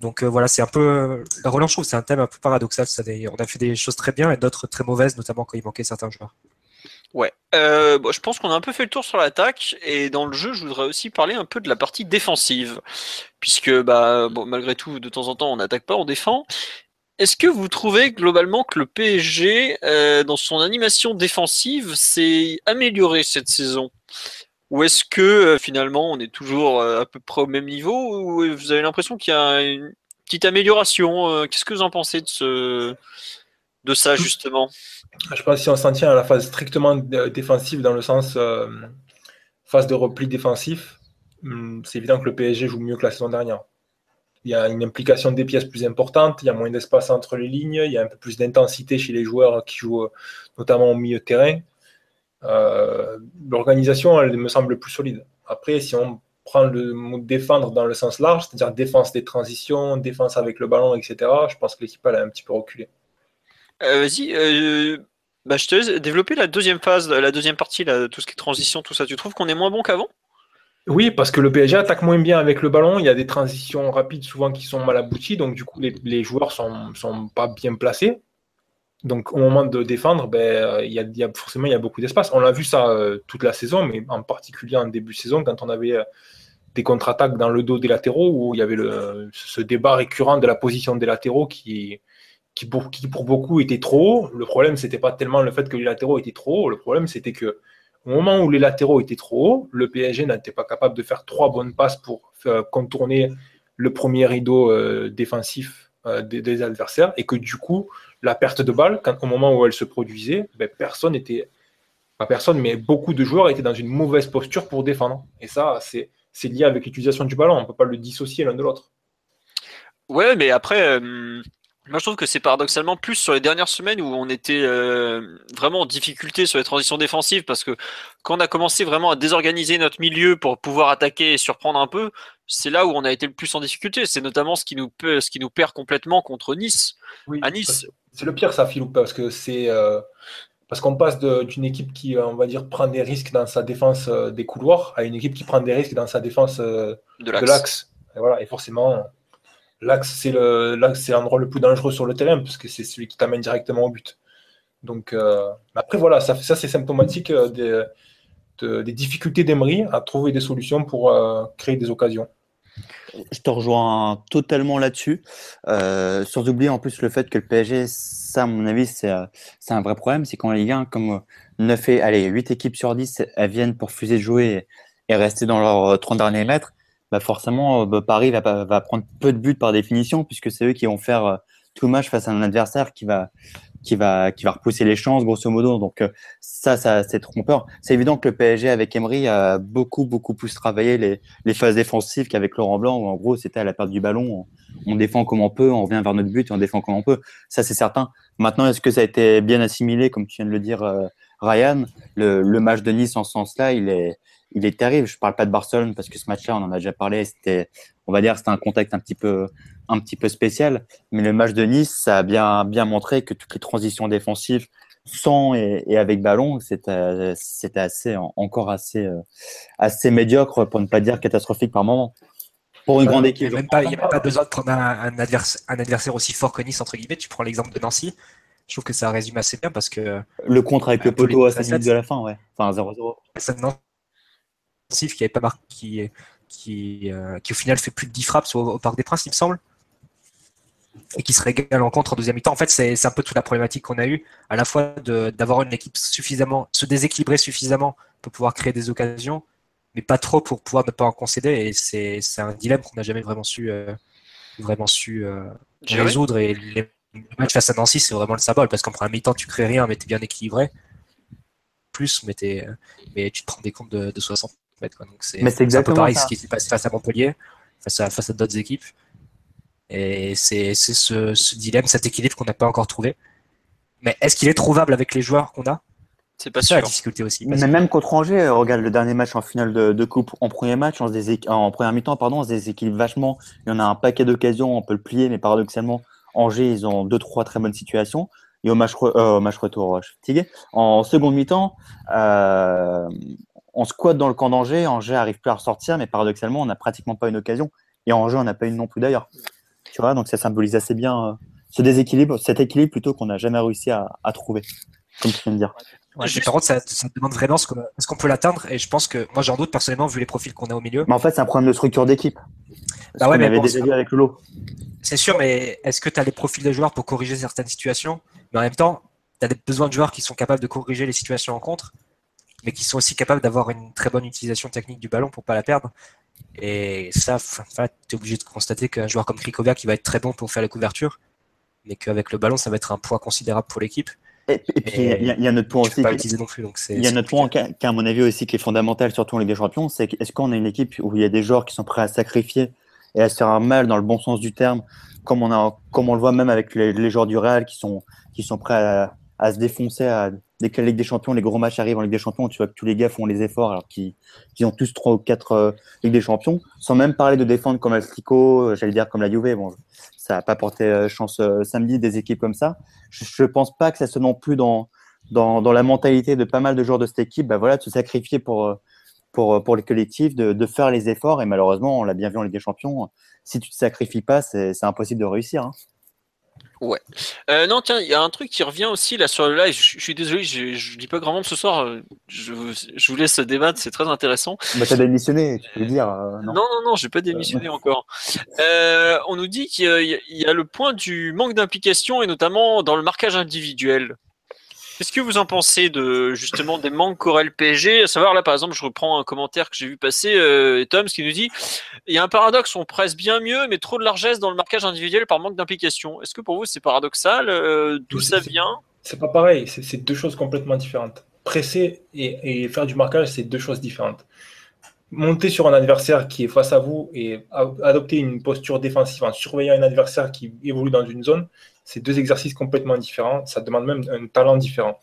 Donc euh, voilà, c'est un peu euh, la relance. Je c'est un thème un peu paradoxal. Ça, on a fait des choses très bien et d'autres très mauvaises, notamment quand il manquait certains joueurs. Ouais, je pense qu'on a un peu fait le tour sur l'attaque et dans le jeu, je voudrais aussi parler un peu de la partie défensive, puisque bah malgré tout, de temps en temps, on n'attaque pas, on défend. Est-ce que vous trouvez globalement que le PSG, dans son animation défensive, s'est amélioré cette saison? Ou est-ce que euh, finalement on est toujours euh, à peu près au même niveau? Ou vous avez l'impression qu'il y a une petite amélioration euh, Qu'est-ce que vous en pensez de, ce... de ça justement? Je pense que si on s'en tient à la phase strictement défensive dans le sens phase de repli défensif, hmm, c'est évident que le PSG joue mieux que la saison dernière. Il y a une implication des pièces plus importante, il y a moins d'espace entre les lignes, il y a un peu plus d'intensité chez les joueurs qui jouent notamment au milieu de terrain. Euh, l'organisation, elle me semble plus solide. Après, si on prend le mot défendre dans le sens large, c'est-à-dire défense des transitions, défense avec le ballon, etc., je pense que l'équipe, elle a un petit peu reculé. Euh, vas-y, euh, bah, je te laisse développer la deuxième phase, la deuxième partie, là, tout ce qui est transition, tout ça. Tu trouves qu'on est moins bon qu'avant? Oui, parce que le PSG attaque moins bien avec le ballon. Il y a des transitions rapides souvent qui sont mal abouties, donc du coup les, joueurs sont, sont pas bien placés. Donc au moment de défendre, ben, euh, il y, a, forcément il y a beaucoup d'espace. On l'a vu ça euh, toute la saison, mais en particulier en début de saison, quand on avait euh, des contre-attaques dans le dos des latéraux, où il y avait ce débat récurrent de la position des latéraux qui, qui pour, qui pour beaucoup était trop haut. Le problème, c'était pas tellement le fait que les latéraux étaient trop hauts. Le problème, c'était que au moment où les latéraux étaient trop hauts, le PSG n'était pas capable de faire trois bonnes passes pour contourner le premier rideau euh, défensif euh, des, adversaires et que du coup, la perte de balle, au moment où elle se produisait, ben, personne était, pas personne, mais beaucoup de joueurs étaient dans une mauvaise posture pour défendre. Et ça, c'est lié avec l'utilisation du ballon. On ne peut pas le dissocier l'un de l'autre. Ouais, mais après, euh, moi je trouve que c'est paradoxalement plus sur les dernières semaines où on était euh, vraiment en difficulté sur les transitions défensives parce que quand on a commencé vraiment à désorganiser notre milieu pour pouvoir attaquer et surprendre un peu, c'est là où on a été le plus en difficulté. C'est notamment ce qui nous ce qui nous perd complètement contre Nice. Oui, à Nice. C'est le pire ça, Philippe, parce que c'est euh, parce qu'on passe d'une équipe qui, on va dire, prend des risques dans sa défense des couloirs à une équipe qui prend des risques dans sa défense de l'axe. Et voilà, et forcément l'axe, c'est l'endroit le plus dangereux sur le terrain, parce que c'est celui qui t'amène directement au but. Donc, euh, après, voilà, ça, ça c'est symptomatique euh, des, des difficultés d'Emery à trouver des solutions pour euh, créer des occasions. Je te rejoins totalement là-dessus. sans oublier en plus le fait que le PSG, ça, à mon avis, c'est un vrai problème. C'est qu'en Ligue 1, comme 9 et, allez, 8 équipes sur 10, elles viennent pour fuser de jouer et rester dans leurs 30 derniers mètres bah forcément, euh, bah, Paris va, va, prendre peu de buts par définition, puisque c'est eux qui vont faire euh, tout match face à un adversaire qui va, qui va, qui va repousser les chances, grosso modo. Donc, euh, ça, ça c'est trompeur. C'est évident que le PSG, avec Emery, a beaucoup, beaucoup plus travaillé les, les phases défensives qu'avec Laurent Blanc, où en gros, c'était à la perte du ballon. On, défend comme on peut, on revient vers notre but et on défend comme on peut. Ça, c'est certain. Maintenant, est-ce que ça a été bien assimilé, comme tu viens de le dire, Ryan? Le, le match de Nice en ce sens-là, il est, il est terrible. Je parle pas de Barcelone parce que ce match-là, on en a déjà parlé. C'était, on va dire, c'était un contexte un petit peu, un petit peu spécial. Mais le match de Nice, ça a bien, bien montré que toutes les transitions défensives, sans et, avec ballon, c'était, c'était assez, encore assez, euh, assez médiocre pour ne pas dire catastrophique par moment. Pour une grande équipe. Il n'y a, même pas besoin de prendre un, adversaire, un adversaire aussi fort que Nice, entre guillemets. Tu prends l'exemple de Nancy. Je trouve que ça résume assez bien parce que. Le contre avec le poteau à 5 minutes de la fin, ouais. Enfin, 0-0 qui avait pas marqué, qui, qui, euh, qui, au final fait plus de 10 frappes au, Parc des Princes, il me semble, et qui se régale en contre en deuxième mi-temps. En fait, c'est un peu toute la problématique qu'on a eue, à la fois d'avoir une équipe suffisamment, se déséquilibrer suffisamment pour pouvoir créer des occasions, mais pas trop pour pouvoir ne pas en concéder. Et c'est un dilemme qu'on n'a jamais vraiment su, euh, vraiment su euh, résoudre. Et les matchs face à Nancy, c'est vraiment le symbole, parce qu'en première mi-temps, tu crées rien, mais tu es bien équilibré. Plus, mais, mais tu te prends des comptes de, de 60 c'est un peu pareil ce qui s'est passé face à Montpellier, face à, face à d'autres équipes. Et c'est ce, dilemme, cet équilibre qu'on n'a pas encore trouvé. Mais est-ce qu'il est trouvable avec les joueurs qu'on a? C'est pas sûr. la difficulté aussi. Mais même contre Angers, euh, regarde le dernier match en finale de, coupe, en premier match, en, en première mi-temps, pardon, on se déséquilibre vachement. Il y en a un paquet d'occasions, on peut le plier, mais paradoxalement, Angers, ils ont deux, trois très bonnes situations. Et au match, euh, match retour, je suis fatigué. En seconde mi-temps, euh, on squatte dans le camp d'Angers, Angers arrive plus à ressortir, mais paradoxalement, on n'a pratiquement pas une occasion. Et Angers, on n'a pas une non plus d'ailleurs. Tu vois, donc ça symbolise assez bien euh, ce déséquilibre, cet équilibre plutôt qu'on n'a jamais réussi à, trouver, comme tu viens de dire. Par contre, ça, demande vraiment ce qu'on peut l'atteindre, et je pense que moi j'en doute personnellement vu les profils qu'on a au milieu. Mais en fait, c'est un problème de structure d'équipe. Bah ouais, on avait déjà vu avec Lolo. C'est sûr, mais est-ce que tu as les profils des joueurs pour corriger certaines situations? Mais en même temps, tu as besoin de joueurs qui sont capables de corriger les situations en contre mais qui sont aussi capables d'avoir une très bonne utilisation technique du ballon pour pas la perdre. Et ça, tu es obligé de constater qu'un joueur comme Krikoviak qui va être très bon pour faire les couvertures, mais qu'avec le ballon, ça va être un poids considérable pour l'équipe. Et, puis, il y, a notre point aussi. Il y a notre point qui, à mon avis, aussi, qui est fondamental, surtout en Ligue des Champions, c'est est-ce qu'on a une équipe où il y a des joueurs qui sont prêts à sacrifier et à se faire mal dans le bon sens du terme, comme on, a, comme on le voit même avec les, joueurs du Real qui sont, qui sont prêts à, à se défoncer à, dès que la Ligue des Champions, les gros matchs arrivent en Ligue des Champions, tu vois que tous les gars font les efforts alors qu'ils ont tous trois ou quatre euh, Ligue des Champions, sans même parler de défendre comme Atletico, euh, j'allais dire comme la Juve. Bon, ça n'a pas porté euh, chance samedi des équipes comme ça. Je ne pense pas que ça soit non plus dans, dans, la mentalité de pas mal de joueurs de cette équipe, bah voilà, de se sacrifier pour, pour, pour les collectifs, de, de faire les efforts. Et malheureusement, on l'a bien vu en Ligue des Champions, si tu ne te sacrifies pas, c'est impossible de réussir. Hein. Ouais. Euh, non, tiens, il y a un truc qui revient aussi là sur le live. Je, suis désolé, je, je dis pas grand monde ce soir. euh, Je, je vous laisse débattre, c'est très intéressant. Bah, t'as démissionné, tu peux le dire. euh, Non, non non, non, j'ai pas démissionné encore. Euh, on nous dit qu'il y a le point du manque d'implication et notamment dans le marquage individuel. Qu'est-ce que vous en pensez de justement des manques qu'aurait le PSG À savoir là, par exemple, je reprends un commentaire que j'ai vu passer, euh, Tom, qui nous dit il y a un paradoxe, on presse bien mieux, mais trop de largesse dans le marquage individuel par manque d'implication. Est-ce que pour vous c'est paradoxal Euh, D'où ça vient? C'est pas pareil, c'est deux choses complètement différentes. Presser et, et faire du marquage, c'est deux choses différentes. Monter sur un adversaire qui est face à vous et adopter une posture défensive en surveillant un adversaire qui évolue dans une zone, c'est deux exercices complètement différents. Ça demande même un talent différent.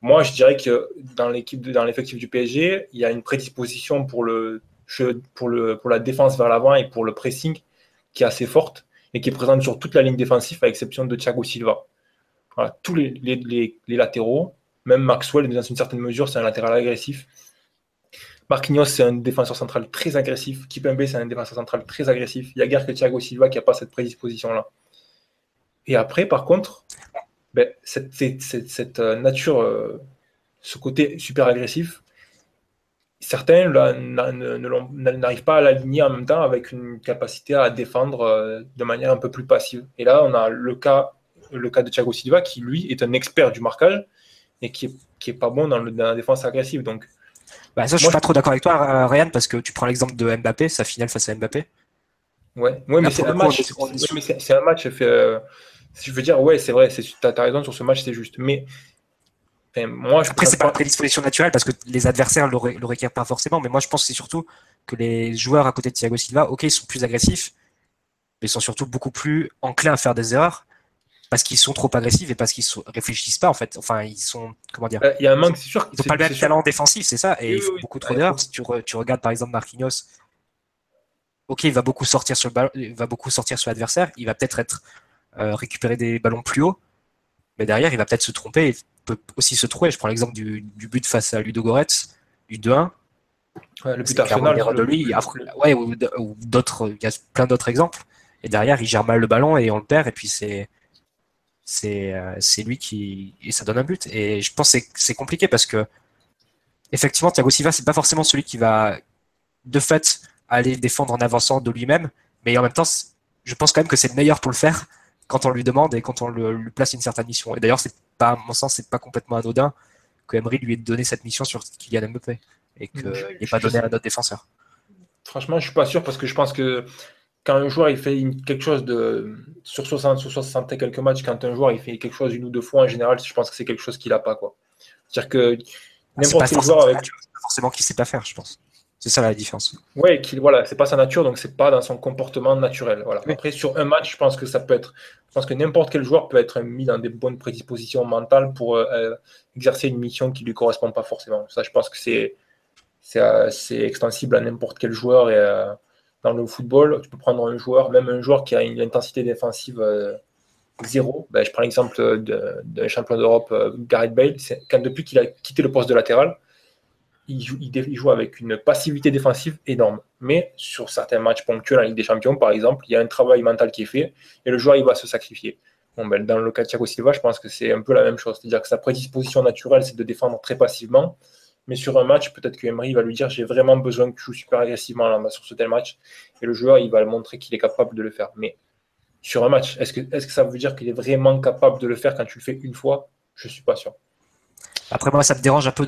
Moi, je dirais que dans l'équipe, dans l'effectif du PSG, il y a une prédisposition pour le pour le, pour la défense vers l'avant et pour le pressing qui est assez forte et qui est présente sur toute la ligne défensive, à exception de Thiago Silva. Tous les- les latéraux, même Maxwell, dans une certaine mesure, c'est un latéral agressif. Marquinhos, c'est un défenseur central très agressif. Kipembe, c'est un défenseur central très agressif. Il y a guère que Thiago Silva qui n'a pas cette prédisposition-là. Et après, par contre, ben, cette, cette- cette- cette, euh, nature, euh, ce côté super agressif, certains là, n'arrivent pas à l'aligner en même temps avec une capacité à défendre euh, de manière un peu plus passive. Et là, on a le cas, le cas de Thiago Silva qui, lui, est un expert du marquage et qui est, qui est pas bon dans, le- dans la défense agressive. Donc, Bah, ça, je suis pas trop d'accord avec toi, Ryan, parce que tu prends l'exemple de Mbappé, sa finale face à Mbappé. Ouais, ouais mais c'est un match. c'est c'est un match. Fait, euh, je veux dire, ouais, c'est vrai, tu as, raison sur ce match, c'est juste. Mais enfin, moi, je Après, c'est pas la prédisposition naturelle parce que les adversaires ré- le requièrent pas forcément, mais moi, je pense que c'est surtout que les joueurs à côté de Thiago Silva, ok, ils sont plus agressifs, mais ils sont surtout beaucoup plus enclins à faire des erreurs parce qu'ils sont trop agressifs et parce qu'ils sont- réfléchissent pas, en fait. Enfin, ils sont, comment dire, Euh, Il y a un manque, c'est sûr. ils n'ont pas le même sûr. talent défensif, c'est ça, et Oui, ils font oui, beaucoup oui. trop d'erreurs. Si tu, re- tu regardes par exemple Marquinhos, ok, il va beaucoup sortir sur le ballon, il va beaucoup sortir sur l'adversaire, il va peut-être être euh, récupérer des ballons plus haut, mais derrière, il va peut-être se tromper, il peut aussi se trouver. Je prends l'exemple du, du but face à Ludo Goretz, du 2-1. Ouais, le but Arsenal. de le- lui. Après, ouais, ou, ou d'autres, il y a plein d'autres exemples. Et derrière, il gère mal le ballon et on le perd. Et puis c'est, c'est, euh, c'est lui qui, et ça donne un but. Et je pense que c'est- compliqué parce que, effectivement, Thiago Silva, c'est pas forcément celui qui va, de fait, aller défendre en avançant de lui-même. Mais en même temps, je pense quand même que c'est le meilleur pour le faire quand on lui demande et quand on le- lui place une certaine mission. Et d'ailleurs, c'est pas, à mon sens, c'est pas complètement anodin que Emery lui ait donné cette mission sur Kylian Mbappé et qu'il n'ait pas donné à un autre défenseur. Franchement, je suis pas sûr parce que je pense que quand un joueur il fait une- quelque chose de sur 60, sur 60 et quelques matchs, quand un joueur il fait quelque chose une ou deux fois en général, je pense que c'est quelque chose qu'il a pas quoi. C'est-à-dire que Ah, n'importe quel joueur avec forcément qu'il sait pas faire, je pense. C'est ça la différence. Ouais, qu'il voilà, c'est pas sa nature, donc c'est pas dans son comportement naturel. Voilà. Oui. Après, sur un match, je pense que ça peut être, je pense que n'importe quel joueur peut être mis dans des bonnes prédispositions mentales pour euh, euh, exercer une mission qui lui correspond pas forcément. Ça, je pense que c'est c'est euh, extensible à n'importe quel joueur et euh, dans le football, tu peux prendre un joueur, même un joueur qui a une intensité défensive zéro. Ben, je prends l'exemple d'un champion d'Europe, Gareth Bale. Quand depuis qu'il a quitté le poste de latéral, il joue, avec une passivité défensive énorme. Mais sur certains matchs ponctuels en Ligue des Champions, par exemple, il y a un travail mental qui est fait et le joueur il va se sacrifier. Bon, ben, dans le cas de Thiago Silva, je pense que c'est un peu la même chose. C'est-à-dire que sa prédisposition naturelle, c'est de défendre très passivement. Mais sur un match, peut-être que Emery va lui dire j'ai vraiment besoin que tu joues super agressivement là, sur ce tel match. Et le joueur, il va le montrer qu'il est capable de le faire. Mais sur un match, est-ce que, que ça veut dire qu'il est vraiment capable de le faire quand tu le fais une fois? Je ne suis pas sûr. Après, moi, ça me dérange un peu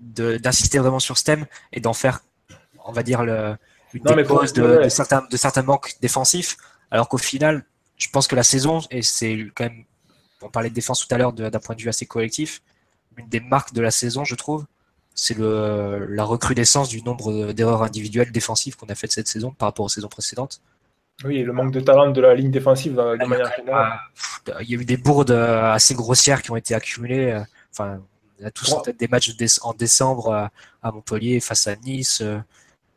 d'insister vraiment sur ce thème et d'en faire, on va dire, le, une Non, des causes de, ouais. de certains, de certains manques défensifs, alors qu'au final, je pense que la saison, et c'est quand même, on parlait de défense tout à l'heure d'un point de vue assez collectif, une des marques de la saison, je trouve, c'est le, la recrudescence du nombre d'erreurs individuelles défensives qu'on a faites cette saison par rapport aux saisons précédentes. Oui, et le manque de talent de la ligne défensive de manière générale. Ah, il y a eu des bourdes euh, assez grossières qui ont été accumulées. euh, Enfin, on a tous en tête des matchs en décembre à Montpellier face à Nice, euh,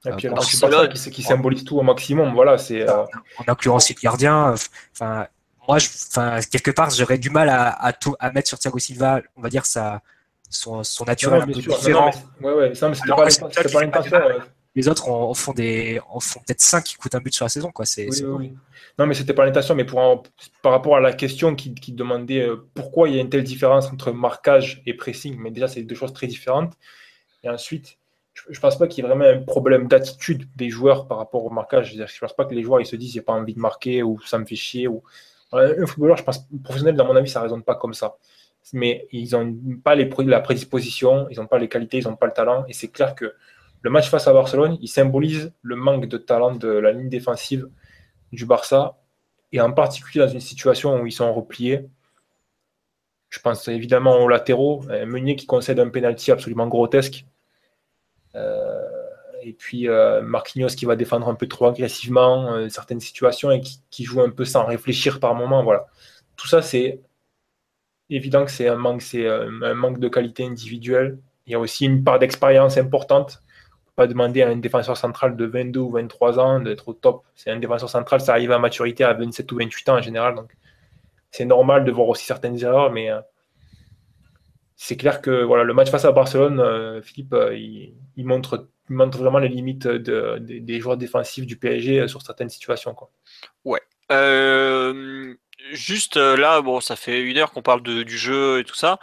Et puis, Euh, Barcelone. Qui, qui symbolise tout au maximum. Voilà, c'est. euh, en incluant aussi le gardien. Enfin, moi, je, enfin, quelque part, j'aurais du mal à, à, tout, à mettre sur Thiago Silva, on va dire, sa, son, son naturel non, un peu sûr. Non, différent. non, mais- ouais, ouais, ça, mais c'était pas pas l'intention. Les autres en, font des, en font peut-être 5 qui coûtent un but sur la saison. Quoi. C'est, Non, mais c'était pas l'intention, mais pour par rapport à la question qui, qui demandait euh, pourquoi il y a une telle différence entre marquage et pressing, mais déjà, c'est deux choses très différentes. Et ensuite, je ne pense pas qu'il y ait vraiment un problème d'attitude des joueurs par rapport au marquage. Je ne pense pas que les joueurs ils se disent j'ai pas envie de marquer ou ça me fait chier. Ou... Un footballeur, je pense, professionnel, dans mon avis, ça ne résonne pas comme ça. Mais ils n'ont pas les, la prédisposition, ils n'ont pas les qualités, ils n'ont pas le talent. Et c'est clair que le match face à Barcelone, il symbolise le manque de talent de la ligne défensive du Barça, et en particulier dans une situation où ils sont repliés. Je pense évidemment aux latéraux, Meunier qui concède un penalty absolument grotesque. Euh, et puis euh, Marquinhos qui va défendre un peu trop agressivement euh, certaines situations et qui, joue un peu sans réfléchir par moment. Voilà. Tout ça, c'est évident que c'est un manque, c'est un manque de qualité individuelle. Il y a aussi une part d'expérience importante pas demander à un défenseur central de 22 ou 23 ans d'être au top. C'est un défenseur central, ça arrive à maturité à 27 ou 28 ans en général. Donc c'est normal de voir aussi certaines erreurs, mais euh, c'est clair que voilà, le match face à Barcelone, euh, Philippe, euh, il, montre, montre, vraiment les limites des joueurs défensifs du PSG sur certaines situations. Ouais. juste là, bon, ça fait une heure qu'on parle du jeu et tout ça.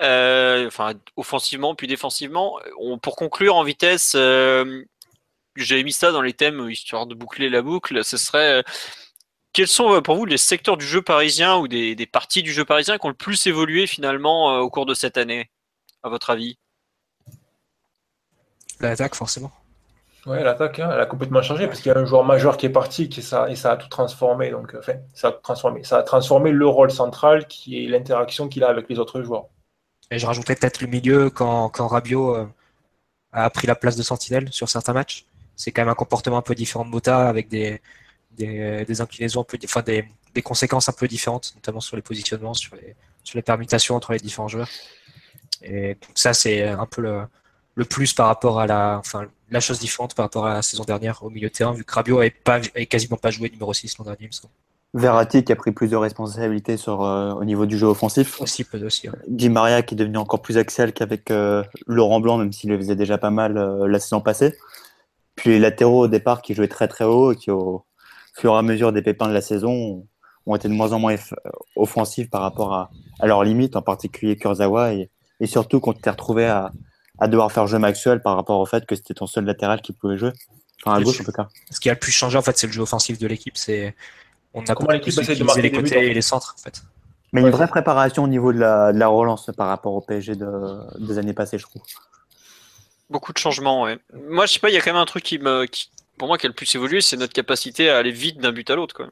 Euh, enfin offensivement puis défensivement. pour conclure en vitesse, euh, j'avais mis ça dans les thèmes histoire de boucler la boucle. Ce serait euh, quels sont pour vous les secteurs du jeu parisien ou des, parties du jeu parisien qui ont le plus évolué finalement au cours de cette année, à votre avis? L'attaque, forcément. Ouais, l'attaque, hein, elle a complètement changé parce qu'il y a un joueur majeur qui est parti qui, ça, et ça a tout transformé. Donc, enfin, ça a transformé. Ça a transformé le rôle central qui est l'interaction qu'il a avec les autres joueurs. Et je rajouterais peut-être le milieu quand, quand euh, a pris la place de Sentinelle sur certains matchs. C'est quand même un comportement un peu différent de Mota avec des, des, inclinaisons un peu, enfin des, des, conséquences un peu différentes, notamment sur les positionnements, sur les, sur les permutations entre les différents joueurs. Et donc ça, c'est un peu le, le, plus par rapport à la, enfin, la chose différente par rapport à la saison dernière au milieu de terrain, vu que Rabiot n'avait quasiment pas joué numéro 6 l'an dernier, il me. Verratti qui a pris plus de responsabilités sur, euh, au niveau du jeu offensif. Aussi, peut aussi. Di Maria qui est devenu encore plus axial qu'avec euh, Laurent Blanc, même s'il le faisait déjà pas mal euh, la saison passée. Puis les latéraux au départ qui jouaient très très haut et qui, au fur et à mesure des pépins de la saison, ont été de moins en moins offensifs par rapport à, à leurs limites, en particulier Kurzawa, et, et surtout qu'on t'est retrouvé à, à devoir faire jeu Maxwell par rapport au fait que c'était ton seul latéral qui pouvait jouer. Enfin, à gauche, en tout cas. Ce qui a le plus changé, en fait, c'est le jeu offensif de l'équipe. C'est on a Comment l'équipe essaie de marquer les côtés et les centres, en fait. Mais une vraie préparation au niveau de la, de la relance par rapport au PSG de, des années passées, je trouve. Beaucoup de changements, ouais. Moi, je sais pas, il y a quand même un truc qui me, qui, pour moi, qui a le plus évolué, c'est notre capacité à aller vite d'un but à l'autre, quoi.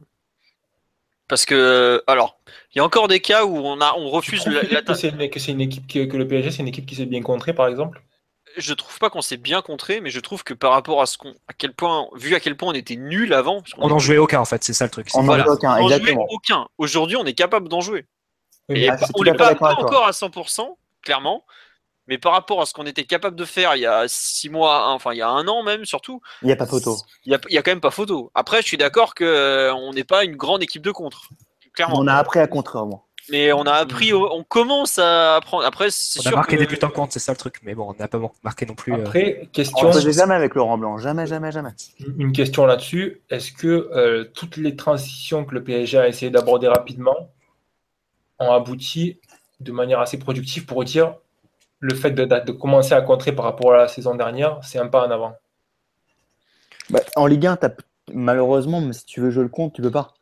Parce que, alors, il y a encore des cas où on, a, on refuse la, que c'est une, une, équipe que le PSG, c'est une équipe qui s'est bien contrée, par exemple? Je trouve pas qu'on s'est bien contré, mais je trouve que par rapport à ce qu'on, à quel point, vu à quel point on était nul avant, on n'en jouait aucun en fait, c'est ça le truc. On n'en jouait aucun, exactement. aucun. Aujourd'hui, on est capable d'en jouer. Et ah, on n'est pas, encore à 100%, clairement. Mais par rapport à ce qu'on était capable de faire il y a six mois, enfin il y a un an même surtout. Il n'y a pas photo. Il n'y a, quand même pas photo. Après, je suis d'accord qu'on euh, n'est pas une grande équipe de contre. Clairement. On a appris à contre moi. Mais on a appris, on commence à apprendre. Après, c'est sûr. On a marqué des buts en compte, c'est ça le truc. Mais bon, on n'a pas marqué non plus. Euh, Après, question. On ne jamais avec Laurent Blanc, jamais, jamais, jamais. Une question là-dessus. Est-ce que euh, toutes les transitions que le PSG a essayé d'aborder rapidement ont abouti de manière assez productive pour dire le fait de, de commencer à contrer par rapport à la saison dernière, c'est un pas en avant? Bah, En Ligue 1, malheureusement, si tu veux jouer le compte, tu peux pas.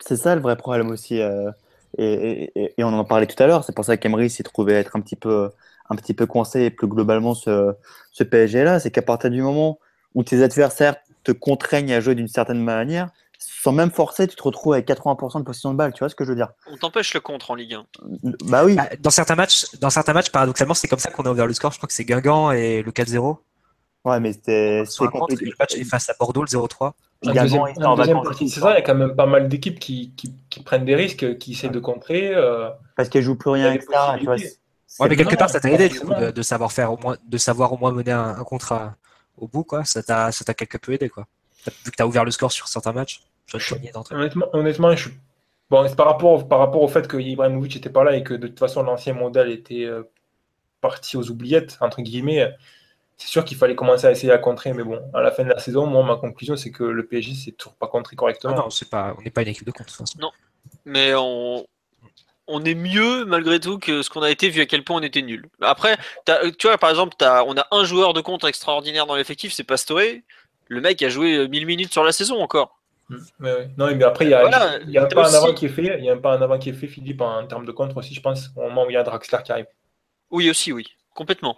C'est ça le vrai problème aussi. Euh, et, on en parlait tout à l'heure, c'est pour ça qu'Emery s'est trouvé être un petit peu, un petit peu coincé et plus globalement ce, ce PSG-là, c'est qu'à partir du moment où tes adversaires te contraignent à jouer d'une certaine manière, sans même forcer, tu te retrouves avec 80% de possession de balle. Tu vois ce que je veux dire? On t'empêche le contre en Ligue 1. Bah oui. Bah, dans certains matchs, dans certains matchs, paradoxalement, c'est comme ça qu'on a ouvert le score. Je crois que c'est Guingamp et le 4-0. Ouais, mais c'était. Le match est face à Bordeaux, le 0-3. C'est ça, il y a quand même pas mal d'équipes qui, qui, prennent des risques, qui essaient de contrer. Euh, Parce qu'elles jouent plus rien avec ça. ouais, mais quelque part, ça t'a aidé du coup, de, savoir faire au moins, de savoir au moins mener un, contrat au bout, quoi. Ça t'a, ça t'a quelque peu aidé, quoi. Vu que t'as ouvert le score sur certains matchs, honnêtement, honnêtement, je Bon, c'est par rapport, par rapport au fait que Ibrahimovic n'était pas là et que de toute façon l'ancien modèle était euh, parti aux oubliettes, entre guillemets, c'est sûr qu'il fallait commencer à essayer à contrer, mais bon, à la fin de la saison, moi, ma conclusion, c'est que le PSG, c'est toujours pas contré correctement. Ah non, c'est pas, on n'est pas une équipe de contre. de toute façon. Non. Mais on, on est mieux malgré tout que ce qu'on a été vu à quel point on était nul. Après, tu vois, par exemple, t'as- on a un joueur de contre extraordinaire dans l'effectif, c'est Pastore. Le mec a joué euh, 1000 minutes sur la saison encore. Mm. Ouais, ouais. Non, mais après, il y a, Voilà, il y a un pas en avant qui est fait, il y a un pas en avant qui est fait, Philippe, en, en termes de contre aussi, je pense, au moment où il y a Draxler qui arrive. Oui, aussi, oui. Complètement.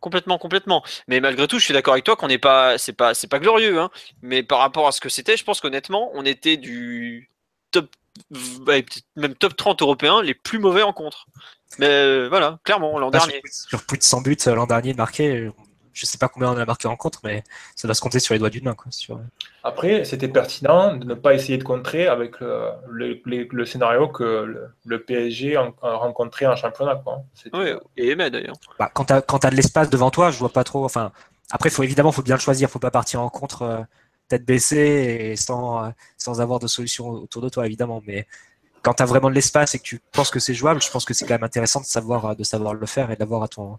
Complètement, complètement. Mais malgré tout, je suis d'accord avec toi qu'on n'est pas, c'est pas, c'est pas glorieux, hein. Mais par rapport à ce que c'était, je pense qu'honnêtement, on était du top, même top 30 européens les plus mauvais en contre. Mais euh, voilà, clairement, l'an dernier. sur plus de 100 buts euh, l'an dernier marqués, euh, je sais pas combien on a marqué en contre, mais ça doit se compter sur les doigts d'une main. Quoi, sur... Après, c'était pertinent de ne pas essayer de contrer avec le, le- le- le scénario que le, le PSG en- a rencontré en championnat. Quoi. C'était- Ouais, et Aimé d'ailleurs. Bah, quand tu as, de l'espace devant toi, je vois pas trop. Enfin, après, faut évidemment, faut bien le choisir. Faut pas partir en contre euh, tête baissée et sans, euh, sans avoir de solution autour de toi, évidemment. Mais quand tu as vraiment de l'espace et que tu penses que c'est jouable, je pense que c'est quand même intéressant de savoir, euh, de savoir le faire et d'avoir à ton,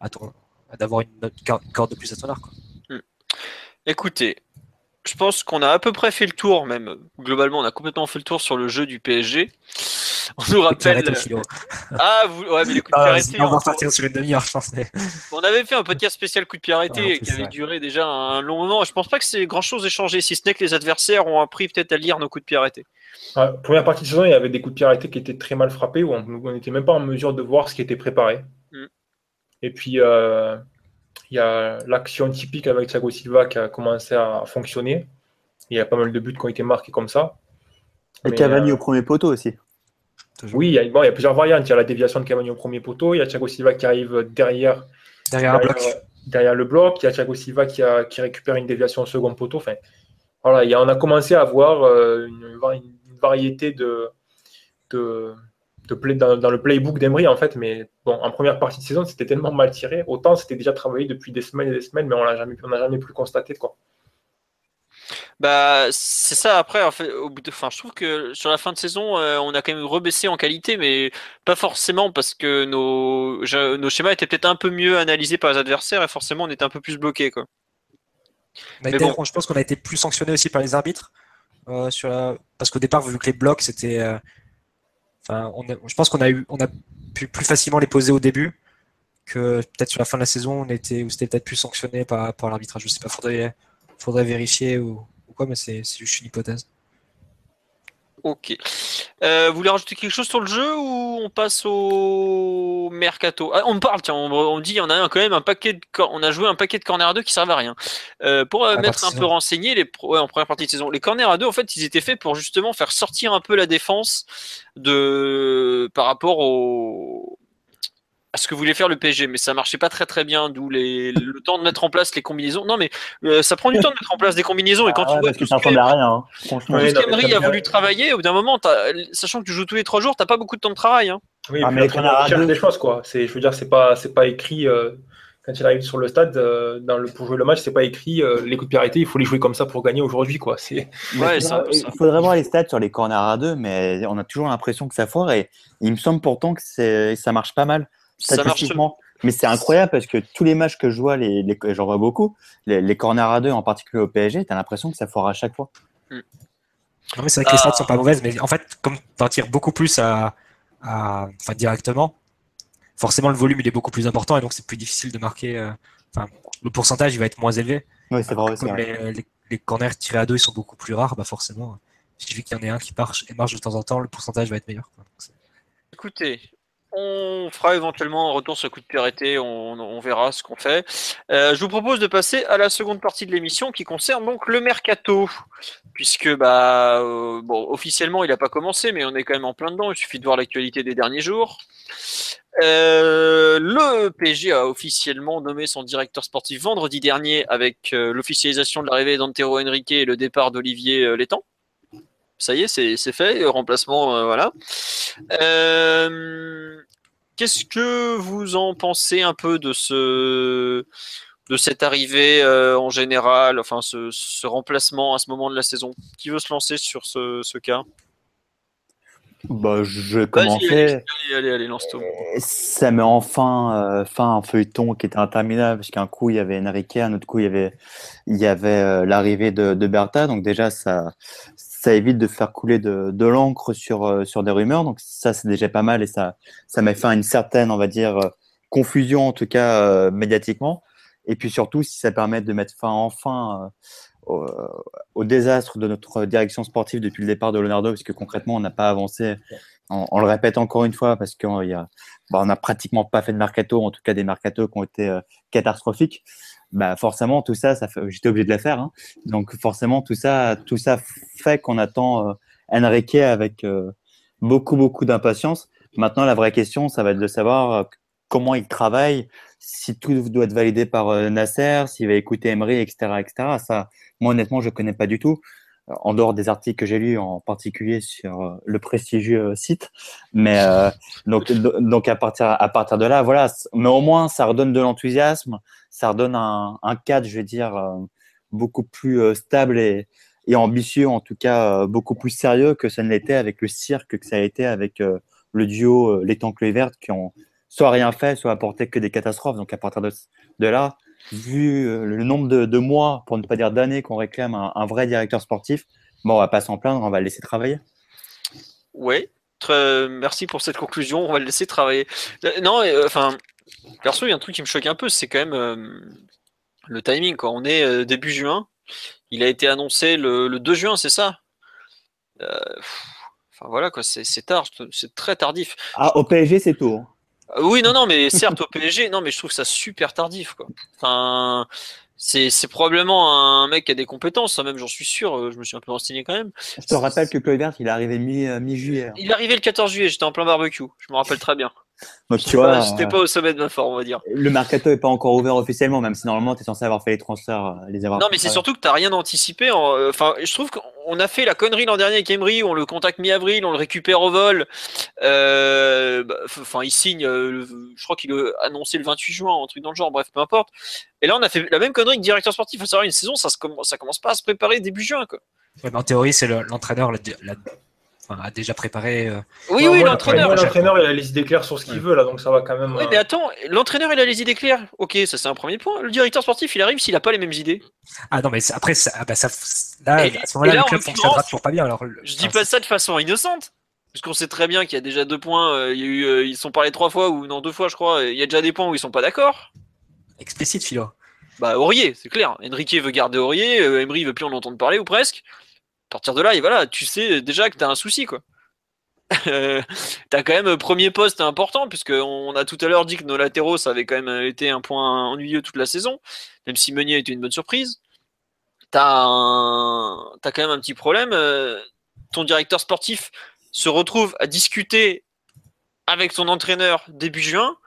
à ton, d'avoir une, corde de plus à ton arc. quoi. Écoutez, je pense qu'on a à peu près fait le tour, même globalement, on a complètement fait le tour sur le jeu du PSG. On nous rappelle. Ah, vous... ouais, mais les coups de pied Ah, arrêtés, sinon, on va on- repartir sur une demi-heure, je pense. mais- On avait fait un podcast spécial coup de pied arrêté Ah, qui avait duré déjà un long moment. Je pense pas que c'est grand chose échangé, si ce n'est que les adversaires ont appris peut-être à lire nos coups de pied arrêtés. Ouais, première partie de saison, il y avait des coups de pied arrêtés qui étaient très mal frappés, où on n'était même pas en mesure de voir ce qui était préparé. Et puis, euh, il y a l'action typique avec Thiago Silva qui a commencé à fonctionner. Il y a pas mal de buts qui ont été marqués comme ça. Et Mais, Cavani euh, au premier poteau aussi. Toujours. Oui, il y, a, bon, il y a plusieurs variantes. Il y a la déviation de Cavani au premier poteau, il y a Thiago Silva qui arrive derrière, Derrière un bloc. derrière, derrière le bloc, il y a Thiago Silva qui, a- qui récupère une déviation au second poteau. Enfin, voilà, il y a- on a commencé à avoir euh, une, va- une variété de, de, de play, dans, dans le playbook d'Emery, en fait. Mais bon, en première partie de saison, c'était tellement mal tiré. Autant c'était déjà travaillé depuis des semaines et des semaines, mais on l'a jamais, on n'a jamais pu le constater. Quoi. Bah, c'est ça. Après, en fait, au bout de, enfin, je trouve que sur la fin de saison, euh, on a quand même rebaissé en qualité, mais pas forcément parce que nos, je- nos schémas étaient peut-être un peu mieux analysés par les adversaires et forcément on était un peu plus bloqué, quoi. A Mais été- bon. Je pense qu'on a été plus sanctionné aussi par les arbitres. euh, sur la- Parce qu'au départ, vu que les blocs, c'était. euh, Enfin, on a- je pense qu'on a, eu... on a pu plus facilement les poser au début que peut-être sur la fin de la saison, on était... où c'était peut-être plus sanctionné par, l'arbitrage. Je sais pas, faudrait, faudrait vérifier ou, quoi, mais c'est juste une hypothèse. Ok. Euh, vous voulez rajouter quelque chose sur le jeu ou on passe au mercato? Ah, On me parle, tiens, on, on dit, on a quand même un paquet de, on a joué un paquet de corners à deux qui servent à rien. Euh, pour euh, Ah, mettre un peu renseigné, les ouais, en première partie de saison, les corners à deux, en fait, ils étaient faits pour justement faire sortir un peu la défense de par rapport au à ce que voulait faire le PSG, mais ça marchait pas très très bien, d'où les, le temps de mettre en place les combinaisons. Non, mais euh, ça prend du temps de mettre en place des combinaisons et quand Ah tu ouais, vois que ça ce que- ressemble à rien, hein. franchement. Non, t'as a voulu travailler, au bout d'un moment, sachant que tu joues tous les trois jours, t'as pas beaucoup de temps de travail. Hein. Oui, Ah, mais à cherche deux. des choses, quoi. C'est, je veux dire, c'est pas, c'est pas écrit euh, quand il arrive sur le stade euh, dans le, pour jouer le match, c'est pas écrit euh, les coups de pied arrêtés, il faut les jouer comme ça pour gagner aujourd'hui, quoi. C'est, Mais Ouais, il faudrait- peu ça. Il faudrait voir les stats sur les corners à deux, mais on a toujours l'impression que ça foire et il me semble pourtant que c'est- ça marche pas mal. Statistiquement. Mais c'est incroyable parce que tous les matchs que je vois, les, les- j'en vois beaucoup, les, les corners à deux, en particulier au PSG, tu as l'impression que ça foire à chaque fois. Non, mais c'est vrai que les Ah. stats sont pas mauvaises, mais en fait, comme t'en tires beaucoup plus à, à- enfin, directement, forcément le volume il est beaucoup plus important et donc c'est plus difficile de marquer. euh, Enfin, le pourcentage il va être moins élevé. Oui, c'est vrai. c'est Comme vrai. les, les, les corners tirés à deux ils sont beaucoup plus rares, bah forcément, il suffit qu'il y en ait un qui marche et marche de temps en temps, le pourcentage va être meilleur. quoi. Écoutez, on fera éventuellement un retour sur le coup de pied arrêté, on, verra ce qu'on fait. Euh, je vous propose de passer à la seconde partie de l'émission qui concerne donc le mercato. Puisque bah euh, bon officiellement il n'a pas commencé mais on est quand même en plein dedans, il suffit de voir l'actualité des derniers jours. Euh, le PSG a officiellement nommé son directeur sportif vendredi dernier avec l'officialisation de l'arrivée d'Antero Henrique et le départ d'Olivier Létang. Ça y est, c'est fait, remplacement, euh, voilà. Euh, Qu'est-ce que vous en pensez un peu de ce de cette arrivée euh, en général, enfin ce, ce remplacement à ce moment de la saison? Qui veut se lancer sur ce, ce cas? Bah, je vais commencer. allez, allez, allez, lance-toi. Ça met enfin euh, fin à un feuilleton qui était interminable, parce qu'un coup il y avait Enrique, un autre coup il y avait, il y avait euh, l'arrivée de, de Bertha, donc déjà ça, ça évite de faire couler de, l'encre sur, euh, sur des rumeurs, donc ça c'est déjà pas mal et ça, ça met fin à une certaine, on va dire, euh, confusion en tout cas euh, médiatiquement. Et puis surtout, si ça permet de mettre fin enfin au, désastre de notre direction sportive depuis le départ de Leonardo, parce que concrètement on n'a pas avancé on, le répète encore une fois parce qu'on y a, bah, n'a pratiquement pas fait de mercato, en tout cas des mercatos qui ont été catastrophiques. Bah forcément tout ça, ça j'étais obligé de le faire. Hein. Donc forcément tout ça, tout ça fait qu'on attend euh, Enrique avec euh, beaucoup beaucoup d'impatience. Maintenant la vraie question, ça va être de savoir euh, comment il travaille, si tout doit être validé par euh, Nasser, s'il va écouter Emery, etc., etc. Ça, moi honnêtement, je connais pas du tout en dehors des articles que j'ai lus, en particulier sur euh, le prestigieux euh, site. Mais euh, donc, do- donc à partir à partir de là, voilà. Mais au moins, ça redonne de l'enthousiasme, ça redonne un, cadre, je vais dire, euh, beaucoup plus euh, stable et, ambitieux, en tout cas euh, beaucoup plus sérieux que ça ne l'était avec le cirque que ça a été avec euh, le duo euh, les Tanques Vertes qui ont soit rien fait, soit apporté que des catastrophes. Donc à partir de, de là, vu euh, le nombre de, de mois, pour ne pas dire d'années, qu'on réclame un, un vrai directeur sportif, bon, on va pas s'en plaindre, on va le laisser travailler. Très- merci pour cette conclusion. On va le laisser travailler. Euh, Non, euh, enfin, perso, il y a un truc qui me choque un peu, c'est quand même euh, le timing. Quand on est euh, début juin, il a été annoncé le, le 2 juin, c'est ça? Euh, pff, Enfin voilà quoi, c'est c'est tard, c'est très tardif. Ah, au PSG, c'est tôt. Hein. Oui, non, non, mais certes au PSG, non, mais je trouve ça super tardif, quoi. Enfin, c'est c'est probablement un mec qui a des compétences, ça même, j'en suis sûr. euh, Je me suis un peu renseigné quand même. Je te rappelle que Kluivert, il est arrivé euh, mi-juillet. hein. Il est arrivé le 14 juillet, j'étais en plein barbecue, je me rappelle très bien. Donc tu vois, pas, j'étais euh, pas au sommet de ma forme, on va dire. le mercato est pas encore ouvert officiellement, même si normalement tu es censé avoir fait les transferts, euh, les avoir. Non, mais c'est surtout que t'as rien anticipé. en- euh, Enfin, je trouve qu'on a fait la connerie l'an dernier avec Emery, on le contacte mi-avril, on le récupère au vol. Euh, bah, Enfin, il signe, le- je crois qu'il a annoncé le 28 juin, un truc dans le genre, bref, peu importe. Et là, on a fait la même connerie que directeur sportif. Faut savoir, une saison, ça, se ça commence pas à se préparer début juin, quoi. Ouais, mais en théorie, c'est le- l'entraîneur l'a- enfin, a déjà préparé. euh, Oui, oui, l'entraîneur. l'entraîneur, il a les idées claires sur ce qu'il veut, là, donc ça va quand même. Oui, euh, mais attends, l'entraîneur, il a les idées claires. Ok, ça c'est un premier point. Le directeur sportif, il arrive s'il a pas les mêmes idées. Ah non, mais après, ça, ah bah, ça, là, Et- à ce moment-là, le club fonctionnera toujours pas bien. Alors, le- Je dis enfin, pas ça de façon innocente. Parce qu'on sait très bien qu'il y a déjà deux points, euh, il y a eu, euh, ils sont parlé trois fois, ou non, deux fois, je crois. Il y a déjà des points où ils sont pas d'accord. explicite, Philo. Bah, Aurier, c'est clair. Enrique veut garder Aurier, euh, Emery veut plus en entendre parler, ou presque. Partir de là, et voilà, tu sais déjà que t'as un souci, quoi. Euh, t'as quand même un premier poste important, puisque on a tout à l'heure dit que nos latéraux, ça avait quand même été un point ennuyeux toute la saison, même si Meunier était une bonne surprise. T'as un... quand même un petit problème. euh, ton directeur sportif se retrouve à discuter avec ton entraîneur début juin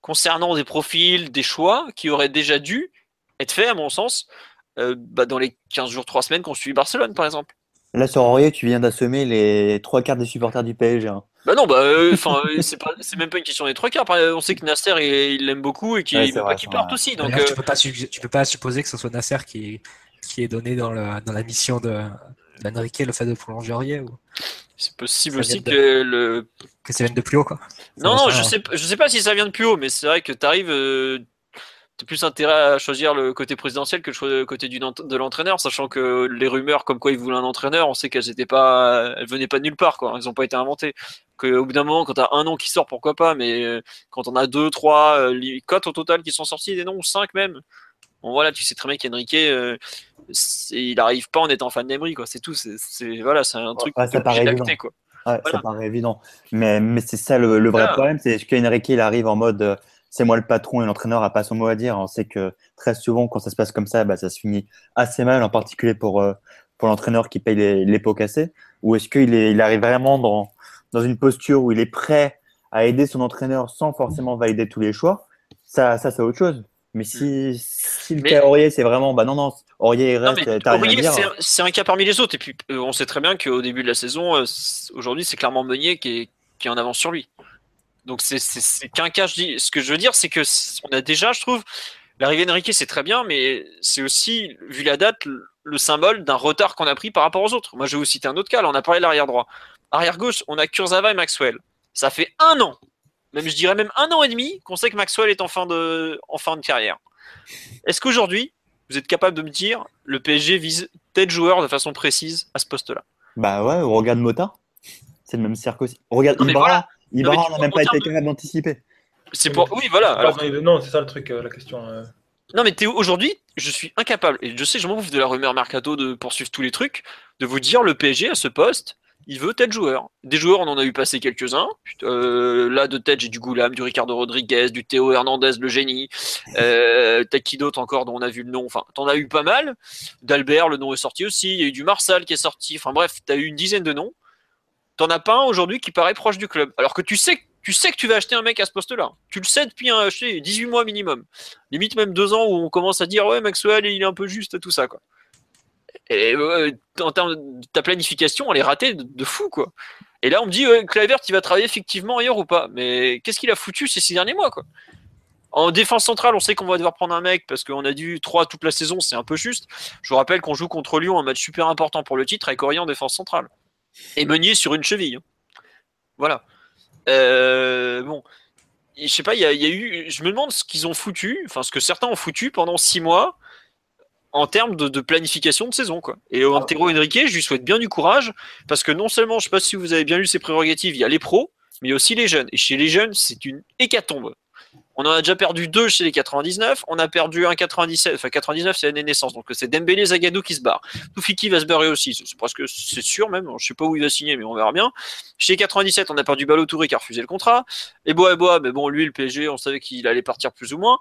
concernant des profils, des choix qui auraient déjà dû être faits, à mon sens, euh, bah, dans les 15 jours, 3 semaines qu'on suit Barcelone, par exemple. Là, sur Aurier, tu viens d'assommer les trois quarts des supporters du PSG. hein. Bah non, bah, euh, enfin, euh, c'est même pas une question des trois quarts. On sait que Nasser, il l'aime beaucoup et qu'il Ouais, veut pas qu'il parte aussi. Donc, D'ailleurs, euh, tu peux pas tu peux pas supposer que ce soit Nasser qui, qui est donné dans, le, dans la mission de d'Enrique le fait de prolonger Aurier ou c'est possible ça aussi de- que le. que ça vienne de plus haut quoi. Non, Ça non, je ça sais, je sais pas si ça vient de plus haut, mais c'est vrai que t'arrives. Euh, T'as plus intérêt à choisir le côté présidentiel que le côté du, de l'entraîneur, sachant que les rumeurs comme quoi ils voulaient un entraîneur, on sait qu'elles étaient pas, elles venaient pas de nulle part, quoi. Elles ont pas été inventées. Que au bout d'un moment, quand t'as un nom qui sort, pourquoi pas, mais euh, quand on a deux, trois, euh, quatre au total qui sont sortis, des noms, cinq même. Bon voilà, tu sais très bien qu'Enrique, euh, il arrive pas en étant fan d'Emery, quoi. C'est tout. C'est, voilà, c'est un truc Ouais, ça paraît évident. quoi. Ouais, Voilà. ça paraît évident. Mais, mais c'est ça le, le vrai Ah. problème, c'est qu'Enrique, il arrive en mode euh, c'est moi le patron et l'entraîneur a pas son mot à dire. On sait que très souvent, quand ça se passe comme ça, bah, ça se finit assez mal, en particulier pour, euh, pour l'entraîneur qui paye les, les pots cassés. Ou est-ce qu'il est, il arrive vraiment dans, dans une posture où il est prêt à aider son entraîneur sans forcément valider tous les choix? Ça, ça c'est autre chose. Mais si, si le Mais- cas Aurier, c'est vraiment, bah non, non, Aurier, c'est un- c'est un cas parmi les autres. Et puis, euh, on sait très bien qu'au début de la saison, euh, aujourd'hui, c'est clairement Meunier qui est, qui est en avance sur lui. Donc, c'est- qu'un cas. Je dis, ce que je veux dire, c'est que on a déjà, je trouve, l'arrivée d'Enrique, c'est très bien, mais c'est aussi, vu la date, le, le symbole d'un retard qu'on a pris par rapport aux autres. Moi, je vais vous citer un autre cas. Là, on a parlé de l'arrière droit. Arrière gauche, on a Kurzawa et Maxwell. Ça fait un an, même je dirais même un an et demi, qu'on sait que Maxwell est en fin de, en fin de carrière. Est-ce qu'aujourd'hui, vous êtes capable de me dire le PSG vise tel joueur de façon précise à ce poste-là? Bah ouais, on regarde Mota. C'est le même cercle aussi. On regarde Non, mais Ibarra. voilà. Ibarra, n'a même pas été capable d'anticiper. C'est pour. Oui, voilà. Alors, non, c'est ça le truc, euh, la question. euh. Non mais Théo, aujourd'hui, je suis incapable, et je sais, je m'en fous de la rumeur mercato de poursuivre tous les trucs, de vous dire le PSG à ce poste, il veut tel joueur. Des joueurs, on en a eu passé quelques-uns. Euh, là, de tête, j'ai du Goulam, du Ricardo Rodriguez, du Théo Hernandez, le génie. Euh, T'as qui d'autre encore dont on a vu le nom Enfin, t'en as eu pas mal. D'Albert, le nom est sorti aussi. Il y a eu du Marsal qui est sorti. Enfin bref, t'as eu une dizaine de noms. T'en as pas un aujourd'hui qui paraît proche du club. Alors que tu sais, que- tu sais que tu vas acheter un mec à ce poste-là. Tu le sais depuis un, je sais, 18 mois minimum limite même deux ans où on commence à dire ouais Maxwell il est un peu juste tout ça quoi. Et euh, en termes de ta planification, elle est ratée de, fou quoi. Et là on me dit ouais, Kluivert il va travailler effectivement ailleurs ou pas Mais qu'est-ce qu'il a foutu ces six derniers mois quoi? En défense centrale, on sait qu'on va devoir prendre un mec parce qu'on a dû trois toute la saison, c'est un peu juste. Je vous rappelle qu'on joue contre Lyon, un match super important pour le titre avec en défense centrale et Meunier sur une cheville. hein. Voilà. Euh, bon, je sais pas, il y, y a eu. Je me demande ce qu'ils ont foutu, enfin ce que certains ont foutu pendant six mois en termes de, de planification de saison, quoi. Et au Antero Henrique, je lui souhaite bien du courage parce que non seulement, je sais pas si vous avez bien lu ses prérogatives, il y a les pros, mais il y a aussi les jeunes. Et chez les jeunes, c'est une hécatombe. On en a déjà perdu deux chez les 99, on a perdu un 97, enfin 99 c'est l'année naissance, donc c'est Dembélé Zagadou qui se barre. Toufiki va se barrer aussi, c'est presque c'est sûr même, je sais pas où il va signer mais on verra bien. Chez les 97, on a perdu Balotouré qui a refusé le contrat. Et Bois et mais bon lui le PSG, on savait qu'il allait partir plus ou moins.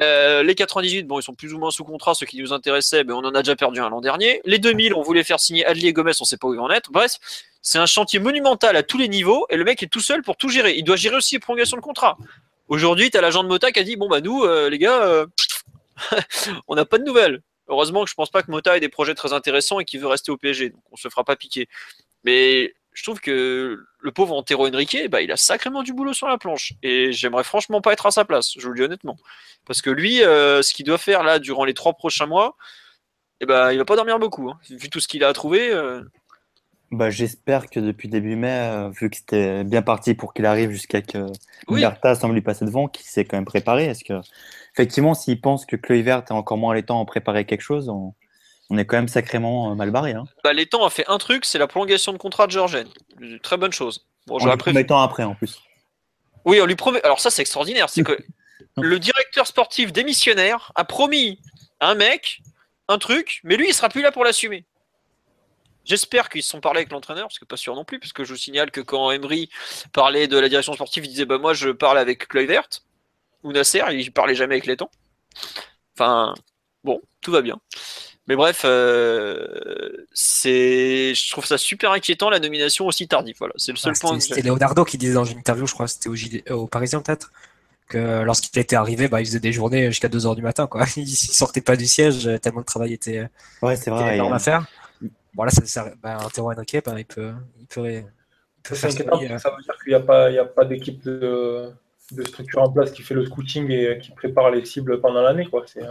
Euh, les 98, bon ils sont plus ou moins sous contrat, ceux qui nous intéressaient, mais on en a déjà perdu un l'an dernier. Les 2000, on voulait faire signer Adli Gomez, on sait pas où il va en être. Bref, c'est un chantier monumental à tous les niveaux et le mec est tout seul pour tout gérer. Il doit gérer aussi les prolongations de contrat. Aujourd'hui, tu as l'agent de Mota qui a dit Bon, bah, nous, euh, les gars, euh, on n'a pas de nouvelles. Heureusement que je pense pas que Mota ait des projets très intéressants et qu'il veut rester au PSG. Donc, on se fera pas piquer. Mais je trouve que le pauvre Antero Henrique, bah, il a sacrément du boulot sur la planche. Et j'aimerais franchement pas être à sa place, je vous le dis honnêtement. Parce que lui, euh, ce qu'il doit faire là durant les trois prochains mois, eh ben, il va pas dormir beaucoup. hein. Vu tout ce qu'il a à trouver. Bah, J'espère que depuis début mai, euh, vu que c'était bien parti pour qu'il arrive jusqu'à que Oui. Bertha semble lui passer devant, qu'il s'est quand même préparé. Est-ce que, effectivement, s'il pense que Kluivert est encore moins les temps à préparer quelque chose, on, on est quand même sacrément euh, mal barré. Hein. bah, L'étang a fait un truc, c'est la prolongation de contrat de Georgen. Une Très bonne chose. Bon, En lui promettant après, en plus. Oui, on lui promet. Alors ça, c'est extraordinaire. C'est que le directeur sportif démissionnaire a promis à un mec un truc, mais lui, il sera plus là pour l'assumer. J'espère qu'ils se sont parlé avec l'entraîneur, parce que pas sûr non plus, parce que je vous signale que quand Emery parlait de la direction sportive, il disait bah moi je parle avec Kluivert ou Nasser, il parlait jamais avec Letton. Enfin, bon, tout va bien. Mais bref, euh, c'est, je trouve ça super inquiétant la nomination aussi tardive. Voilà, c'est le seul Ah, point. C'était Leonardo qui disait dans une interview, je crois, c'était au, euh, au Parisien peut-être, que lorsqu'il était arrivé, bah, il faisait des journées jusqu'à 2h du matin. Quoi. Il sortait pas du siège, euh, tellement le travail était, Ouais, c'est vrai. énorme à faire. Bon, là, ça, ça, bah, Antero Henrique, bah, il peut, il peut, il peut faire ce que ça veut dire qu'il n'y a pas, il y a pas d'équipe de, de structure en place qui fait le scouting et qui prépare les cibles pendant l'année. quoi. C'est, euh,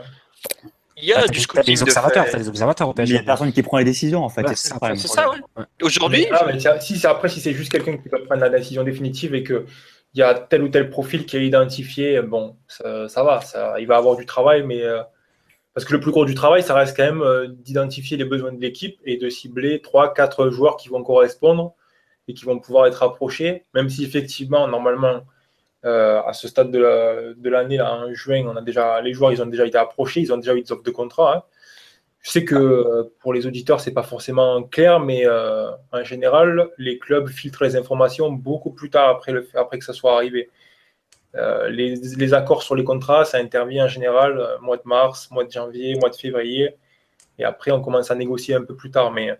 Il y a Bah, du scouting des de observateurs, fait. des observateurs au Mais il n'y a personne qui prend les décisions, en fait. Ouais, c'est c'est ça ouais. Aujourd'hui, Ah, mais c'est- si c'est après, si c'est juste quelqu'un qui doit prendre la décision définitive et que il y a tel ou tel profil qui est identifié, bon, ça, ça va, ça, il va avoir du travail, mais euh, parce que le plus gros du travail, ça reste quand même euh, d'identifier les besoins de l'équipe et de cibler trois, quatre joueurs qui vont correspondre et qui vont pouvoir être approchés, même si effectivement, normalement, euh, à ce stade de la- de l'année, en juin, on a déjà, les joueurs, ils ont déjà été approchés, ils ont déjà eu des offres de contrat. hein. Je sais que euh, pour les auditeurs, c'est pas forcément clair, mais en général, les clubs filtrent les informations beaucoup plus tard après que ça soit arrivé. Euh, les, les accords sur les contrats, ça intervient en général euh, mois de mars, mois de janvier, mois de février, et après on commence à négocier un peu plus tard. Mais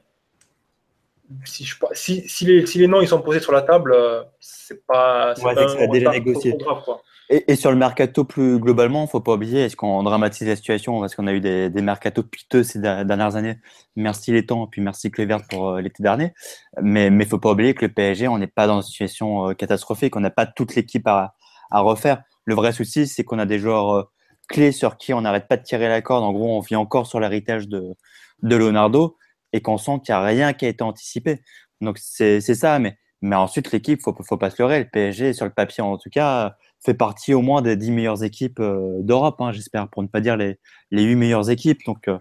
si, je, si, si, les, si les noms ils sont posés sur la table, euh, c'est pas, c'est Ouais, pas c'est déjà négocié. grave. Et, et sur le mercato plus globalement, faut pas oublier, est-ce qu'on dramatise la situation? Parce qu'on a eu des, des mercatos piteux ces dernières années. Merci les temps, puis merci Clévert pour euh, l'été dernier. Mais mais faut pas oublier que le PSG, on n'est pas dans une situation euh, catastrophique, on n'a pas toute l'équipe à, à refaire. Le vrai souci, c'est qu'on a des joueurs euh, clés sur qui on n'arrête pas de tirer la corde. En gros, on vit encore sur l'héritage de de Leonardo et qu'on sent qu'il n'y a rien qui a été anticipé. Donc c'est ça, mais, mais ensuite l'équipe, faut, faut pas se leurrer. Le PSG, sur le papier en tout cas, fait partie au moins des 10 meilleures équipes euh, d'Europe, hein, j'espère, pour ne pas dire les, les 8 meilleures équipes. Donc, euh,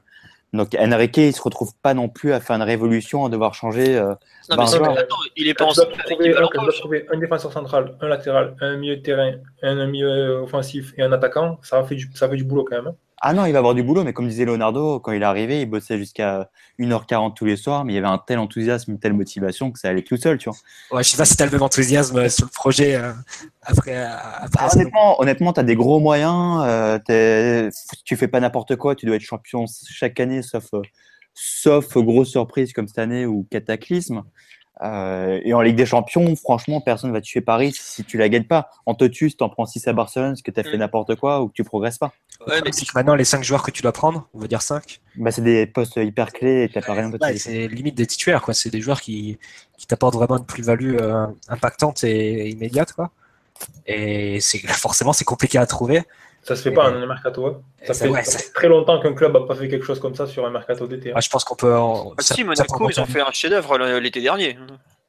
donc Enrique, il se retrouve pas non plus à faire une révolution, à devoir changer. Euh, non, mais ben, attends, il est pas en trouver, trouver un défenseur central, un latéral, un milieu de terrain, un milieu offensif et un attaquant. Ça fait du, ça fait du boulot quand même. Ah non, il va avoir du boulot, mais comme disait Leonardo, quand il est arrivé, il bossait jusqu'à 1h40 tous les soirs, mais il y avait un tel enthousiasme, une telle motivation que ça allait tout seul, tu vois. Ouais, je sais pas si tu as le même enthousiasme euh, sur le projet euh, après. Euh, après ah, honnêtement, honnêtement tu as des gros moyens, euh, tu fais pas n'importe quoi, tu dois être champion chaque année, sauf, sauf grosse surprise comme cette année ou cataclysme. Euh, et en Ligue des Champions, franchement, personne ne va tuer Paris si tu la gagnes pas. En totus, tu en prends 6 à Barcelone, parce que tu as fait mm. n'importe quoi ou que tu progresses pas. Ouais, mais c'est maintenant, les 5 joueurs que tu dois prendre, on va dire 5. Bah, c'est des postes hyper clés et tu pas rien d'autre. c'est limite des titulaires, quoi. C'est des joueurs qui, qui t'apportent vraiment une plus-value euh, impactante et, immédiate, quoi. Et forcément, c'est compliqué à trouver. Ça se fait pas un mercato. Hein. Ça, fait, très longtemps qu'un club n'a pas fait quelque chose comme ça sur un mercato d'été. Hein. je pense qu'on peut. Ah, si, Monaco, ils ont fait un chef-d'œuvre l'été dernier.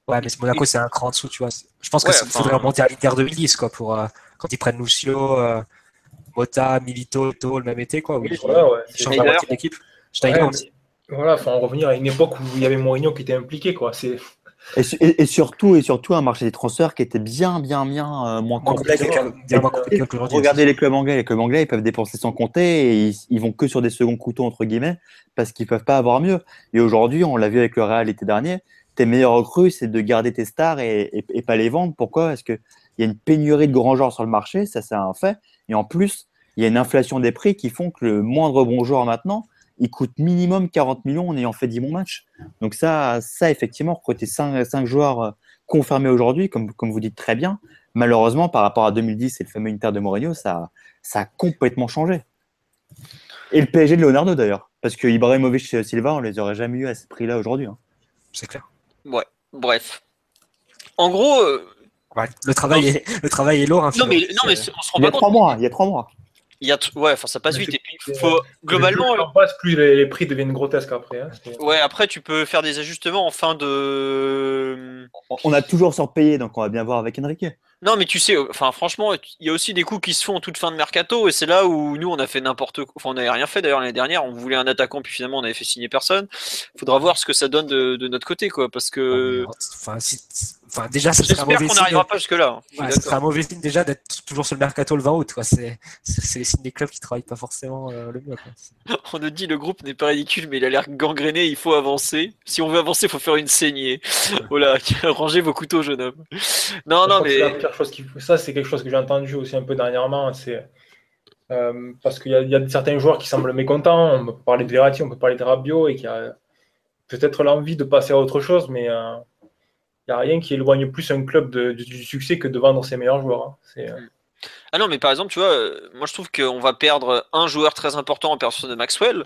Ouais, mais Monaco, c'est un cran en dessous, tu vois. Je pense qu'il faudrait remonter à l'Inter 2010, quoi, pour, euh, quand ils prennent Lucio, euh, Mota, Milito, Eto, le même été, quoi. Oui, voilà, ouais. Ils changent la moitié de l'équipe. Voilà, faut en revenir à une époque où il y avait Mourinho qui était impliqué, quoi. C'est. Et, surtout, et surtout un marché des transferts qui était bien, bien, bien euh, moins complexe. Regardez les clubs anglais. Les clubs anglais, ils peuvent dépenser sans compter et ils, vont que sur des seconds couteaux, entre guillemets, parce qu'ils peuvent pas avoir mieux. Et aujourd'hui, on l'a vu avec le Real l'été dernier, tes meilleurs recrues, c'est de garder tes stars et, pas les vendre. Pourquoi? Parce qu'il y a une pénurie de grands joueurs sur le marché, ça c'est un fait. Et en plus, il y a une inflation des prix qui font que le moindre bon joueur maintenant, il coûte minimum 40 millions en ayant fait 10 bons matchs. Donc ça, ça effectivement, recruter 5, 5 joueurs euh, confirmés aujourd'hui, comme, comme vous dites très bien, malheureusement, par rapport à 2010 et le fameux Inter de Mourinho, ça, ça a complètement changé. Et le PSG de Leonardo d'ailleurs, parce que Ibrahimovic et Silva, on les aurait jamais eu à ce prix-là aujourd'hui. Hein. C'est clair. Ouais, bref. En gros... Euh, le, travail est, le travail est lourd. Hein, non, mais, non, mais on se rend il y a trois mois, il y a trois mois. Il y a ouais, enfin ça passe vite. Et puis, faut, globalement, plus les, prix deviennent grotesques après. Hein, ouais, après tu peux faire des ajustements en fin de. On a toujours surpayé, donc on va bien voir avec Enrique. Non, mais tu sais, enfin franchement, il y a aussi des coups qui se font en toute fin de mercato, et c'est là où nous on a fait n'importe quoi. Enfin, on n'avait rien fait d'ailleurs l'année dernière. On voulait un attaquant, puis finalement on avait fait signer personne. Faudra voir ce que ça donne de, de notre côté, quoi, parce que. Enfin, si Enfin, déjà, ça serait un mauvais qu'on n'arrivera pas jusque-là. Hein. ça serait un mauvais signe déjà d'être toujours sur le mercato le 20 août. C'est les signes des clubs qui travaillent pas forcément euh, le mieux. On nous dit le groupe n'est pas ridicule, mais il a l'air gangréné. Il faut avancer. Si on veut avancer, il faut faire une saignée. voilà, rangez vos couteaux, jeune homme. Non, non, mais ça, c'est quelque chose que j'ai entendu aussi un peu dernièrement. C'est euh, parce qu'il y, a certains joueurs qui semblent mécontents. On peut parler de Verratti, on peut parler de Rabiot et qui a peut-être l'envie de passer à autre chose, mais euh, rien qui éloigne plus un club du succès que de vendre ses meilleurs joueurs. Hein. Euh, ah non, mais par exemple, tu vois, euh, moi je trouve qu'on va perdre un joueur très important en personne de Maxwell.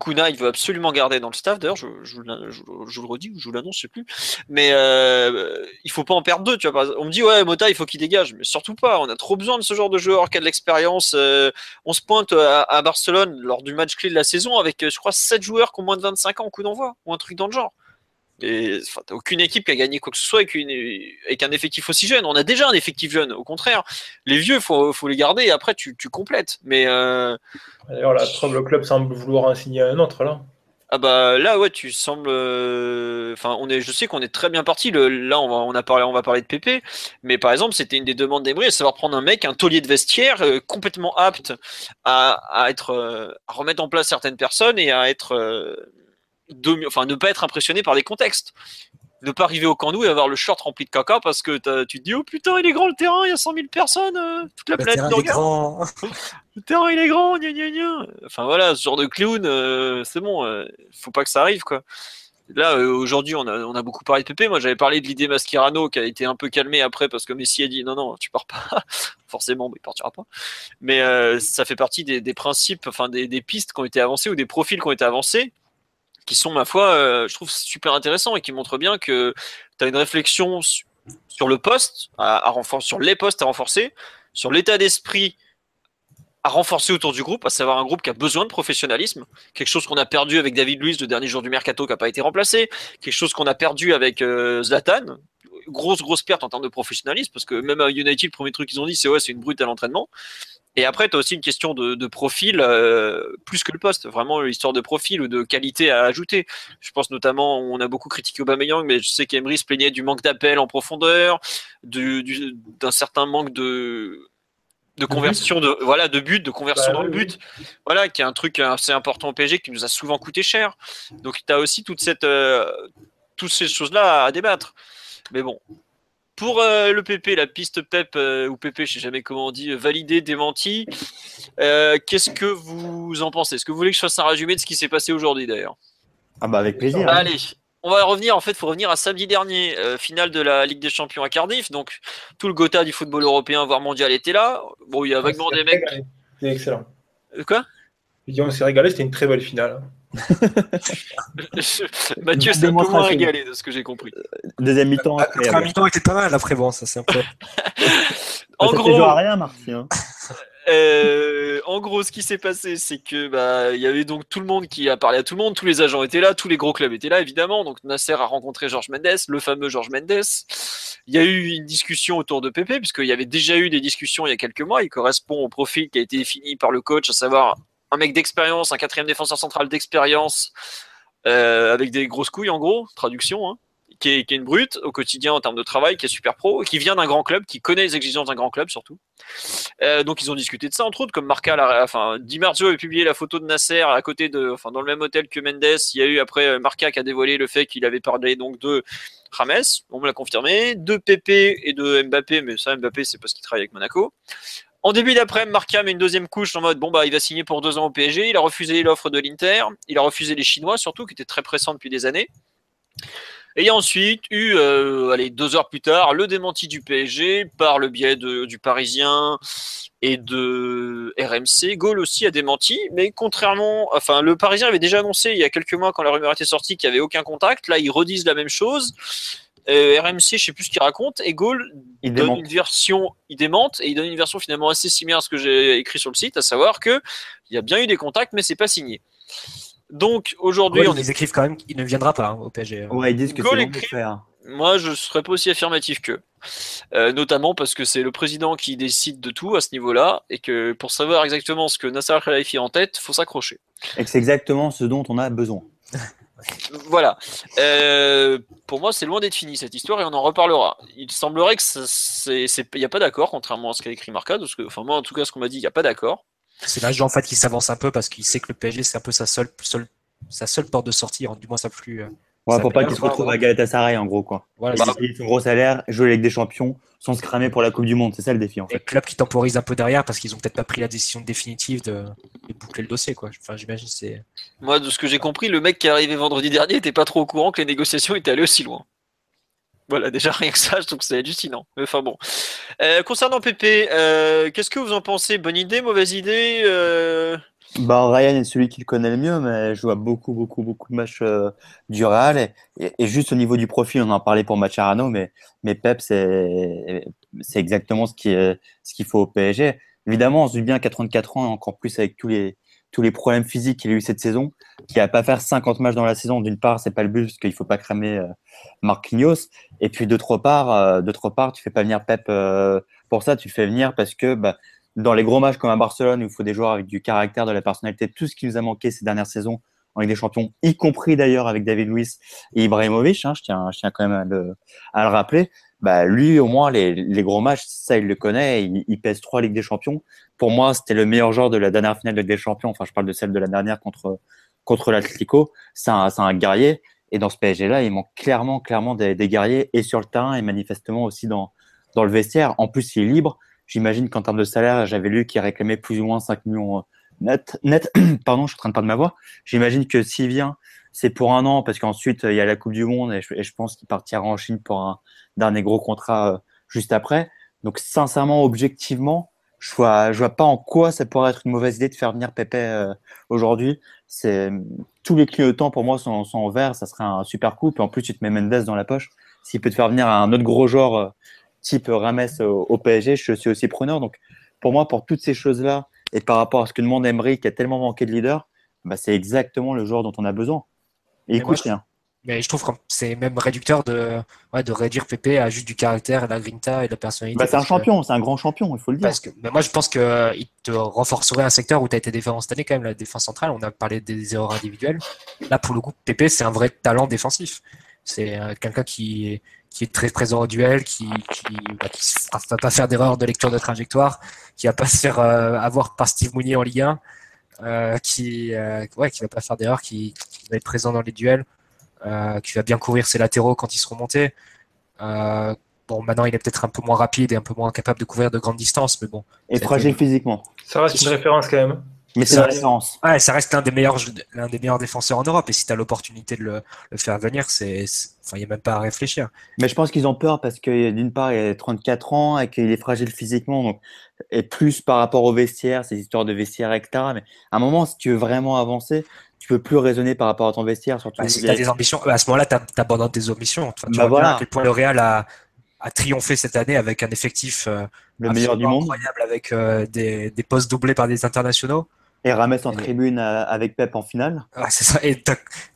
Kuna, il veut absolument garder dans le staff. D'ailleurs, je, le redis ou je vous l'annonce, je sais plus. Mais euh, il faut pas en perdre deux. Tu vois, on me dit ouais, Mota, il faut qu'il dégage, mais surtout pas. On a trop besoin de ce genre de joueur qui a de l'expérience. Euh, on se pointe à, Barcelone lors du match clé de la saison avec, je crois, 7 joueurs qui ont moins de 25 ans au coup d'envoi ou un truc dans le genre. Et t'as aucune équipe qui a gagné quoi que ce soit avec, une, avec, un effectif aussi jeune. On a déjà un effectif jeune. Au contraire, les vieux, faut, faut les garder et après tu, tu complètes. Mais euh... d'ailleurs, le club semble vouloir en signer un autre là. Ah bah là ouais tu sembles euh, enfin on est je sais qu'on est très bien parti le... là on va on a parlé on va parler de Pépé mais par exemple c'était une des demandes d'Emery à savoir prendre un mec un taulier de vestiaire euh, complètement apte à, à être euh, à remettre en place certaines personnes et à être enfin, ne pas être impressionné par les contextes. Ne pas arriver au camp et avoir le short rempli de caca parce que tu te dis oh putain il est grand le terrain, il y a 100 000 personnes, euh, toute la planète nous regarde. le terrain il est grand, gna gna gna. Enfin voilà, ce genre de clown, euh, c'est bon, euh, faut pas que ça arrive quoi. Là, aujourd'hui, on a, on a, beaucoup parlé de Pépé. Moi, j'avais parlé de l'idée Mascherano qui a été un peu calmé après parce que Messi a dit non, non, tu pars pas. Forcément, mais il partira pas. Mais ça fait partie des, des principes, enfin des, des, pistes qui ont été avancées ou des profils qui ont été avancés qui sont, ma foi, euh, je trouve super intéressants et qui montrent bien que tu as une réflexion sur le poste, à, sur les postes à renforcer, sur l'état d'esprit à renforcer autour du groupe, à savoir un groupe qui a besoin de professionnalisme, quelque chose qu'on a perdu avec David Luiz le dernier jour du mercato qui n'a pas été remplacé, quelque chose qu'on a perdu avec euh, Zlatan, grosse grosse perte en termes de professionnalisme parce que même à United, le premier truc qu'ils ont dit c'est ouais c'est une brute à l'entraînement. Et après, tu as aussi une question de, profil, euh, plus que le poste, vraiment l'histoire de profil ou de qualité à ajouter. Je pense notamment, on a beaucoup critiqué Aubameyang, mais je sais qu'Emery se plaignait du manque d'appel en profondeur, d'un certain manque de, de conversion de voilà de but de conversion bah dans le but. voilà qui est un truc assez important au PSG qui nous a souvent coûté cher. Donc tu as aussi toute cette euh, toutes ces choses là à débattre. Mais bon pour euh, le PP la piste PEP euh, ou PP je sais jamais comment on dit validé démenti qu'est-ce que vous en pensez? Est-ce que vous voulez que je fasse un résumé de ce qui s'est passé aujourd'hui d'ailleurs? Ah bah avec plaisir hein. allez on va revenir, en fait, il faut revenir à samedi dernier, euh, finale de la Ligue des Champions à Cardiff. Donc, tout le Gotha du football européen, voire mondial, était là. Bon, il y a vaguement des mecs. C'était excellent. Euh, quoi On s'est régalé, c'était une très belle finale. Mathieu s'est un peu moins régalé de ce que j'ai compris. Deuxième mi-temps. Ah, mi-temps était pas mal après, bon, ça c'est un peu. en gros. à rien, Martin. Euh, en gros, ce qui s'est passé, c'est que bah il y avait donc tout le monde qui a parlé à tout le monde, tous les agents étaient là, tous les gros clubs étaient là évidemment. Donc Nasser a rencontré Georges Mendes, le fameux Georges Mendes. Il y a eu une discussion autour de Pépé, puisqu'il y avait déjà eu des discussions il y a quelques mois. Il correspond au profil qui a été défini par le coach, à savoir un mec d'expérience, un quatrième défenseur central d'expérience, euh, avec des grosses couilles en gros, traduction. Hein qui est, une brute au quotidien en termes de travail, qui est super pro, qui vient d'un grand club, qui connaît les exigences d'un grand club surtout. Euh, donc ils ont discuté de ça entre autres, comme Marca, enfin Di Marzio avait publié la photo de Nasser à côté de, enfin dans le même hôtel que Mendes. Il y a eu après euh, Marca qui a dévoilé le fait qu'il avait parlé donc de Rames, on me l'a confirmé, de Pepe et de Mbappé, mais ça Mbappé c'est parce qu'il travaille avec Monaco. En début d'après, Marca met une deuxième couche en mode bon bah il va signer pour deux ans au PSG. Il a refusé l'offre de l'Inter, il a refusé les Chinois surtout qui étaient très pressants depuis des années. Et il y a ensuite eu, euh, allez, deux heures plus tard, le démenti du PSG par le biais du Parisien et de RMC. Gaulle aussi a démenti, mais contrairement, enfin, le Parisien avait déjà annoncé il y a quelques mois quand la rumeur était sortie qu'il n'y avait aucun contact. Là, ils redisent la même chose. Euh, RMC, je sais plus ce qu'il raconte, et Gaulle il donne une version, il démente et il donne une version finalement assez similaire à ce que j'ai écrit sur le site, à savoir que il y a bien eu des contacts, mais c'est pas signé. Donc aujourd'hui, on ils écrivent quand même qu'il ne viendra pas hein, au PSG. Ouais, ils disent que c'est faire. Moi, je serais pas aussi affirmatif que, euh, notamment parce que c'est le président qui décide de tout à ce niveau-là, et que pour savoir exactement ce que Nasser Khelaïfi a en tête, faut s'accrocher. Et que c'est exactement ce dont on a besoin. voilà. Euh, pour moi, c'est loin d'être fini cette histoire et on en reparlera. Il semblerait que c'est, il n'y a pas d'accord, contrairement à ce qu'a écrit Marca, parce que, enfin moi, en tout cas, ce qu'on m'a dit, il n'y a pas d'accord. C'est l'agent en fait qui s'avance un peu parce qu'il sait que le PSG c'est un peu sa seule, sa seule porte de sortie, du moins sa plus. Ouais, pour pas qu'il se retrouve à Galatasaray en gros quoi. Voilà, bah, son gros salaire, jouer avec des champions sans se cramer pour la Coupe du Monde, c'est ça le défi en fait. Et club qui temporise un peu derrière parce qu'ils ont peut-être pas pris la décision définitive de, boucler le dossier quoi. Enfin j'imagine c'est. Moi de ce que j'ai compris, le mec qui est arrivé vendredi dernier était pas trop au courant que les négociations étaient allées aussi loin. Voilà, déjà rien que ça, je trouve que c'est hallucinant. Mais enfin bon. Euh, concernant Pépé, euh, qu'est-ce que vous en pensez? Bonne idée, mauvaise idée euh? bah, Ryan est celui qui le connaît le mieux, mais je vois beaucoup, beaucoup, beaucoup de matchs du Real. Et, juste au niveau du profil, on en parlait pour Macharano, mais, mais Pep, c'est exactement ce qu'il ce faut au PSG. Évidemment, on se dit bien 84 ans, encore plus avec tous les, tous les problèmes physiques qu'il a eu cette saison, qui a pas faire 50 matchs dans la saison. D'une part, c'est pas le but parce qu'il faut pas cramer euh, Marquinhos, et puis d'autre part, euh, d'autre part, tu fais pas venir Pep euh, pour ça. Tu le fais venir parce que bah, dans les gros matchs comme à Barcelone, il faut des joueurs avec du caractère, de la personnalité, tout ce qui nous a manqué ces dernières saisons en Ligue des Champions, y compris d'ailleurs avec David Luiz et Ibrahimovic. Hein, je tiens, je tiens quand même à le, à le rappeler bah lui au moins les, les, gros matchs ça il le connaît. Il, il, pèse trois ligues des champions. Pour moi c'était le meilleur joueur de la dernière finale de Ligue des champions. Enfin je parle de celle de la dernière contre contre l'Atlético. C'est un, un guerrier. Et dans ce PSG là il manque clairement clairement des, des, guerriers et sur le terrain et manifestement aussi dans dans le vestiaire. En plus il est libre. J'imagine qu'en termes de salaire j'avais lu qu'il réclamait plus ou moins 5 millions euh, net net pardon je suis en train de perdre ma voix. J'imagine que s'il vient c'est pour un an parce qu'ensuite il y a la Coupe du Monde et je, pense qu'il partira en Chine pour un dernier gros contrat euh, juste après. Donc sincèrement, objectivement, je vois, je vois pas en quoi ça pourrait être une mauvaise idée de faire venir Pepe euh, aujourd'hui. C'est tous les clignotants pour moi sont, sont en vert, ça serait un super coup. Et en plus, tu te mets Mendes dans la poche. S'il peut te faire venir un autre gros joueur euh, type Rames au, au, PSG, je suis aussi preneur. Donc pour moi, pour toutes ces choses là, Et par rapport à ce que demande Emery, qui a tellement manqué de leader, bah, c'est exactement le joueur dont on a besoin. Et il coûte rien. Mais je trouve que c'est même réducteur de, ouais, de réduire Pépé à juste du caractère, et de la grinta et de la personnalité. Bah, c'est un champion, c'est un grand champion, il faut le dire. Parce que, mais moi, je pense qu'il te renforcerait un secteur où tu as été défenseur cette année, quand même, la défense centrale. On a parlé des erreurs individuelles. Là, pour le coup, Pépé, c'est un vrai talent défensif. C'est euh, quelqu'un qui, qui est très présent au duel, qui qui, bah, va pas faire d'erreur de lecture de trajectoire, qui va pas se faire euh, avoir par Steve Mounier en Ligue 1, euh, qui euh, ouais, qui va pas faire d'erreur, qui, qui, va être présent dans les duels, euh, qui va bien courir ses latéraux quand ils seront montés. Euh, bon, maintenant il est peut-être un peu moins rapide et un peu moins capable de couvrir de grandes distances, mais bon. Et fragile physiquement. Ça reste une référence quand même. Mais c'est la référence. Ouais, ça reste l'un des meilleurs, l'un des meilleurs défenseurs en Europe. Et si tu as l'opportunité de le, le, faire venir, c'est, enfin, il n'y a même pas à réfléchir. Mais je pense qu'ils ont peur parce que d'une part, il a 34 ans et qu'il est fragile physiquement, donc et plus par rapport au vestiaire, ces histoires de vestiaire, etc. Mais à un moment, si tu veux vraiment avancer, tu peux plus raisonner par rapport à ton vestiaire. Surtout bah, si tu as des ambitions, à ce moment-là, tu abandonnes tes ambitions. Tu bah, voilà. à quel point le Real a, a triomphé cette année avec un effectif euh, le meilleur du monde, incroyable avec euh, des, des postes doublés par des internationaux. Et Rames en tribune avec Pep en finale. C'est ça. Et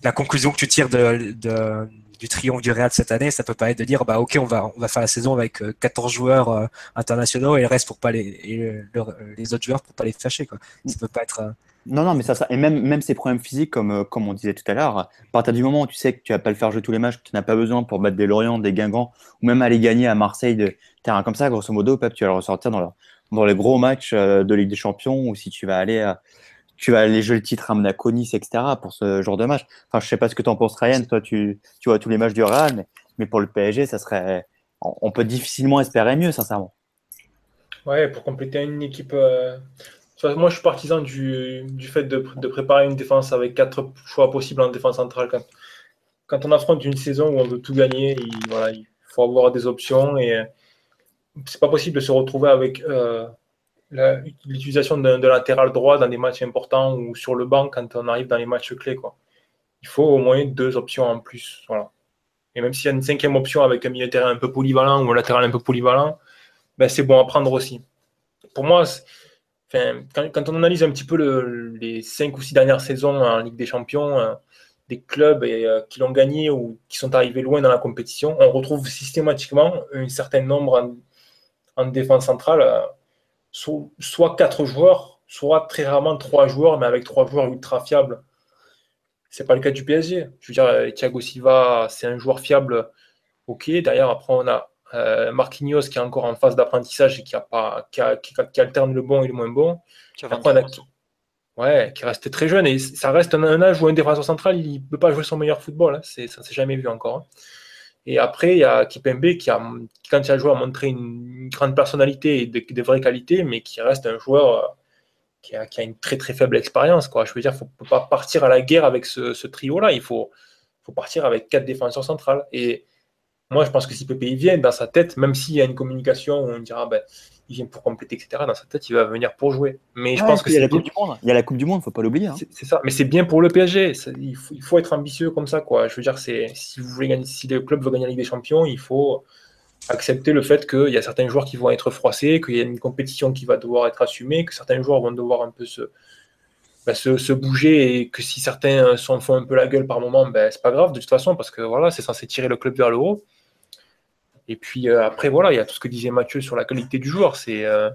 la conclusion que tu tires de, de, du triomphe du Real cette année, ça peut pas être de dire bah ok on va on va faire la saison avec 14 joueurs euh, internationaux et le reste pour pas les et le, les autres joueurs pour pas les fâcher quoi. Ça peut pas être. Euh... Non non mais ça, ça et même même ces problèmes physiques comme euh, comme on disait tout à l'heure, à partir du moment où tu sais que tu vas pas le faire jouer tous les matchs, que tu n'as pas besoin pour battre des Lorient, des Guingamp ou même aller gagner à Marseille de terrain comme ça, grosso modo, Pep tu vas le ressortir dans le, dans les gros matchs euh, de Ligue des Champions ou si tu vas aller à tu vas aller jouer le titre à Monaco, Nice, etc. pour ce genre de match. Enfin, je sais pas ce que tu en penses, Ryan. Toi, tu, tu vois tous les matchs du Real, mais, mais pour le PSG, ça serait, on peut difficilement espérer mieux, sincèrement. Ouais, pour compléter une équipe. Euh... Moi, je suis partisan du, du fait de, de, préparer une défense avec quatre choix possibles en défense centrale. Quand, quand on affronte une saison où on veut tout gagner, il, voilà, il faut avoir des options et c'est pas possible de se retrouver avec. Euh, l'utilisation de, latéral droit dans des matchs importants ou sur le banc quand on arrive dans les matchs clés. Quoi. Il faut au moins deux options en plus. Voilà. Et même s'il y a une cinquième option avec un milieu de terrain un peu polyvalent ou un latéral un peu polyvalent, ben c'est bon à prendre aussi. Pour moi, quand, on analyse un petit peu le, les cinq ou six dernières saisons en Ligue des Champions, euh, des clubs euh, qui l'ont gagné ou qui sont arrivés loin dans la compétition, on retrouve systématiquement un certain nombre en, en défense centrale. Euh, soit quatre joueurs, soit très rarement trois joueurs, mais avec trois joueurs ultra fiables. C'est pas le cas du PSG. Je veux dire, Thiago Silva, c'est un joueur fiable. Ok, derrière, après, on a euh, Marquinhos qui est encore en phase d'apprentissage et qui, a pas, qui, a, qui, qui, alterne le bon et le moins bon. Après, on a, ouais, qui reste très jeune et ça reste un, un âge où un défenseur central, il ne peut pas jouer son meilleur football. Hein. Ça ne s'est jamais vu encore. Hein. Et après, il y a Kipembe qui, a, quand il a joué, a montré une grande personnalité et de, de vraies qualités, mais qui reste un joueur euh, qui a, une très très faible expérience. Quoi. Je veux dire, il ne faut pas partir à la guerre avec ce, trio-là. Il faut, faut partir avec quatre défenseurs centrales. Et moi, je pense que si Pepe il vient dans sa tête, même s'il y a une communication où on dira, ben, il vient pour compléter, etc. Dans sa tête, il va venir pour jouer. Mais je pense que il y a la Coupe du Monde. Il y a la Coupe du Monde, faut pas l'oublier. Hein. C'est ça. Mais c'est bien pour le PSG. Il faut, il faut, être ambitieux comme ça, quoi. Je veux dire, c'est si vous voulez gagner, si le club veut gagner la Ligue des Champions, il faut accepter le fait qu'il y a certains joueurs qui vont être froissés, qu'il y a une compétition qui va devoir être assumée, que certains joueurs vont devoir un peu se, ben, se, se, bouger et que si certains s'en font un peu la gueule par moment, ben, c'est pas grave de toute façon parce que voilà, c'est censé tirer le club vers le haut. Et puis euh, après, voilà, il y a tout ce que disait Mathieu sur la qualité du joueur. C'est euh,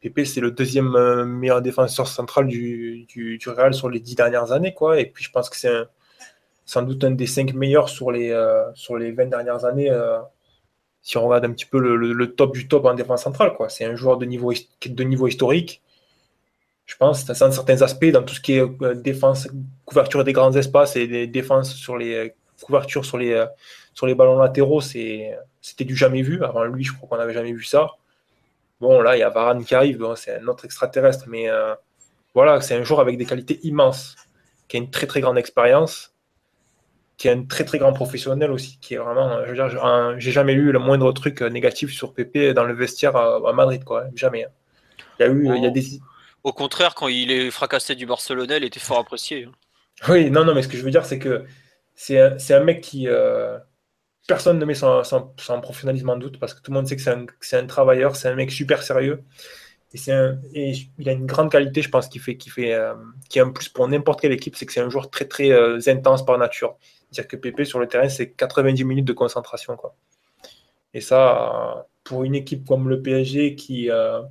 Pépé, c'est le deuxième euh, meilleur défenseur central du, du, Real sur les dix dernières années. Quoi. Et puis je pense que c'est sans doute un des cinq meilleurs sur les, euh, sur les 20 dernières années. Si on regarde un petit peu le, top du top en défense centrale. C'est un joueur de niveau, de niveau historique. Je pense dans certains aspects, dans tout ce qui est défense, couverture des grands espaces et des défenses sur les couvertures sur les, sur les ballons latéraux, c'était du jamais vu. Avant lui, je crois qu'on n'avait jamais vu ça. Bon, là, il y a Varane qui arrive, bon, c'est un autre extraterrestre, mais euh, voilà, c'est un joueur avec des qualités immenses, qui a une très très grande expérience, qui est un très très grand professionnel aussi, qui est vraiment, je veux dire, j'ai jamais lu le moindre truc négatif sur Pépé dans le vestiaire à, à Madrid, quoi, jamais. hein. Il y a eu, Oh. il y a des. Au contraire, quand il est fracassé du Barcelonais, il était fort apprécié. hein. Oui, non, non, mais ce que je veux dire, c'est que c'est un, c'est un mec qui. euh, personne ne met son, son, son professionnalisme en doute parce que tout le monde sait que c'est un, que c'est un travailleur, c'est un mec super sérieux. Et, il a une grande qualité, je pense, qui fait, qui fait, euh, qui est un plus pour n'importe quelle équipe, c'est que c'est un joueur très très euh, intense par nature. C'est-à-dire que Pépé sur le terrain, c'est 90 minutes de concentration, quoi. Et ça, pour une équipe comme le PSG qui euh,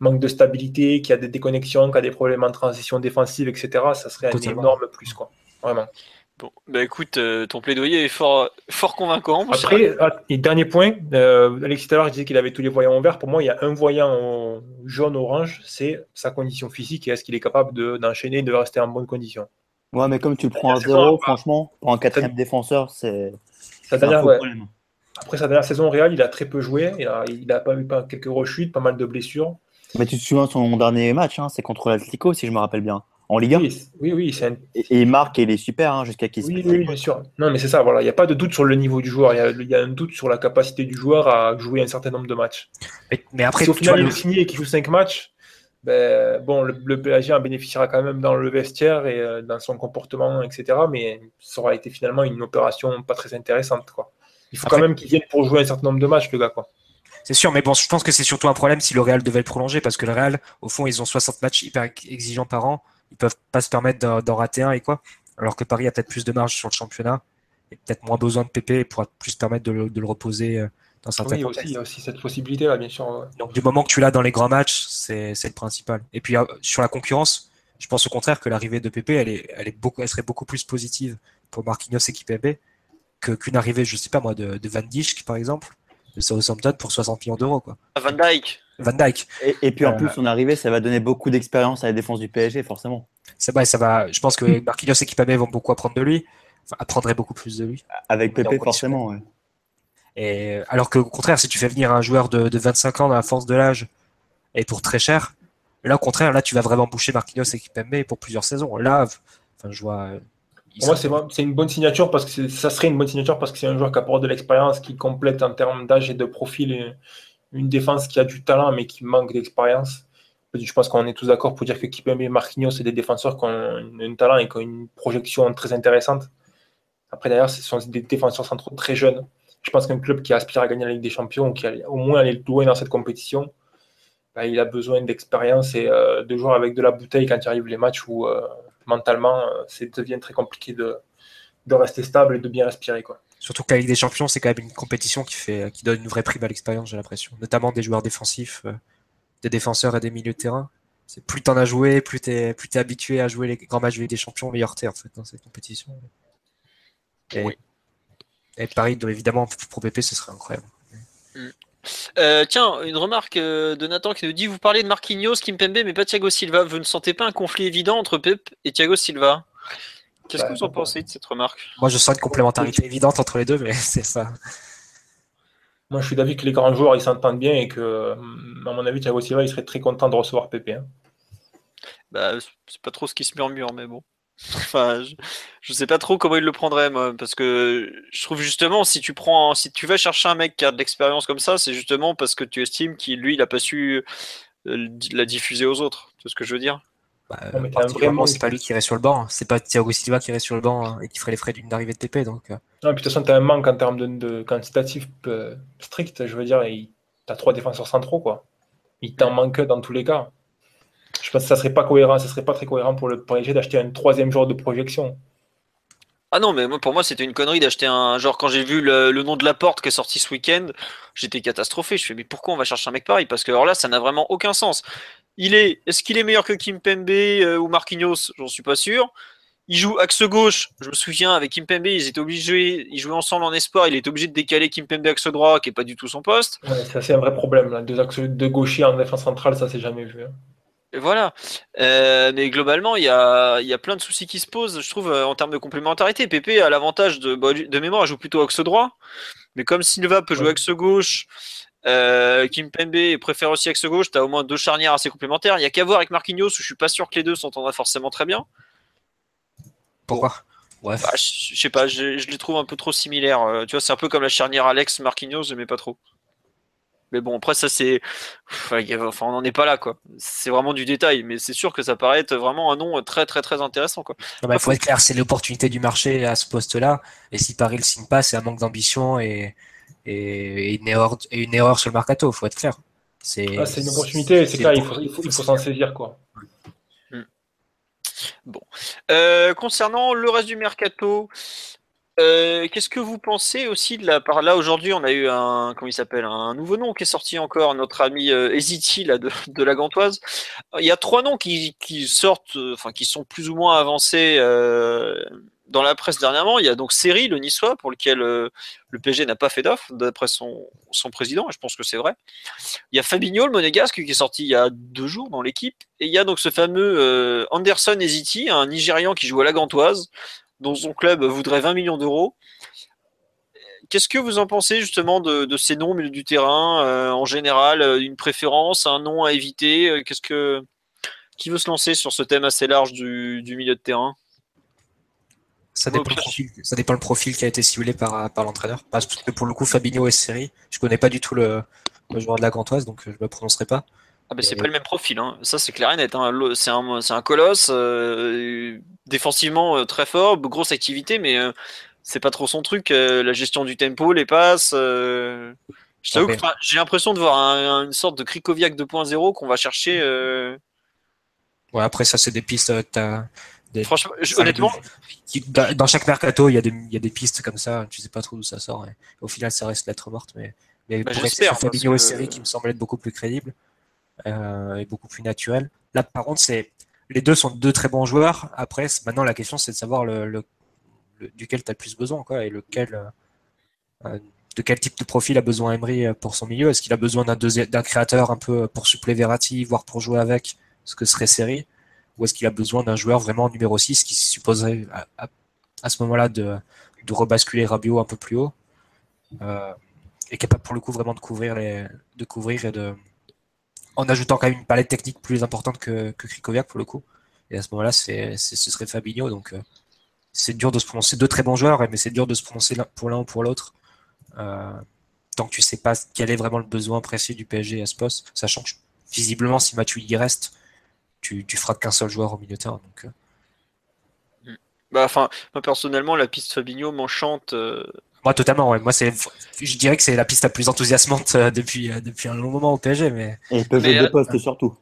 manque de stabilité, qui a des déconnexions, qui a des problèmes en transition défensive, etc., ça serait un énorme plus, quoi. Vraiment. Bon, bah écoute, euh, ton plaidoyer est fort, fort convaincant. Après, ah, et dernier point, euh, Alexis tout à disait qu'il avait tous les voyants en vert. Pour moi, il y a un voyant jaune-orange, c'est sa condition physique et est-ce qu'il est capable d'enchaîner et de rester en bonne condition. Ouais, mais comme tu le prends à zéro, franchement, pour un quatrième défenseur, c'est. Après sa dernière saison au Real, il a très peu joué. Il n'a pas eu pas, quelques rechutes, pas mal de blessures. Mais tu te souviens de son dernier match, hein, c'est contre l'Atlético, si je me rappelle bien en Ligue 1. Oui, oui, et, il marque et il est super hein, jusqu'à qu'il oui, oui, bien sûr. Non, mais c'est ça, voilà. Il n'y a pas de doute sur le niveau du joueur. Il y, a, un doute sur la capacité du joueur à jouer un certain nombre de matchs. Mais, après, si au final il est signé et qu'il joue 5 matchs, ben, bon, le, le, PSG en bénéficiera quand même dans le vestiaire et euh, dans son comportement, etc. Mais ça aura été finalement une opération pas très intéressante. Quoi. Il faut quand même qu'il vienne pour jouer un certain nombre de matchs, le gars. Quoi. C'est sûr, mais bon, je pense que c'est surtout un problème si le Real devait le prolonger, parce que le Real, au fond, ils ont 60 matchs hyper exigeants par an ils peuvent pas se permettre d'en rater un et quoi. Alors que Paris a peut-être plus de marge sur le championnat et peut-être moins besoin de PP pour plus se permettre de le, reposer euh, dans certains oui, Aussi, il y a aussi cette possibilité-là, bien sûr. Donc, du moment que tu l'as dans les grands matchs, c'est le principal. Et puis, euh, sur la concurrence, je pense au contraire que l'arrivée de PP, elle, est, elle, est beaucoup, elle serait beaucoup plus positive pour Marquinhos et Kipembe qu'une arrivée, je sais pas moi, de, de Van Dijk, par exemple, de Southampton pour 60 millions d'euros. quoi. Van Dijk? Van Dyke. Et, puis en euh, plus, son arrivée, ça va donner beaucoup d'expérience à la défense du PSG, forcément. C'est vrai, ça va. Je pense que mm. Marquinhos et Kipame vont beaucoup apprendre de lui, enfin, apprendraient beaucoup plus de lui. Avec Pepe, forcément. Ouais. Et alors qu'au contraire, si tu fais venir un joueur de, 25 ans dans la force de l'âge et pour très cher, là au contraire, là tu vas vraiment boucher Marquinhos et Kipembe pour plusieurs saisons. Là, enfin, je vois. Pour moi, c'est une bonne signature parce que ça serait une bonne signature parce que c'est un joueur qui apporte de l'expérience, qui complète en termes d'âge et de profil. Une défense qui a du talent mais qui manque d'expérience. Je pense qu'on est tous d'accord pour dire que Kipembe et Marquinhos, c'est des défenseurs qui ont un, talent et qui ont une projection très intéressante. Après, d'ailleurs, ce sont des défenseurs centraux très jeunes. Je pense qu'un club qui aspire à gagner la Ligue des Champions, ou qui a au moins aller loin dans cette compétition, bah, il a besoin d'expérience et euh, de jouer avec de la bouteille quand il arrive les matchs où euh, mentalement, euh, ça devient très compliqué de, rester stable et de bien respirer. Surtout que la Ligue des Champions, c'est quand même une compétition qui, fait, qui donne une vraie prime à l'expérience, j'ai l'impression. Notamment des joueurs défensifs, euh, des défenseurs et des milieux de terrain. C'est plus t'en as joué, plus t'es plus habitué à jouer les grands matchs de Ligue des Champions, meilleur t'es en fait dans cette compétition. Et, oui. et Paris, évidemment, pour PP, ce serait incroyable. Mm. Euh, tiens, une remarque euh, de Nathan qui nous dit Vous parlez de Marquinhos, Kimpembe, mais pas Thiago Silva. Vous ne sentez pas un conflit évident entre Pep et Thiago Silva? Qu'est-ce que vous en pensez de cette remarque? Moi, je sens une complémentarité évidente entre les deux, mais c'est ça. Moi, je suis d'avis que les grands joueurs, ils s'entendent bien et que, hum, à mon avis, Thiago Silva, il serait très content de recevoir Pépé. Hein. Bah, c'est pas trop ce qui se murmure, mais bon. Enfin, je, sais pas trop comment il le prendrait, moi, parce que je trouve justement, si tu prends, si tu vas chercher un mec qui a de l'expérience comme ça, c'est justement parce que tu estimes qu'il, lui, il a pas su euh, la diffuser aux autres. C'est ce que je veux dire? Bah, c'est pas lui qui irait sur le banc, c'est pas Thiago Silva qui irait sur le banc hein, et qui ferait les frais d'une arrivée de TP. Donc, euh. Non, de toute façon, tu as un manque en termes de, de quantitatif euh, strict, je veux dire, tu as trois défenseurs centraux, quoi. Il t'en manque dans tous les cas. Je pense que ça serait pas cohérent, ça serait pas très cohérent pour le PSG d'acheter un troisième joueur de projection. Ah non, mais moi, pour moi, c'était une connerie d'acheter un. Genre, quand j'ai vu le, nom de la porte qui est sorti ce week-end, j'étais catastrophé. Je fais, mais pourquoi on va chercher un mec pareil? Parce que alors là, ça n'a vraiment aucun sens. Il est, est-ce qu'il est meilleur que Kim Pembe euh, ou Marquinhos? J'en suis pas sûr. Il joue axe gauche. Je me souviens, avec Kim Pembe, ils étaient obligés, ils jouaient ensemble en espoir. Il était obligé de décaler Kim Pembe axe droit, qui est pas du tout son poste. ça, c'est un vrai problème. Là. Deux axes de gaucher en défense centrale, ça, c'est jamais vu. Hein. Et voilà. Euh, mais globalement, il y a, y a, plein de soucis qui se posent, je trouve, euh, en termes de complémentarité. Pépé a l'avantage de, bah, de mémoire, il joue plutôt axe droit. Mais comme Silva peut jouer axe gauche, euh, Kim Pembe préfère aussi axe gauche. Tu as au moins deux charnières assez complémentaires. Il y a qu'à voir avec Marquinhos où je suis pas sûr que les deux s'entendraient forcément très bien. Pourquoi bah, je, sais pas, je, les trouve un peu trop similaires. Euh, tu vois, c'est un peu comme la charnière Alex Marquinhos, mais pas trop. Mais bon, après, ça c'est. Enfin, on n'en est pas là, quoi. C'est vraiment du détail, mais c'est sûr que ça paraît être vraiment un nom très, très, très intéressant, quoi. Il faut être clair, c'est l'opportunité du marché à ce poste-là. Et si Paris le signe pas, c'est un manque d'ambition et, et, une erreur, et une erreur sur le mercato, faut être clair. C'est Ah, une opportunité, c'est clair, il faut, il faut, il faut s'en saisir. Quoi. Euh, concernant le reste du mercato, euh, qu'est-ce que vous pensez aussi de la par là aujourd'hui on a eu un comment il s'appelle un nouveau nom qui est sorti encore notre ami euh, Eziti là de, de la Gantoise. Il y a trois noms qui, qui sortent euh, enfin qui sont plus ou moins avancés euh, dans la presse dernièrement. Il y a donc Seri le Niçois pour lequel euh, le PSG n'a pas fait d'offre d'après son, président je pense que c'est vrai. Il y a Fabinho le Monégasque qui est sorti il y a deux jours dans l'équipe et il y a donc ce fameux euh, Anderson Eziti un Nigérian qui joue à la Gantoise dont son club voudrait 20 millions d'euros. Qu'est-ce que vous en pensez justement de, ces noms au milieu du terrain euh, en général Une préférence, un nom à éviter Qu'est-ce que qui veut se lancer sur ce thème assez large du milieu de terrain? Ça dépend, le profil, ça dépend le profil qui a été ciblé par, par l'entraîneur. Parce que pour le coup, Fabinho et Seri, je connais pas du tout le, le joueur de la Gantoise, donc je me prononcerai pas. Ah ben c'est Et- pas le même profil, hein. ça c'est clair et net. Hein. C'est un, colosse, euh, défensivement euh, très fort, grosse activité, mais euh, c'est pas trop son truc. euh, la gestion du tempo, les passes. euh, Je t'avoue Ouais. que enfin, j'ai l'impression de voir un- une sorte de Krikoviak 2.0 qu'on va chercher. euh, Ouais, après, ça, c'est des pistes. euh, Franchement, honnêtement, dans dans chaque mercato, il y, a des, il y a des pistes comme ça. Tu sais pas trop d'où ça sort. Et au final, ça reste lettre morte. Mais, mais Bah, pour sur Fabinho et Seri, qui me semble être beaucoup plus crédible euh, et beaucoup plus naturel. Là, par contre, c'est les deux sont deux très bons joueurs. Après, maintenant, la question, c'est de savoir le, le- le- duquel tu as le plus besoin, quoi, et lequel. euh, euh, de quel type de profil a besoin Emery pour son milieu? Est-ce qu'il a besoin d'un créateur un peu pour suppléer Verratti, voire pour jouer avec, ce que serait Seri? Ou est-ce qu'il a besoin d'un joueur vraiment numéro 6 qui supposerait à, à- ce moment-là de, de rebasculer Rabiot un peu plus haut euh, et capable pour le coup vraiment de couvrir de couvrir et de en ajoutant quand même une palette technique plus importante que, que Krikoviak pour le coup. Et à ce moment-là, c'est, ce serait Fabinho. Donc euh, c'est dur de se prononcer. Deux très bons joueurs, mais c'est dur de se prononcer pour l'un ou pour l'autre. Euh, tant que tu sais pas quel est vraiment le besoin précis du PSG à ce poste, sachant que visiblement si Mathieu y reste, tu, tu feras qu'un seul joueur au milieu de terrain. Donc, euh, bah, enfin, moi personnellement, la piste Fabinho m'enchante. euh, moi totalement, ouais. Moi c'est, je dirais que c'est la piste la plus enthousiasmante euh, depuis euh, depuis un long moment au PSG, mais Et il peut jouer Mais, deux euh, postes surtout.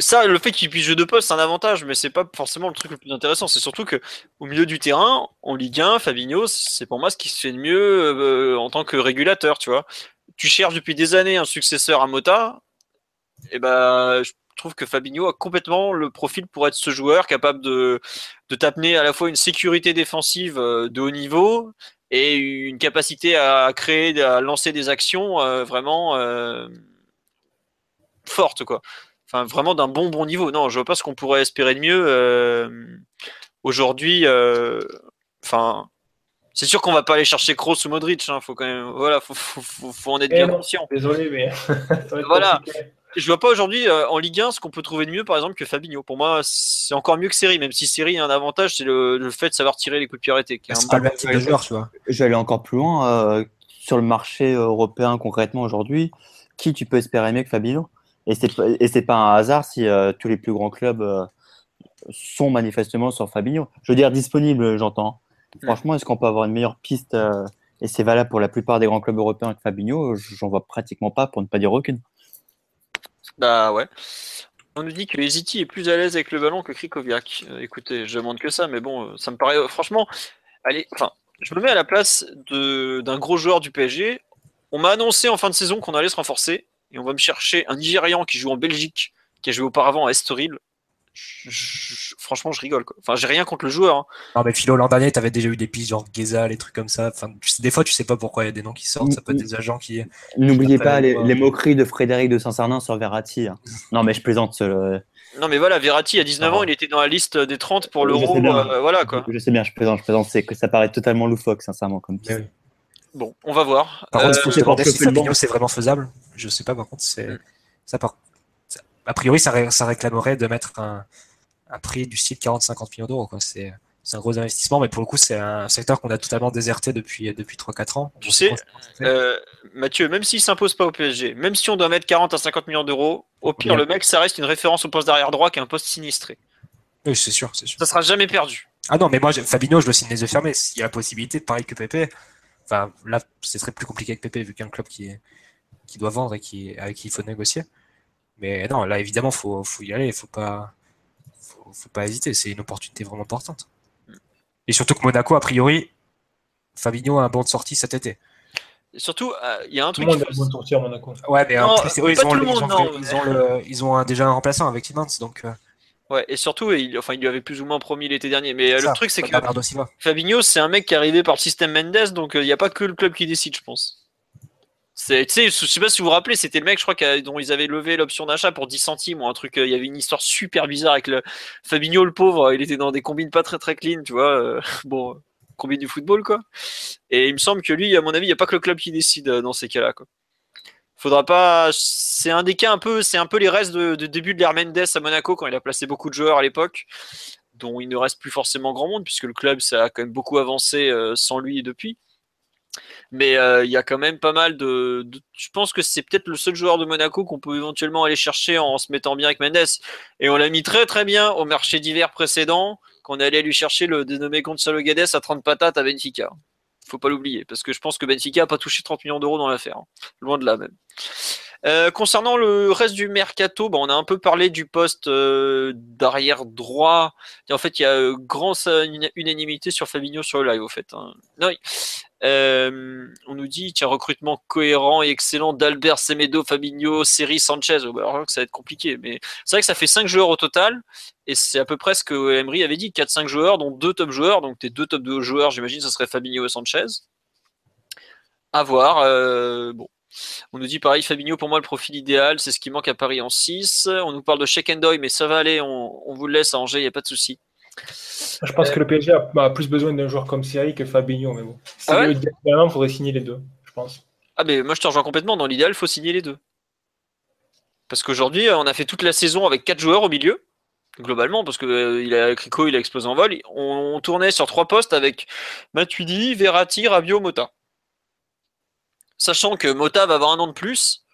Ça, le fait qu'il puisse jouer de poste, c'est un avantage, mais c'est pas forcément le truc le plus intéressant. C'est surtout que au milieu du terrain, en Ligue 1, Fabinho, c'est pour moi ce qui se fait de mieux euh, en tant que régulateur, tu vois. Tu cherches depuis des années un successeur à Mota, et ben, je trouve que Fabinho a complètement le profil pour être ce joueur capable de, de t'amener à la fois une sécurité défensive euh, de haut niveau et une capacité à créer, à lancer des actions euh, vraiment euh, fortes, quoi enfin vraiment d'un bon bon niveau. Non, je vois pas ce qu'on pourrait espérer de mieux euh, aujourd'hui. Enfin, c'est sûr qu'on va pas aller chercher Kroos ou Modric. Hein, faut quand même, voilà, faut, faut, faut, faut en être Eh bien non. conscient. Désolé, mais. Voilà. compliqué. Je vois pas aujourd'hui euh, en Ligue 1 ce qu'on peut trouver de mieux, par exemple, que Fabinho. Pour moi, c'est encore mieux que Série, même si Série a un avantage, c'est le, le fait de savoir tirer les coups de pied arrêtés. c'est pas le même type de joueur, tu vois. Je vais aller encore plus loin. euh, sur le marché européen concrètement aujourd'hui, qui tu peux espérer mieux que Fabinho? Et c'est pas- un hasard si euh, tous les plus grands clubs euh, sont manifestement sur Fabinho. Je veux dire disponible, j'entends. Franchement, est-ce qu'on peut avoir une meilleure piste euh, Et c'est valable pour la plupart des grands clubs européens que Fabinho? J'en vois pratiquement pas, pour ne pas dire aucune. Bah ouais. On nous dit que Eziti est plus à l'aise avec le ballon que Krikoviak. Euh, écoutez, je demande que ça, mais bon, euh, ça me paraît euh, franchement. Allez, enfin, je me mets à la place d'un gros joueur du PSG. On m'a annoncé en fin de saison qu'on allait se renforcer et on va me chercher un Nigérian qui joue en Belgique, qui a joué auparavant à Estoril. Je- je- franchement, je rigole. Quoi. Enfin, j'ai rien contre le joueur. hein. Non, mais Philo, l'an dernier, t'avais déjà eu des pistes genre Geza, les trucs comme ça. Enfin, tu sais- des fois, tu sais pas pourquoi il y a des noms qui sortent. Ça peut être des agents qui. N'oubliez pas les, moqueries de Frédéric de Saint-Cernin sur Verratti. hein. Non, mais je plaisante. euh, Non, mais voilà, Verratti, à 19 ans, il était dans la liste des 30 pour l'Euro. euh, voilà quoi. Je sais bien, je plaisante, je plaisante. C'est que ça paraît totalement loufoque, sincèrement, comme piste. Oui. Bon, on va voir. Par Euh, contre, demander si c'est vraiment faisable. Je sais pas, par contre, c'est ça par ça- A priori, ça, ré- ça réclamerait de mettre un, un prix du style 40-50 millions d'euros. quoi. C'est c'est un gros investissement, mais pour le coup, c'est un secteur qu'on a totalement déserté depuis, depuis 3-4 ans. Tu sais. Euh, Mathieu, même s'il s'impose pas au PSG, même si on doit mettre 40 à 50 millions d'euros, au pire, Bien. le mec, ça reste une référence au poste d'arrière droit qui est un poste sinistré. Oui, c'est sûr, c'est sûr. Ça sera jamais perdu. Ah non, mais moi, Fabinho, je le signe les yeux fermés. S'il y a la possibilité, pareil que Pépé, enfin, là, ce serait plus compliqué avec Pépé, vu qu'un club qui est, qui doit vendre et qui, avec qui il faut négocier. Mais non, là, évidemment, il faut, faut, y aller. Il ne faut pas, faut, faut, pas hésiter. C'est une opportunité vraiment importante. Et surtout que Monaco, a priori, Fabinho a un bon de sortie cet été. Surtout, euh, il y a un truc. Tout le monde a un bon de sortie à Monaco. Ouais, mais en plus, eux, ils, ont, le, ils, ont, ils, ont le, ils ont un, déjà un remplaçant avec Timans, donc. Euh... Ouais, et surtout, il, enfin, il lui avait plus ou moins promis l'été dernier. Mais ça, le truc, c'est que Fabinho, c'est un mec qui est arrivé par le système Mendes, donc il n'y a pas que le club qui décide, je pense. Tu sais, je sais pas si vous vous rappelez, c'était le mec, dont ils avaient levé l'option d'achat pour 10 centimes ou un truc. Il y avait une histoire super bizarre avec le Fabinho, le pauvre. Il était dans des combines pas très très clean, tu vois. bon, combine du football, quoi. Et il me semble que lui, à mon avis, il n'y a pas que le club qui décide dans ces cas-là, quoi. Faudra pas. C'est un des cas un peu. C'est un peu les restes de, début de l'ère Mendes à Monaco quand il a placé beaucoup de joueurs à l'époque, dont il ne reste plus forcément grand monde puisque le club ça a quand même beaucoup avancé sans lui depuis. Mais euh, il y a quand même pas mal de. je pense que c'est peut-être le seul joueur de Monaco qu'on peut éventuellement aller chercher en se mettant bien avec Mendes. Et on l'a mis très très bien au marché d'hiver précédent, qu'on allait lui chercher le dénommé Gonzalo Guedes à 30 patates à Benfica. Faut pas l'oublier, parce que je pense que Benfica n'a pas touché 30 millions d'euros dans l'affaire. Hein. Loin de là même. Euh, concernant le reste du mercato, on a un peu parlé du poste euh, d'arrière droit. Et en fait, il y a euh, grand unanimité sur Fabinho sur le live, au fait. Hein. Non, on nous dit, tiens, recrutement cohérent et excellent d'Albert Semedo, Fabinho, Seri, Sanchez. Bah, alors que ça va être compliqué, mais c'est vrai que ça fait 5 joueurs au total. Et c'est à peu près ce que Emery avait dit, 4-5 joueurs, dont deux top joueurs. Donc tes deux top 2 joueurs, j'imagine, ce serait Fabinho et Sanchez. À voir. bon. On nous dit pareil, Fabinho, pour moi, le profil idéal, c'est ce qui manque à Paris en 6. On nous parle de Check and mais ça va aller, on, vous le laisse à Angers, il n'y a pas de souci. Je pense que le PSG a, plus besoin d'un joueur comme Seri que Fabinho, mais bon. Ah il faudrait signer les deux, je pense. Ah, mais moi, je te rejoins complètement. Dans l'idéal, il faut signer les deux. Parce qu'aujourd'hui, on a fait toute la saison avec 4 joueurs au milieu, globalement, parce que euh, il a Crico, il a explosé en vol. On, on, tournait sur trois postes avec Matuidi, Verratti, Rabiot, Mota sachant que Mota va avoir un an de plus,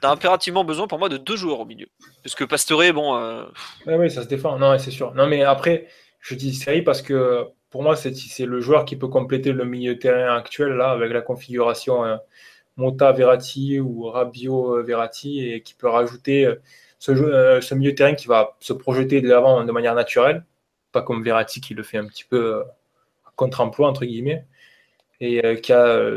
tu as impérativement besoin pour moi de deux joueurs au milieu. Parce que Pastore, bon. Euh, oui, ça se défend. Non, c'est sûr. Non, mais après, je dis série parce que pour moi, c'est le joueur qui peut compléter le milieu terrain actuel, là, avec la configuration euh, Mota Verratti ou Rabio Verratti, et qui peut rajouter euh, ce, milieu terrain qui va se projeter de l'avant de manière naturelle, pas comme Verratti qui le fait un petit peu contre-emploi, entre guillemets, et qui a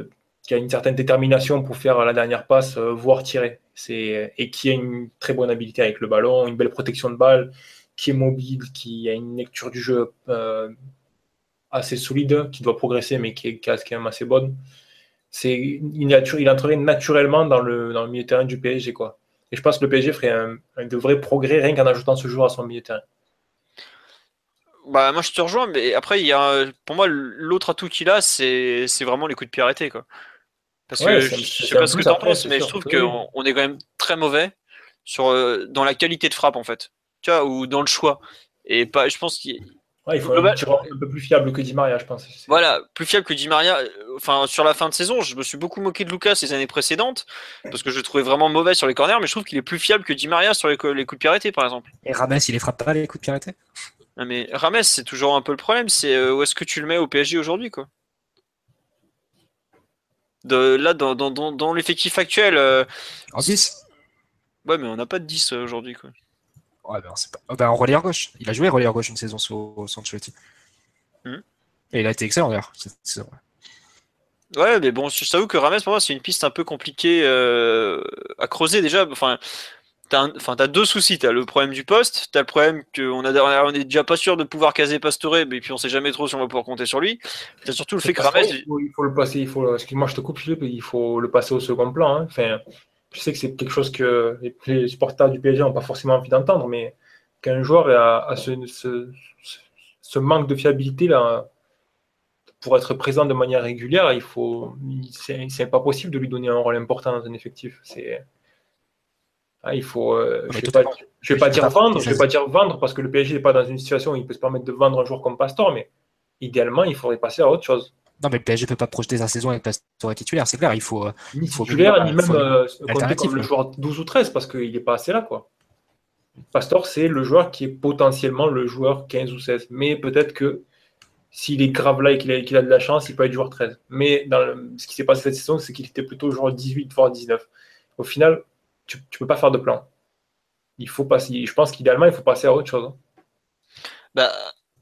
qui a une certaine détermination pour faire la dernière passe, euh, voire tirer. Et qui a une très bonne habilité avec le ballon, une belle protection de balle, qui est mobile, qui a une lecture du jeu euh, assez solide, qui doit progresser, mais qui est, qui quand même assez bonne. Il, il entrerait naturellement dans le, dans le milieu terrain du PSG. Quoi. Et je pense que le PSG ferait un, de vrais progrès rien qu'en ajoutant ce joueur à son milieu terrain. Bah, moi je te rejoins, mais après, il y a, pour moi, l'autre atout qu'il a, c'est, c'est vraiment les coups de pied arrêtés. Quoi. Parce que je, sais pas ce que tu en penses, mais je trouve qu'on on est quand même très mauvais sur, euh, dans la qualité de frappe, en fait. Tu vois, ou dans le choix. Et pas, je pense qu'il il faut un, peu plus fiable que Di Maria, je pense. Voilà, plus fiable que Di Maria. Euh, enfin, sur la fin de saison, je me suis beaucoup moqué de Lucas les années précédentes parce que je le trouvais vraiment mauvais sur les corners, mais je trouve qu'il est plus fiable que Di Maria sur les, coups de pied par exemple. Et Rames, il les frappe pas les coups de pied mais Rames, c'est toujours un peu le problème. C'est euh, où est-ce que tu le mets au PSG aujourd'hui, quoi? De, là, dans, dans, dans, l'effectif actuel. Euh, en 10 Ouais, mais on n'a pas de 10 euh, aujourd'hui. Quoi. Ouais, ben, c'est pas... Oh, ben, en relais gauche. Il a joué relais gauche une saison sur Sancholetti. Hmm. Et il a été excellent d'ailleurs. Ouais, mais bon, je t'avoue que Rames, pour moi, c'est une piste un peu compliquée euh, à creuser déjà. Enfin, T'as deux soucis. T'as le problème du poste, t'as le problème qu'on a, on est déjà pas sûr de pouvoir caser Pastore, mais puis on sait jamais trop si on va pouvoir compter sur lui. T'as surtout le fait que Rames. Il faut, le passer, il faut, excuse-moi, je te coupe, Philippe, il faut le passer au second plan. Hein. Enfin, je sais que c'est quelque chose que les, supporters du PSG n'ont pas forcément envie d'entendre, mais qu'un joueur a, ce, ce, manque de fiabilité là, pour être présent de manière régulière, il faut, c'est pas possible de lui donner un rôle important dans un effectif. C'est ah, il faut, euh, je ne vais, pas, vais pas dire vendre, je vais pas dire vendre parce que le PSG n'est pas dans une situation où il peut se permettre de vendre un joueur comme Pastor, mais idéalement, il faudrait passer à autre chose. Non, mais le PSG ne peut pas projeter sa saison avec Pastor titulaire, c'est clair. Il faut. Euh, ni titulaire, ni même euh, compter comme le joueur 12 ou 13 parce qu'il n'est pas assez là. quoi. Pastor, c'est le joueur qui est potentiellement le joueur 15 ou 16. Mais peut-être que s'il est grave là et qu'il a, a, de la chance, il peut être joueur 13. Mais dans ce qui s'est passé cette saison, c'est qu'il était plutôt joueur 18, voire 19 au final, tu ne peux pas faire de plan. Il faut passer, je pense qu'idéalement, il faut passer à autre chose. Hein. Bah,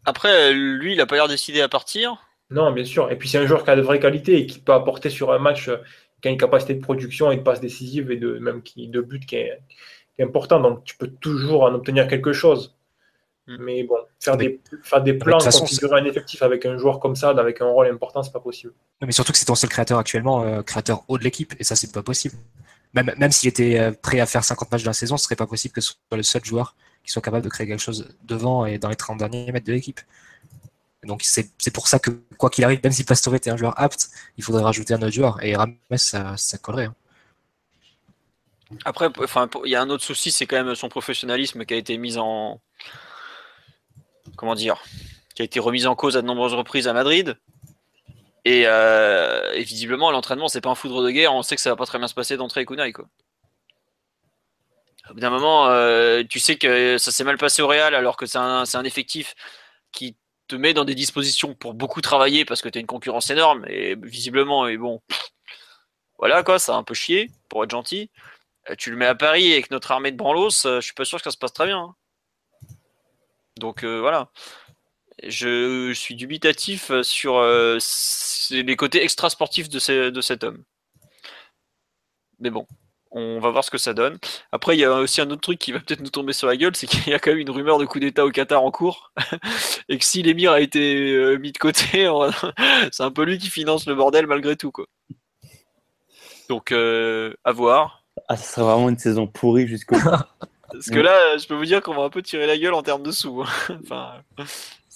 après, lui, il n'a pas l'air décidé à partir. Non, bien sûr. Et puis, c'est un joueur qui a de vraies qualités et qui peut apporter sur un match, euh, qui a une capacité de production et de passe décisive et de, même qui, de but qui est, important. Donc, tu peux toujours en obtenir quelque chose. Mm. Mais bon, faire, des, faire des plans, configurer un effectif avec un joueur comme ça, avec un rôle important, c'est pas possible. Mais surtout que c'est ton seul créateur actuellement, euh, créateur haut de l'équipe, et ça, c'est pas possible. Même, s'il était euh, prêt à faire 50 matchs dans la saison, ce serait pas possible que ce soit le seul joueur qui soit capable de créer quelque chose devant et dans les 30 derniers mètres de l'équipe. Donc c'est pour ça que, quoi qu'il arrive, même si Pastore était un joueur apte, il faudrait rajouter un autre joueur. Et Rames, ça, ça collerait. Hein. Après, il y a un autre souci, c'est quand même son professionnalisme qui a été mis en. Comment dire Qui a été remis en cause à de nombreuses reprises à Madrid. Et, euh, visiblement, l'entraînement, c'est pas un foudre de guerre. On sait que ça va pas très bien se passer d'entrée avec Unai, quoi. Au bout d'un moment, euh, tu sais que ça s'est mal passé au Real alors que c'est un, un, effectif qui te met dans des dispositions pour beaucoup travailler parce que tu as une concurrence énorme et visiblement, et bon, voilà quoi, ça a un peu chié pour être gentil. Euh, tu le mets à Paris avec notre armée de branlos, euh, je suis pas sûr que ça se passe très bien. Hein. Donc voilà. Je, suis dubitatif sur les côtés extra-sportifs de, de cet homme. Mais bon, on va voir ce que ça donne. Après, il y a aussi un autre truc qui va peut-être nous tomber sur la gueule, c'est qu'il y a quand même une rumeur de coup d'État au Qatar en cours. et que si l'émir a été euh, mis de côté, c'est un peu lui qui finance le bordel malgré tout. Quoi. Donc, euh, à voir. Ah, ça serait vraiment une saison pourrie jusqu'au. Parce que là, je peux vous dire qu'on va un peu tirer la gueule en termes de sous. Hein. enfin,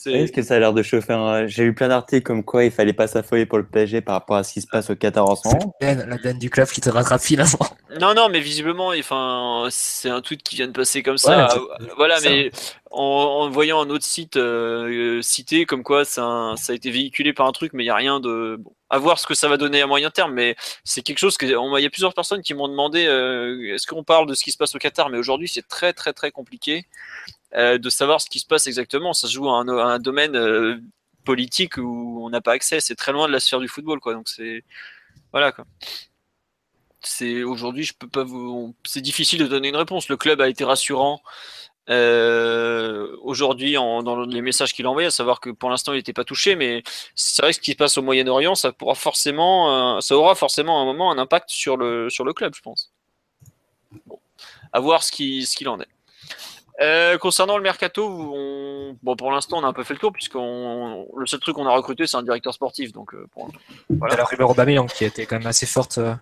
est-ce que ça a l'air de chauffer J'ai eu plein d'articles comme quoi il fallait pas s'affoler pour le PSG par rapport à ce qui se passe au Qatar en ce moment. La denne du club qui te rattrape finalement. Non, non, mais visiblement, enfin, c'est un tweet qui vient de passer comme ça. voilà, mais en, voyant un autre site euh, cité comme quoi ça, ça, a été véhiculé par un truc, mais il n'y a rien de. Bon, à voir ce que ça va donner à moyen terme, mais c'est quelque chose que. Il y a plusieurs personnes qui m'ont demandé euh, est-ce qu'on parle de ce qui se passe au Qatar, mais aujourd'hui c'est très très très compliqué. Euh, de savoir ce qui se passe exactement. Ça se joue à un, domaine euh, politique où on n'a pas accès. C'est très loin de la sphère du football, quoi. Donc c'est voilà quoi. C'est aujourd'hui, je peux pas vous. C'est difficile de donner une réponse. Le club a été rassurant. Euh, aujourd'hui dans les messages qu'il a envoyés, à savoir que pour l'instant il n'était pas touché, mais c'est vrai que ce qui se passe au Moyen-Orient, ça pourra forcément, ça aura forcément un moment un impact sur le sur le club, je pense. Bon, à voir ce qui ce qu'il en est. Euh, concernant le mercato, bon, pour l'instant, on a un peu fait le tour, puisque le seul truc qu'on a recruté, c'est un directeur sportif. Donc, euh, voilà. La rumeur Aubameyang qui a été quand même assez forte euh,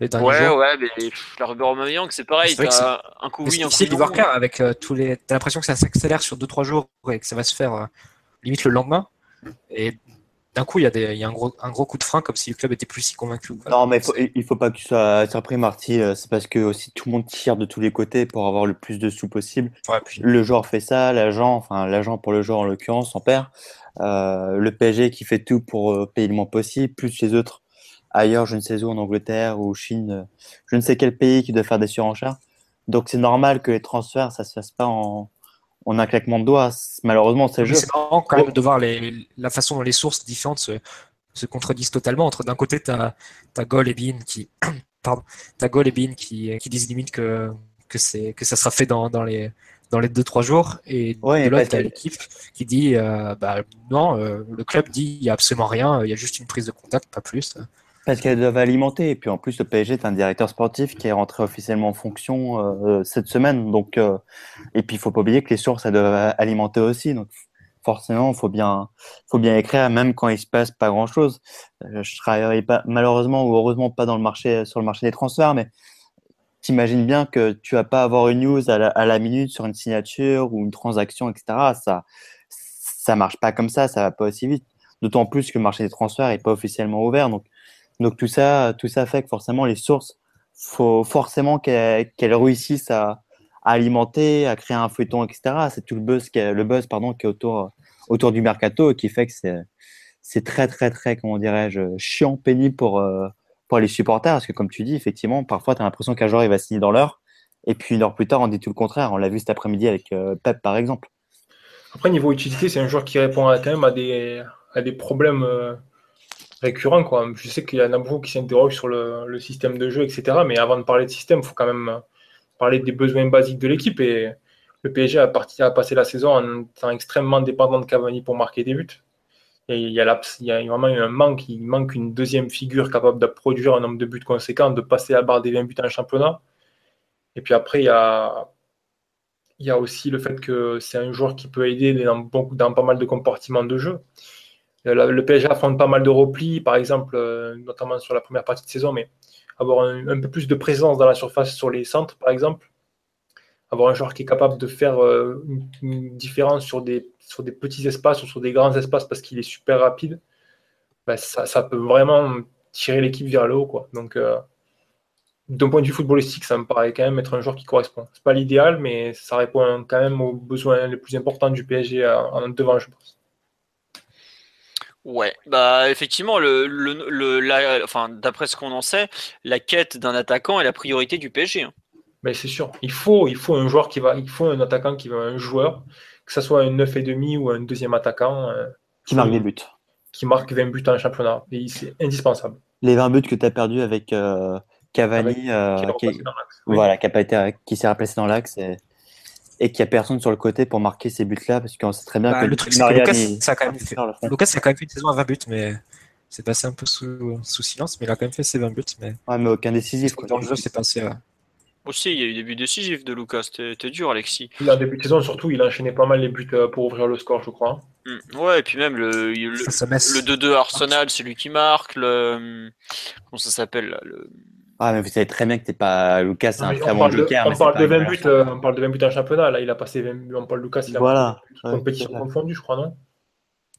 les derniers ouais, jours. Ouais, mais la rumeur Aubameyang, c'est pareil. T'as un coup oui, un coup non. clair avec tous les. T'as l'impression que ça s'accélère sur 2-3 jours et que ça va se faire limite le lendemain. Et d'un coup, il y a, des, il y a un, gros, un gros coup de frein, comme si le club était plus si convaincu. Non, mais il faut pas que tu sois surpris, Marty. Euh, c'est parce que aussi tout le monde tire de tous les côtés pour avoir le plus de sous possible. Le joueur fait ça, l'agent, enfin l'agent pour le joueur en l'occurrence, son père. Euh, le PSG qui fait tout pour euh, payer le moins possible, plus les autres ailleurs, je ne sais où, en Angleterre ou Chine, je ne sais quel pays qui doit faire des surenchères. Donc c'est normal que les transferts, ça se fasse pas en, on a un claquement de doigts. Malheureusement, c'est le jeu. C'est marrant quand même de voir les, la façon dont les sources différentes se, se contredisent totalement. Entre d'un côté, tu as, as Gol et Bean qui, pardon, as Gol et Bean qui, qui disent limite que, que, que ça sera fait dans, dans les dans les 2-3 jours et de l'autre t'as l'équipe qui dit euh, bah non euh, le club dit il y a absolument rien il y a juste une prise de contact pas plus parce qu'elles doivent alimenter. Et puis en plus, le PSG est un directeur sportif qui est rentré officiellement en fonction euh, cette semaine. Donc, euh, et puis il faut pas oublier que les sources elles doivent alimenter aussi. Donc forcément, faut bien, faut bien écrire, même quand il se passe pas grand chose. Euh, je travaillerai pas, malheureusement ou heureusement pas dans le marché, sur le marché des transferts, mais t'imagines bien que tu vas pas avoir une news à la, à la, minute sur une signature ou une transaction, etc. Ça, ça marche pas comme ça, ça va pas aussi vite. D'autant plus que le marché des transferts est pas officiellement ouvert. Donc, donc tout ça, tout ça fait que forcément les sources, faut forcément qu'elles réussissent à, alimenter, à créer un feuilleton, etc. C'est tout le buzz, qui est, le buzz pardon, qui est autour, autour du mercato et qui fait que c'est, très très très comment dirais-je chiant, pénible pour euh, pour les supporters parce que comme tu dis effectivement parfois tu as l'impression qu'un joueur il va signer dans l'heure et puis une heure plus tard on dit tout le contraire. On l'a vu cet après-midi avec euh, Pep par exemple. Après niveau utilité c'est un joueur qui répond quand même à des à des problèmes. Euh, récurrent. Quoi. Je sais qu'il y en a beaucoup qui s'interrogent sur le, système de jeu, etc. Mais avant de parler de système, il faut quand même parler des besoins basiques de l'équipe. Et le PSG a, parti, à passé la saison en étant extrêmement dépendant de Cavani pour marquer des buts. Il, y a a vraiment un manque. Il manque une deuxième figure capable de produire un nombre de buts conséquent, de passer la barre des 20 buts en championnat. Et puis après, il y a, a aussi le fait que c'est un joueur qui peut aider dans pas mal de compartiments de jeu. Euh, le PSG affronte pas mal de replis, par exemple, euh, notamment sur la première partie de saison, mais avoir un, peu plus de présence dans la surface sur les centres, par exemple. Avoir un joueur qui est capable de faire euh, une, différence sur des, sur des petits espaces ou sur des grands espaces parce qu'il est super rapide, bah, ça, peut vraiment tirer l'équipe vers le haut. Quoi. Donc, d'un point de vue footballistique, ça me paraît quand même être un joueur qui correspond. C'est pas l'idéal, mais ça répond quand même aux besoins les plus importants du PSG en devant, je pense. Ouais, bah effectivement, le, le, enfin, d'après ce qu'on en sait, la quête d'un attaquant est la priorité du PSG. Hein. Ben, c'est sûr. Il faut, il faut un joueur qui va, il faut un attaquant qui va un joueur, que ce soit un 9,5 ou un deuxième attaquant. Euh, qui marque des buts. Qui marque 20 buts en championnat. C'est indispensable. Les 20 buts que tu as perdus avec euh, Cavani, euh, qui, voilà, qui, qui s'est replacé dans l'axe et qu'il n'y a personne sur le côté pour marquer ces buts-là, parce qu'on sait très bien bah, que le truc, c'est Lucas, ça a quand même fait, Lucas, a quand même fait une saison à 20 buts, mais c'est passé un peu sous, sous, silence, mais il a quand même fait ses 20 buts. Mais, ouais, mais aucun décisif. Quoi. Dans le jeu, c'est passé. Aussi, il y a eu des buts décisifs de Lucas, c'était dur, Alexis. Il a début de saison, surtout, il a enchaîné pas mal les buts euh, pour ouvrir le score, je crois. Mm. Ouais, et puis même le, le, 2-2 Arsenal, c'est lui qui marque. Le, comment ça s'appelle le, ah, mais vous savez très bien que t'es pas Lucas, c'est un très bon joker. On, parle de 20 buts, euh, on parle de 20 buts en championnat. Là, il a passé 20 buts. On parle de Lucas, il a voilà. compétition confondue, je crois, non?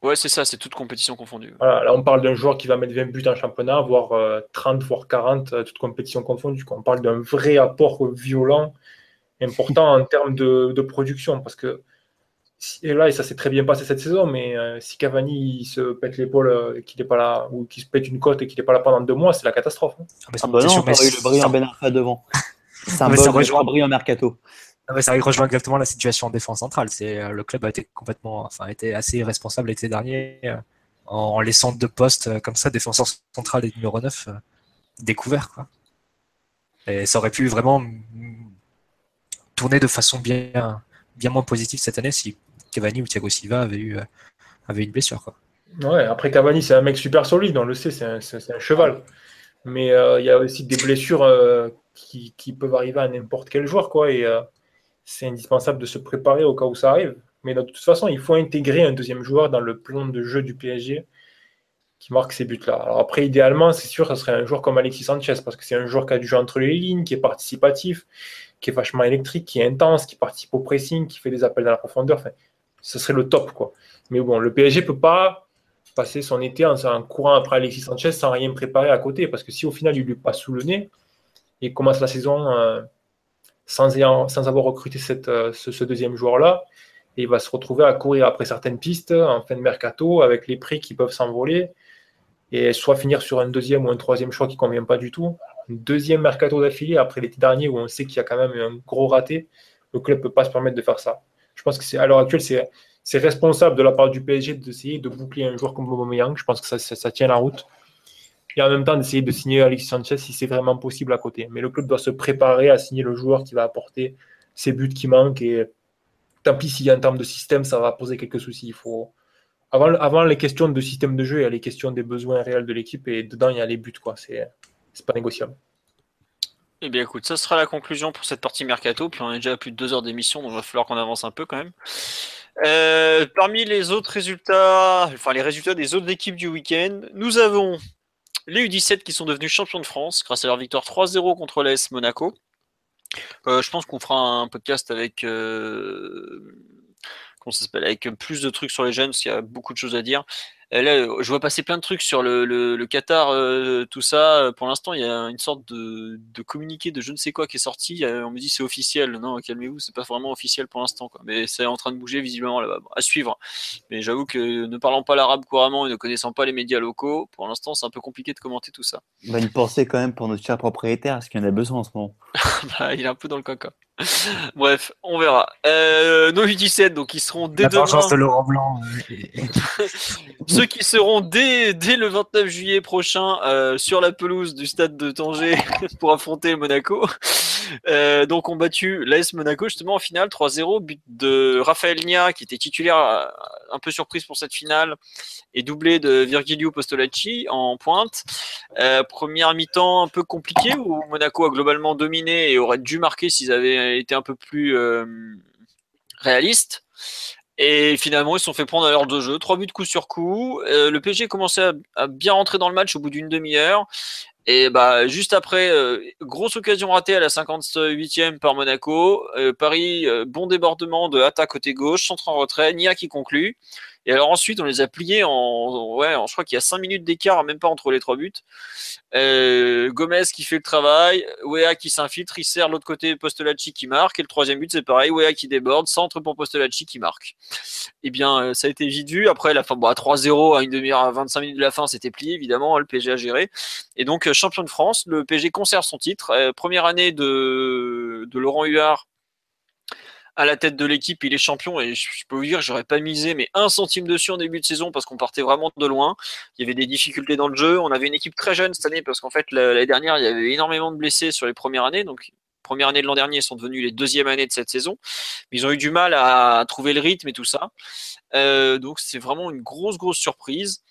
Ouais, c'est ça, c'est toute compétition confondue. Voilà, là, on parle d'un joueur qui va mettre 20 buts en championnat, voire 30, euh, voire 40, euh, toute compétition confondue. On parle d'un vrai apport violent, important en termes de, de production, parce que et là, et ça s'est très bien passé cette saison, mais euh, si Cavani se pète l'épaule euh, et qu'il n'est pas là, ou qu'il se pète une côte et qu'il n'est pas là pendant deux mois, c'est la catastrophe. Hein. Ah, ah bah non, on a eu le brillant Ben Arfa devant. C'est un bon rejoint... brillant mercato. Ah ça rejoint exactement la situation en défense centrale. C'est euh, le club a été complètement, enfin, a été assez irresponsable l'été dernier en, laissant deux postes comme ça, défenseur central et numéro 9, découverts. Quoi. Et ça aurait pu vraiment tourner de façon bien, bien moins positive cette année si Cavani ou Thiago Silva avait eu, euh, avait une blessure. Ouais, après Cavani, c'est un mec super solide, on le sait, c'est un, cheval. Mais euh, il y a aussi des blessures euh, qui, peuvent arriver à n'importe quel joueur, quoi. Et c'est indispensable de se préparer au cas où ça arrive. Mais de toute façon, il faut intégrer un deuxième joueur dans le plan de jeu du PSG qui marque ces buts-là. Alors après, idéalement, c'est sûr, ce serait un joueur comme Alexis Sanchez, parce que c'est un joueur qui a du jeu entre les lignes, qui est participatif, qui est vachement électrique, qui est intense, qui participe au pressing, qui fait des appels dans la profondeur. Enfin, ce serait le top. Quoi. Mais bon, le PSG ne peut pas passer son été en, courant après Alexis Sanchez sans rien préparer à côté. Parce que si au final, il lui passe sous le nez et commence la saison euh, sans, avoir recruté euh, ce, deuxième joueur-là, il va se retrouver à courir après certaines pistes en fin de mercato avec les prix qui peuvent s'envoler et soit finir sur un deuxième ou un troisième choix qui ne convient pas du tout. Un deuxième mercato d'affilée après l'été dernier où on sait qu'il y a quand même un gros raté, le club ne peut pas se permettre de faire ça. Je pense que c'est à l'heure actuelle, c'est responsable de la part du PSG d'essayer de boucler un joueur comme Aubameyang. Je pense que ça, tient la route. Et en même temps, d'essayer de signer Alexis Sanchez si c'est vraiment possible à côté. Mais le club doit se préparer à signer le joueur qui va apporter ses buts qui manquent. Et tant pis s'il y a un terme de système, ça va poser quelques soucis. Il faut... avant, les questions de système de jeu, il y a les questions des besoins réels de l'équipe. Et dedans, il y a les buts. Ce C'est pas négociable. Eh bien écoute, ça sera la conclusion pour cette partie mercato, puis on est déjà à plus de deux heures d'émission, donc il va falloir qu'on avance un peu quand même. Euh, parmi les autres résultats, enfin les résultats des autres équipes du week-end, nous avons les U17 qui sont devenus champions de France grâce à leur victoire 3-0 contre l'AS Monaco. Euh, je pense qu'on fera un podcast avec euh, comment avec plus de trucs sur les jeunes, parce qu'il y a beaucoup de choses à dire. Euh, là, je vois passer plein de trucs sur le, le, Qatar, euh, tout ça. Pour l'instant, il y a une sorte de, de, communiqué de je ne sais quoi qui est sorti. On me dit c'est officiel. Non, calmez-vous, c'est pas vraiment officiel pour l'instant. Mais c'est en train de bouger visiblement là-bas. À suivre. Mais j'avoue que ne parlant pas l'arabe couramment et ne connaissant pas les médias locaux, pour l'instant, c'est un peu compliqué de commenter tout ça. Bah, une pensée quand même pour notre cher propriétaire, est-ce qu'il en a besoin en ce moment bah, Il est un peu dans le caca. Bref, on verra. Euh, nos U17, donc ils seront dès La demain. de Laurent Blanc. euh, Ceux qui seront dès, dès le 29 juillet prochain euh, sur la pelouse du stade de Tanger pour affronter Monaco. Euh, donc ont battu l'AS Monaco justement en finale 3-0, but de Raphaël Nia qui était titulaire un peu surprise pour cette finale et doublé de Virgilio Postolacci en pointe. Euh, première mi-temps un peu compliquée où Monaco a globalement dominé et aurait dû marquer s'ils avaient été un peu plus euh, réalistes. Et finalement, ils se sont fait prendre à l'heure de jeu. Trois buts coup sur coup. Euh, le PSG commençait à, à bien rentrer dans le match au bout d'une demi-heure. Et bah, juste après, euh, grosse occasion ratée à la 58e par Monaco. Euh, Paris, euh, bon débordement de Hata côté gauche, centre en retrait, Nia qui conclut. Et alors ensuite, on les a pliés en, ouais, je crois qu'il y a 5 minutes d'écart, même pas entre les trois buts. Euh, Gomez qui fait le travail, Wea qui s'infiltre, il sert l'autre côté Postolacci qui marque, et le troisième but c'est pareil, Wea qui déborde, centre pour Postolacci qui marque. Eh bien, euh, ça a été vite vu. Après, la fin, bon, à 3-0, à une demi-heure, à 25 minutes de la fin, c'était plié, évidemment, hein, le PSG a géré. Et donc, euh, champion de France, le PSG conserve son titre. Première année de, de Laurent Huard à la tête de l'équipe, il est champion et je, peux vous dire, j'aurais pas misé mais un centime dessus en début de saison parce qu'on partait vraiment de loin. Il y avait des difficultés dans le jeu. On avait une équipe très jeune cette année parce qu'en fait la- l'année dernière il y avait énormément de blessés sur les premières années. Donc première année de l'an dernier sont devenus les deuxième années de cette saison. Mais ils ont eu du mal à trouver le rythme et tout ça. Euh, donc c'est vraiment une grosse grosse surprise.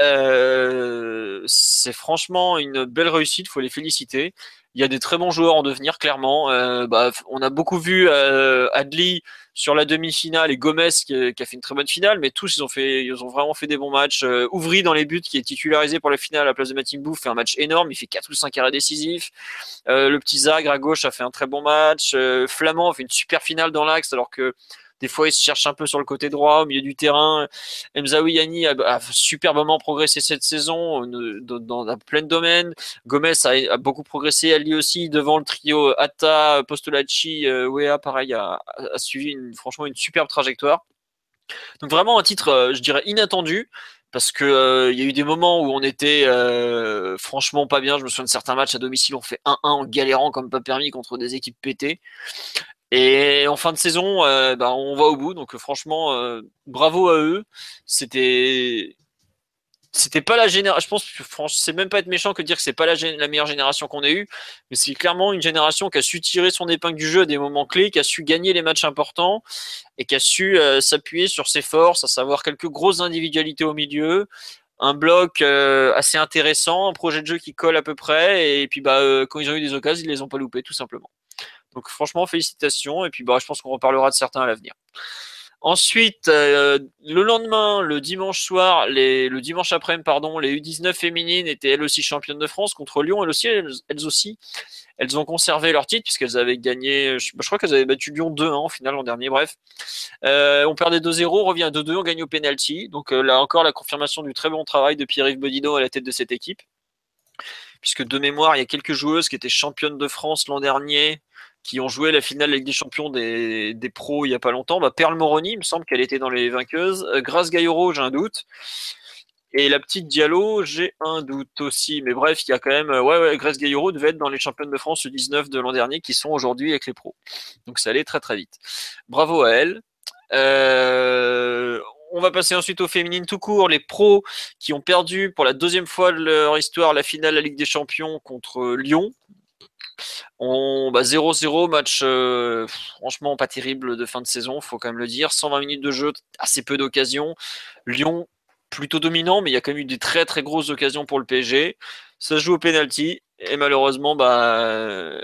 Euh, c'est franchement une belle réussite, faut les féliciter. Il y a des très bons joueurs en devenir, clairement. Euh, bah, on a beaucoup vu euh, Adli sur la demi-finale et Gomez qui, qui, a fait une très bonne finale, mais tous ils ont fait, ils ont vraiment fait des bons matchs. Euh, Ouvry dans les buts, qui est titularisé pour la finale à la place de Mathilde Bouffe, fait un match énorme. Il fait 4 ou 5 arrêts décisifs. Euh, le petit Zagre à gauche a fait un très bon match. Euh, Flamand fait une super finale dans l'axe, alors que des fois, il se cherche un peu sur le côté droit, au milieu du terrain. Mzaoui Yani a, superbement progressé cette saison dans, dans, plein de domaines. Gomez a, beaucoup progressé, elle lui aussi, devant le trio Atta, Postolacci, euh, Wea, pareil, a, suivi franchement une superbe trajectoire. Donc vraiment un titre, euh, je dirais, inattendu parce que euh, il y a eu des moments où on était euh, franchement pas bien. Je me souviens de certains matchs à domicile, on fait 1-1 en galérant comme pas permis contre des équipes pétées. Et en fin de saison, euh, bah, on va au bout. Donc franchement, euh, bravo à eux. C'était c'était pas la génération. Je pense que franchement, c'est même pas être méchant que dire que c'est pas la, la, meilleure génération qu'on ait eue, mais c'est clairement une génération qui a su tirer son épingle du jeu à des moments clés, qui a su gagner les matchs importants et qui a su euh, s'appuyer sur ses forces, à savoir quelques grosses individualités au milieu, un bloc assez intéressant, un projet de jeu qui colle à peu près, et puis bah, quand ils ont eu des occasions, ils les ont pas loupés tout simplement. Donc franchement, félicitations. Et puis bah, je pense qu'on reparlera de certains à l'avenir. Ensuite, euh, le lendemain, le dimanche soir, les, le dimanche après-midi, pardon, les U19 féminines étaient elles aussi championnes de France contre Lyon. Elles aussi, elles, aussi, elles ont conservé leur titre puisqu'elles avaient gagné. Je, je crois qu'elles avaient battu Lyon 2-1 en finale l'an dernier. Bref, euh, on perdait 2-0, on revient à 2-2, on gagne au penalty. Donc euh, là encore, la confirmation du très bon travail de Pierre-Yves Bodino à la tête de cette équipe. Puisque de mémoire, il y a quelques joueuses qui étaient championnes de France l'an dernier qui ont joué la finale avec des champions des, pros il n'y a pas longtemps. Bah, Perle Moroni, il me semble qu'elle était dans les vainqueuses. Euh, Grace Gailloro, j'ai un doute. Et la petite Diallo, j'ai un doute aussi. Mais bref, il y a quand même. Ouais, ouais, Grace Gailloro devait être dans les championnes de France U19 de l'an dernier qui sont aujourd'hui avec les pros. Donc ça allait très très vite. Bravo à elle. Euh, on va passer ensuite aux féminines tout court. Les pros qui ont perdu pour la deuxième fois de leur histoire la finale de la Ligue des Champions contre Lyon. On, bah 0-0, match euh, franchement pas terrible de fin de saison, faut quand même le dire. 120 minutes de jeu, assez peu d'occasions. Lyon plutôt dominant, mais il y a quand même eu des très très grosses occasions pour le PSG. Ça joue au penalty et malheureusement, bah,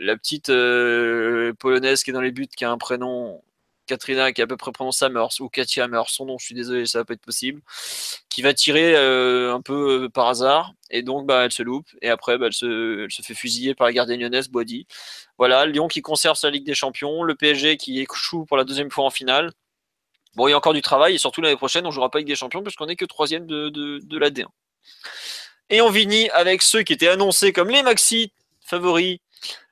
la petite euh, polonaise qui est dans les buts, qui a un prénom Katrina qui est à peu près prononcé Meurs ou Katia Meurs, son nom, je suis désolé, ça va pas être possible, qui va tirer euh, un peu euh, par hasard et donc bah, elle se loupe et après bah, elle, se, fait fusiller par la gardienne lyonnaise Boadi. Voilà, Lyon qui conserve sa Ligue des Champions, le PSG qui échoue pour la deuxième fois en finale. Bon, il y a encore du travail et surtout l'année prochaine, on jouera pas Ligue des Champions puisqu'on est que troisième de, de, de la D1. Et on finit avec ceux qui étaient annoncés comme les maxi favoris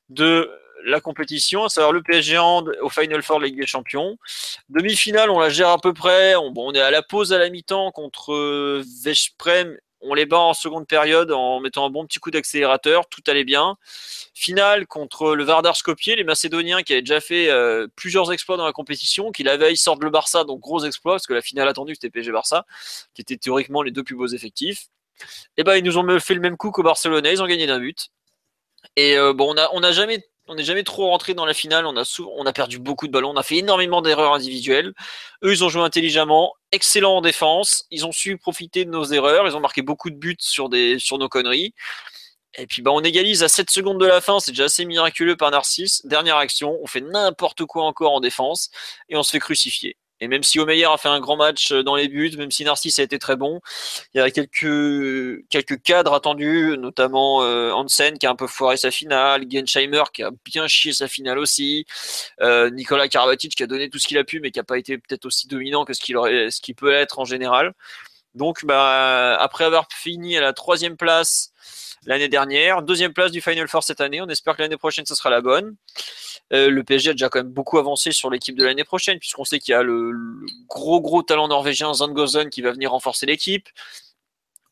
de la compétition, à savoir le PSG Hand au Final Four Ligue des Champions. Demi-finale, on la gère à peu près. On, bon, on est à la pause à la mi-temps contre Veszprem On les bat en seconde période en mettant un bon petit coup d'accélérateur. Tout allait bien. Finale contre le Vardar Skopje, les Macédoniens qui avaient déjà fait euh, plusieurs exploits dans la compétition, qui la veille sortent le Barça, donc gros exploit, parce que la finale attendue c'était PSG-Barça, qui étaient théoriquement les deux plus beaux effectifs. Et ben ils nous ont fait le même coup qu'au Barcelonais, ils ont gagné d'un but. Et euh, bon, on a, on a jamais on n'est jamais trop rentré dans la finale. On a, perdu beaucoup de ballons. On a fait énormément d'erreurs individuelles. Eux, ils ont joué intelligemment, excellent en défense. Ils ont su profiter de nos erreurs. Ils ont marqué beaucoup de buts sur nos conneries. Et puis bah, on égalise à 7 secondes de la fin, c'est déjà assez miraculeux par Narcisse. Dernière action, on fait n'importe quoi encore en défense et on se fait crucifier. Et même si Omeyer a fait un grand match euh, dans les buts, même si Narcisse a été très bon, il y a quelques, quelques cadres attendus, notamment euh, Hansen qui a un peu foiré sa finale, Gensheimer qui a bien chié sa finale aussi, euh, Nicolas Karabatic qui a donné tout ce qu'il a pu, mais qui n'a pas été peut-être aussi dominant que ce qu'il qu'il peut être en général. Donc, bah, après avoir fini à la troisième place l'année dernière, deuxième place du Final Four cette année, on espère que l'année prochaine ce sera la bonne. Euh, le PSG a déjà quand même beaucoup avancé sur l'équipe de l'année prochaine, puisqu'on sait qu'il y a le, gros gros talent norvégien Zangozen qui va venir renforcer l'équipe.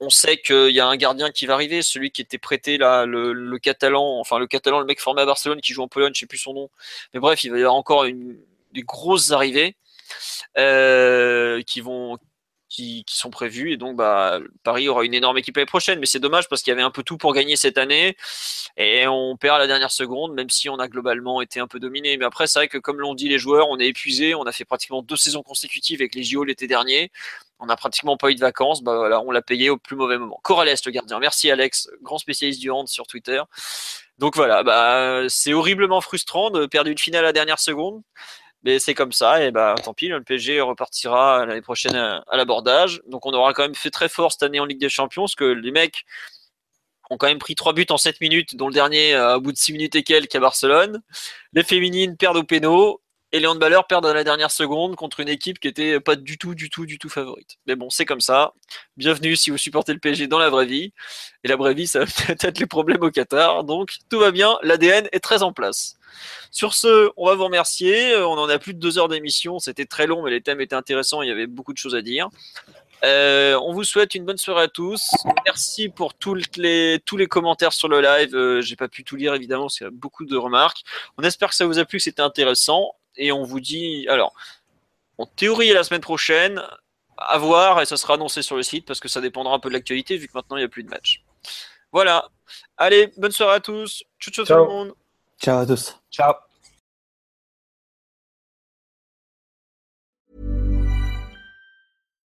On sait qu'il y a un gardien qui va arriver, celui qui était prêté là, le, catalan, enfin le catalan, le mec formé à Barcelone qui joue en Pologne, je sais plus son nom. Mais bref, il va y avoir encore des grosses arrivées euh, qui vont qui, sont prévus. Et donc, bah, Paris aura une énorme équipe l'année prochaine. Mais c'est dommage parce qu'il y avait un peu tout pour gagner cette année. Et on perd à la dernière seconde, même si on a globalement été un peu dominé. Mais après, c'est vrai que comme l'ont dit les joueurs, on est épuisé. On a fait pratiquement deux saisons consécutives avec les JO l'été dernier. On n'a pratiquement pas eu de vacances. Bah, voilà, on l'a payé au plus mauvais moment. Corrales, le gardien. Merci Alex, grand spécialiste du hand sur Twitter. Donc voilà, bah, c'est horriblement frustrant de perdre une finale à la dernière seconde. Mais c'est comme ça, et bah tant pis, le PSG repartira l'année prochaine à, l'abordage. Donc on aura quand même fait très fort cette année en Ligue des Champions, parce que les mecs ont quand même pris 3 buts en 7 minutes, dont le dernier euh, au bout de 6 minutes et quelques à Barcelone. Les féminines perdent au pénal, et les handballeurs perdent à la dernière seconde contre une équipe qui était pas du tout, du tout, du tout favorite. Mais bon, c'est comme ça. Bienvenue si vous supportez le PSG dans la vraie vie. Et la vraie vie, ça va peut-être les problèmes au Qatar. Donc tout va bien, l'ADN est très en place. Sur ce, on va vous remercier. Euh, on en a plus de deux heures d'émission. C'était très long, mais les thèmes étaient intéressants. Il y avait beaucoup de choses à dire. Euh, on vous souhaite une bonne soirée à tous. Merci pour les, tous les commentaires sur le live. Euh, j'ai pas pu tout lire évidemment, c'est beaucoup de remarques. On espère que ça vous a plu, que c'était intéressant. Et on vous dit, alors, en théorie la semaine prochaine, à voir et ça sera annoncé sur le site parce que ça dépendra un peu de l'actualité vu que maintenant il n'y a plus de match. Voilà. Allez, bonne soirée à tous. Ciao, ciao, tout le monde. Ciao à tous. Ciao.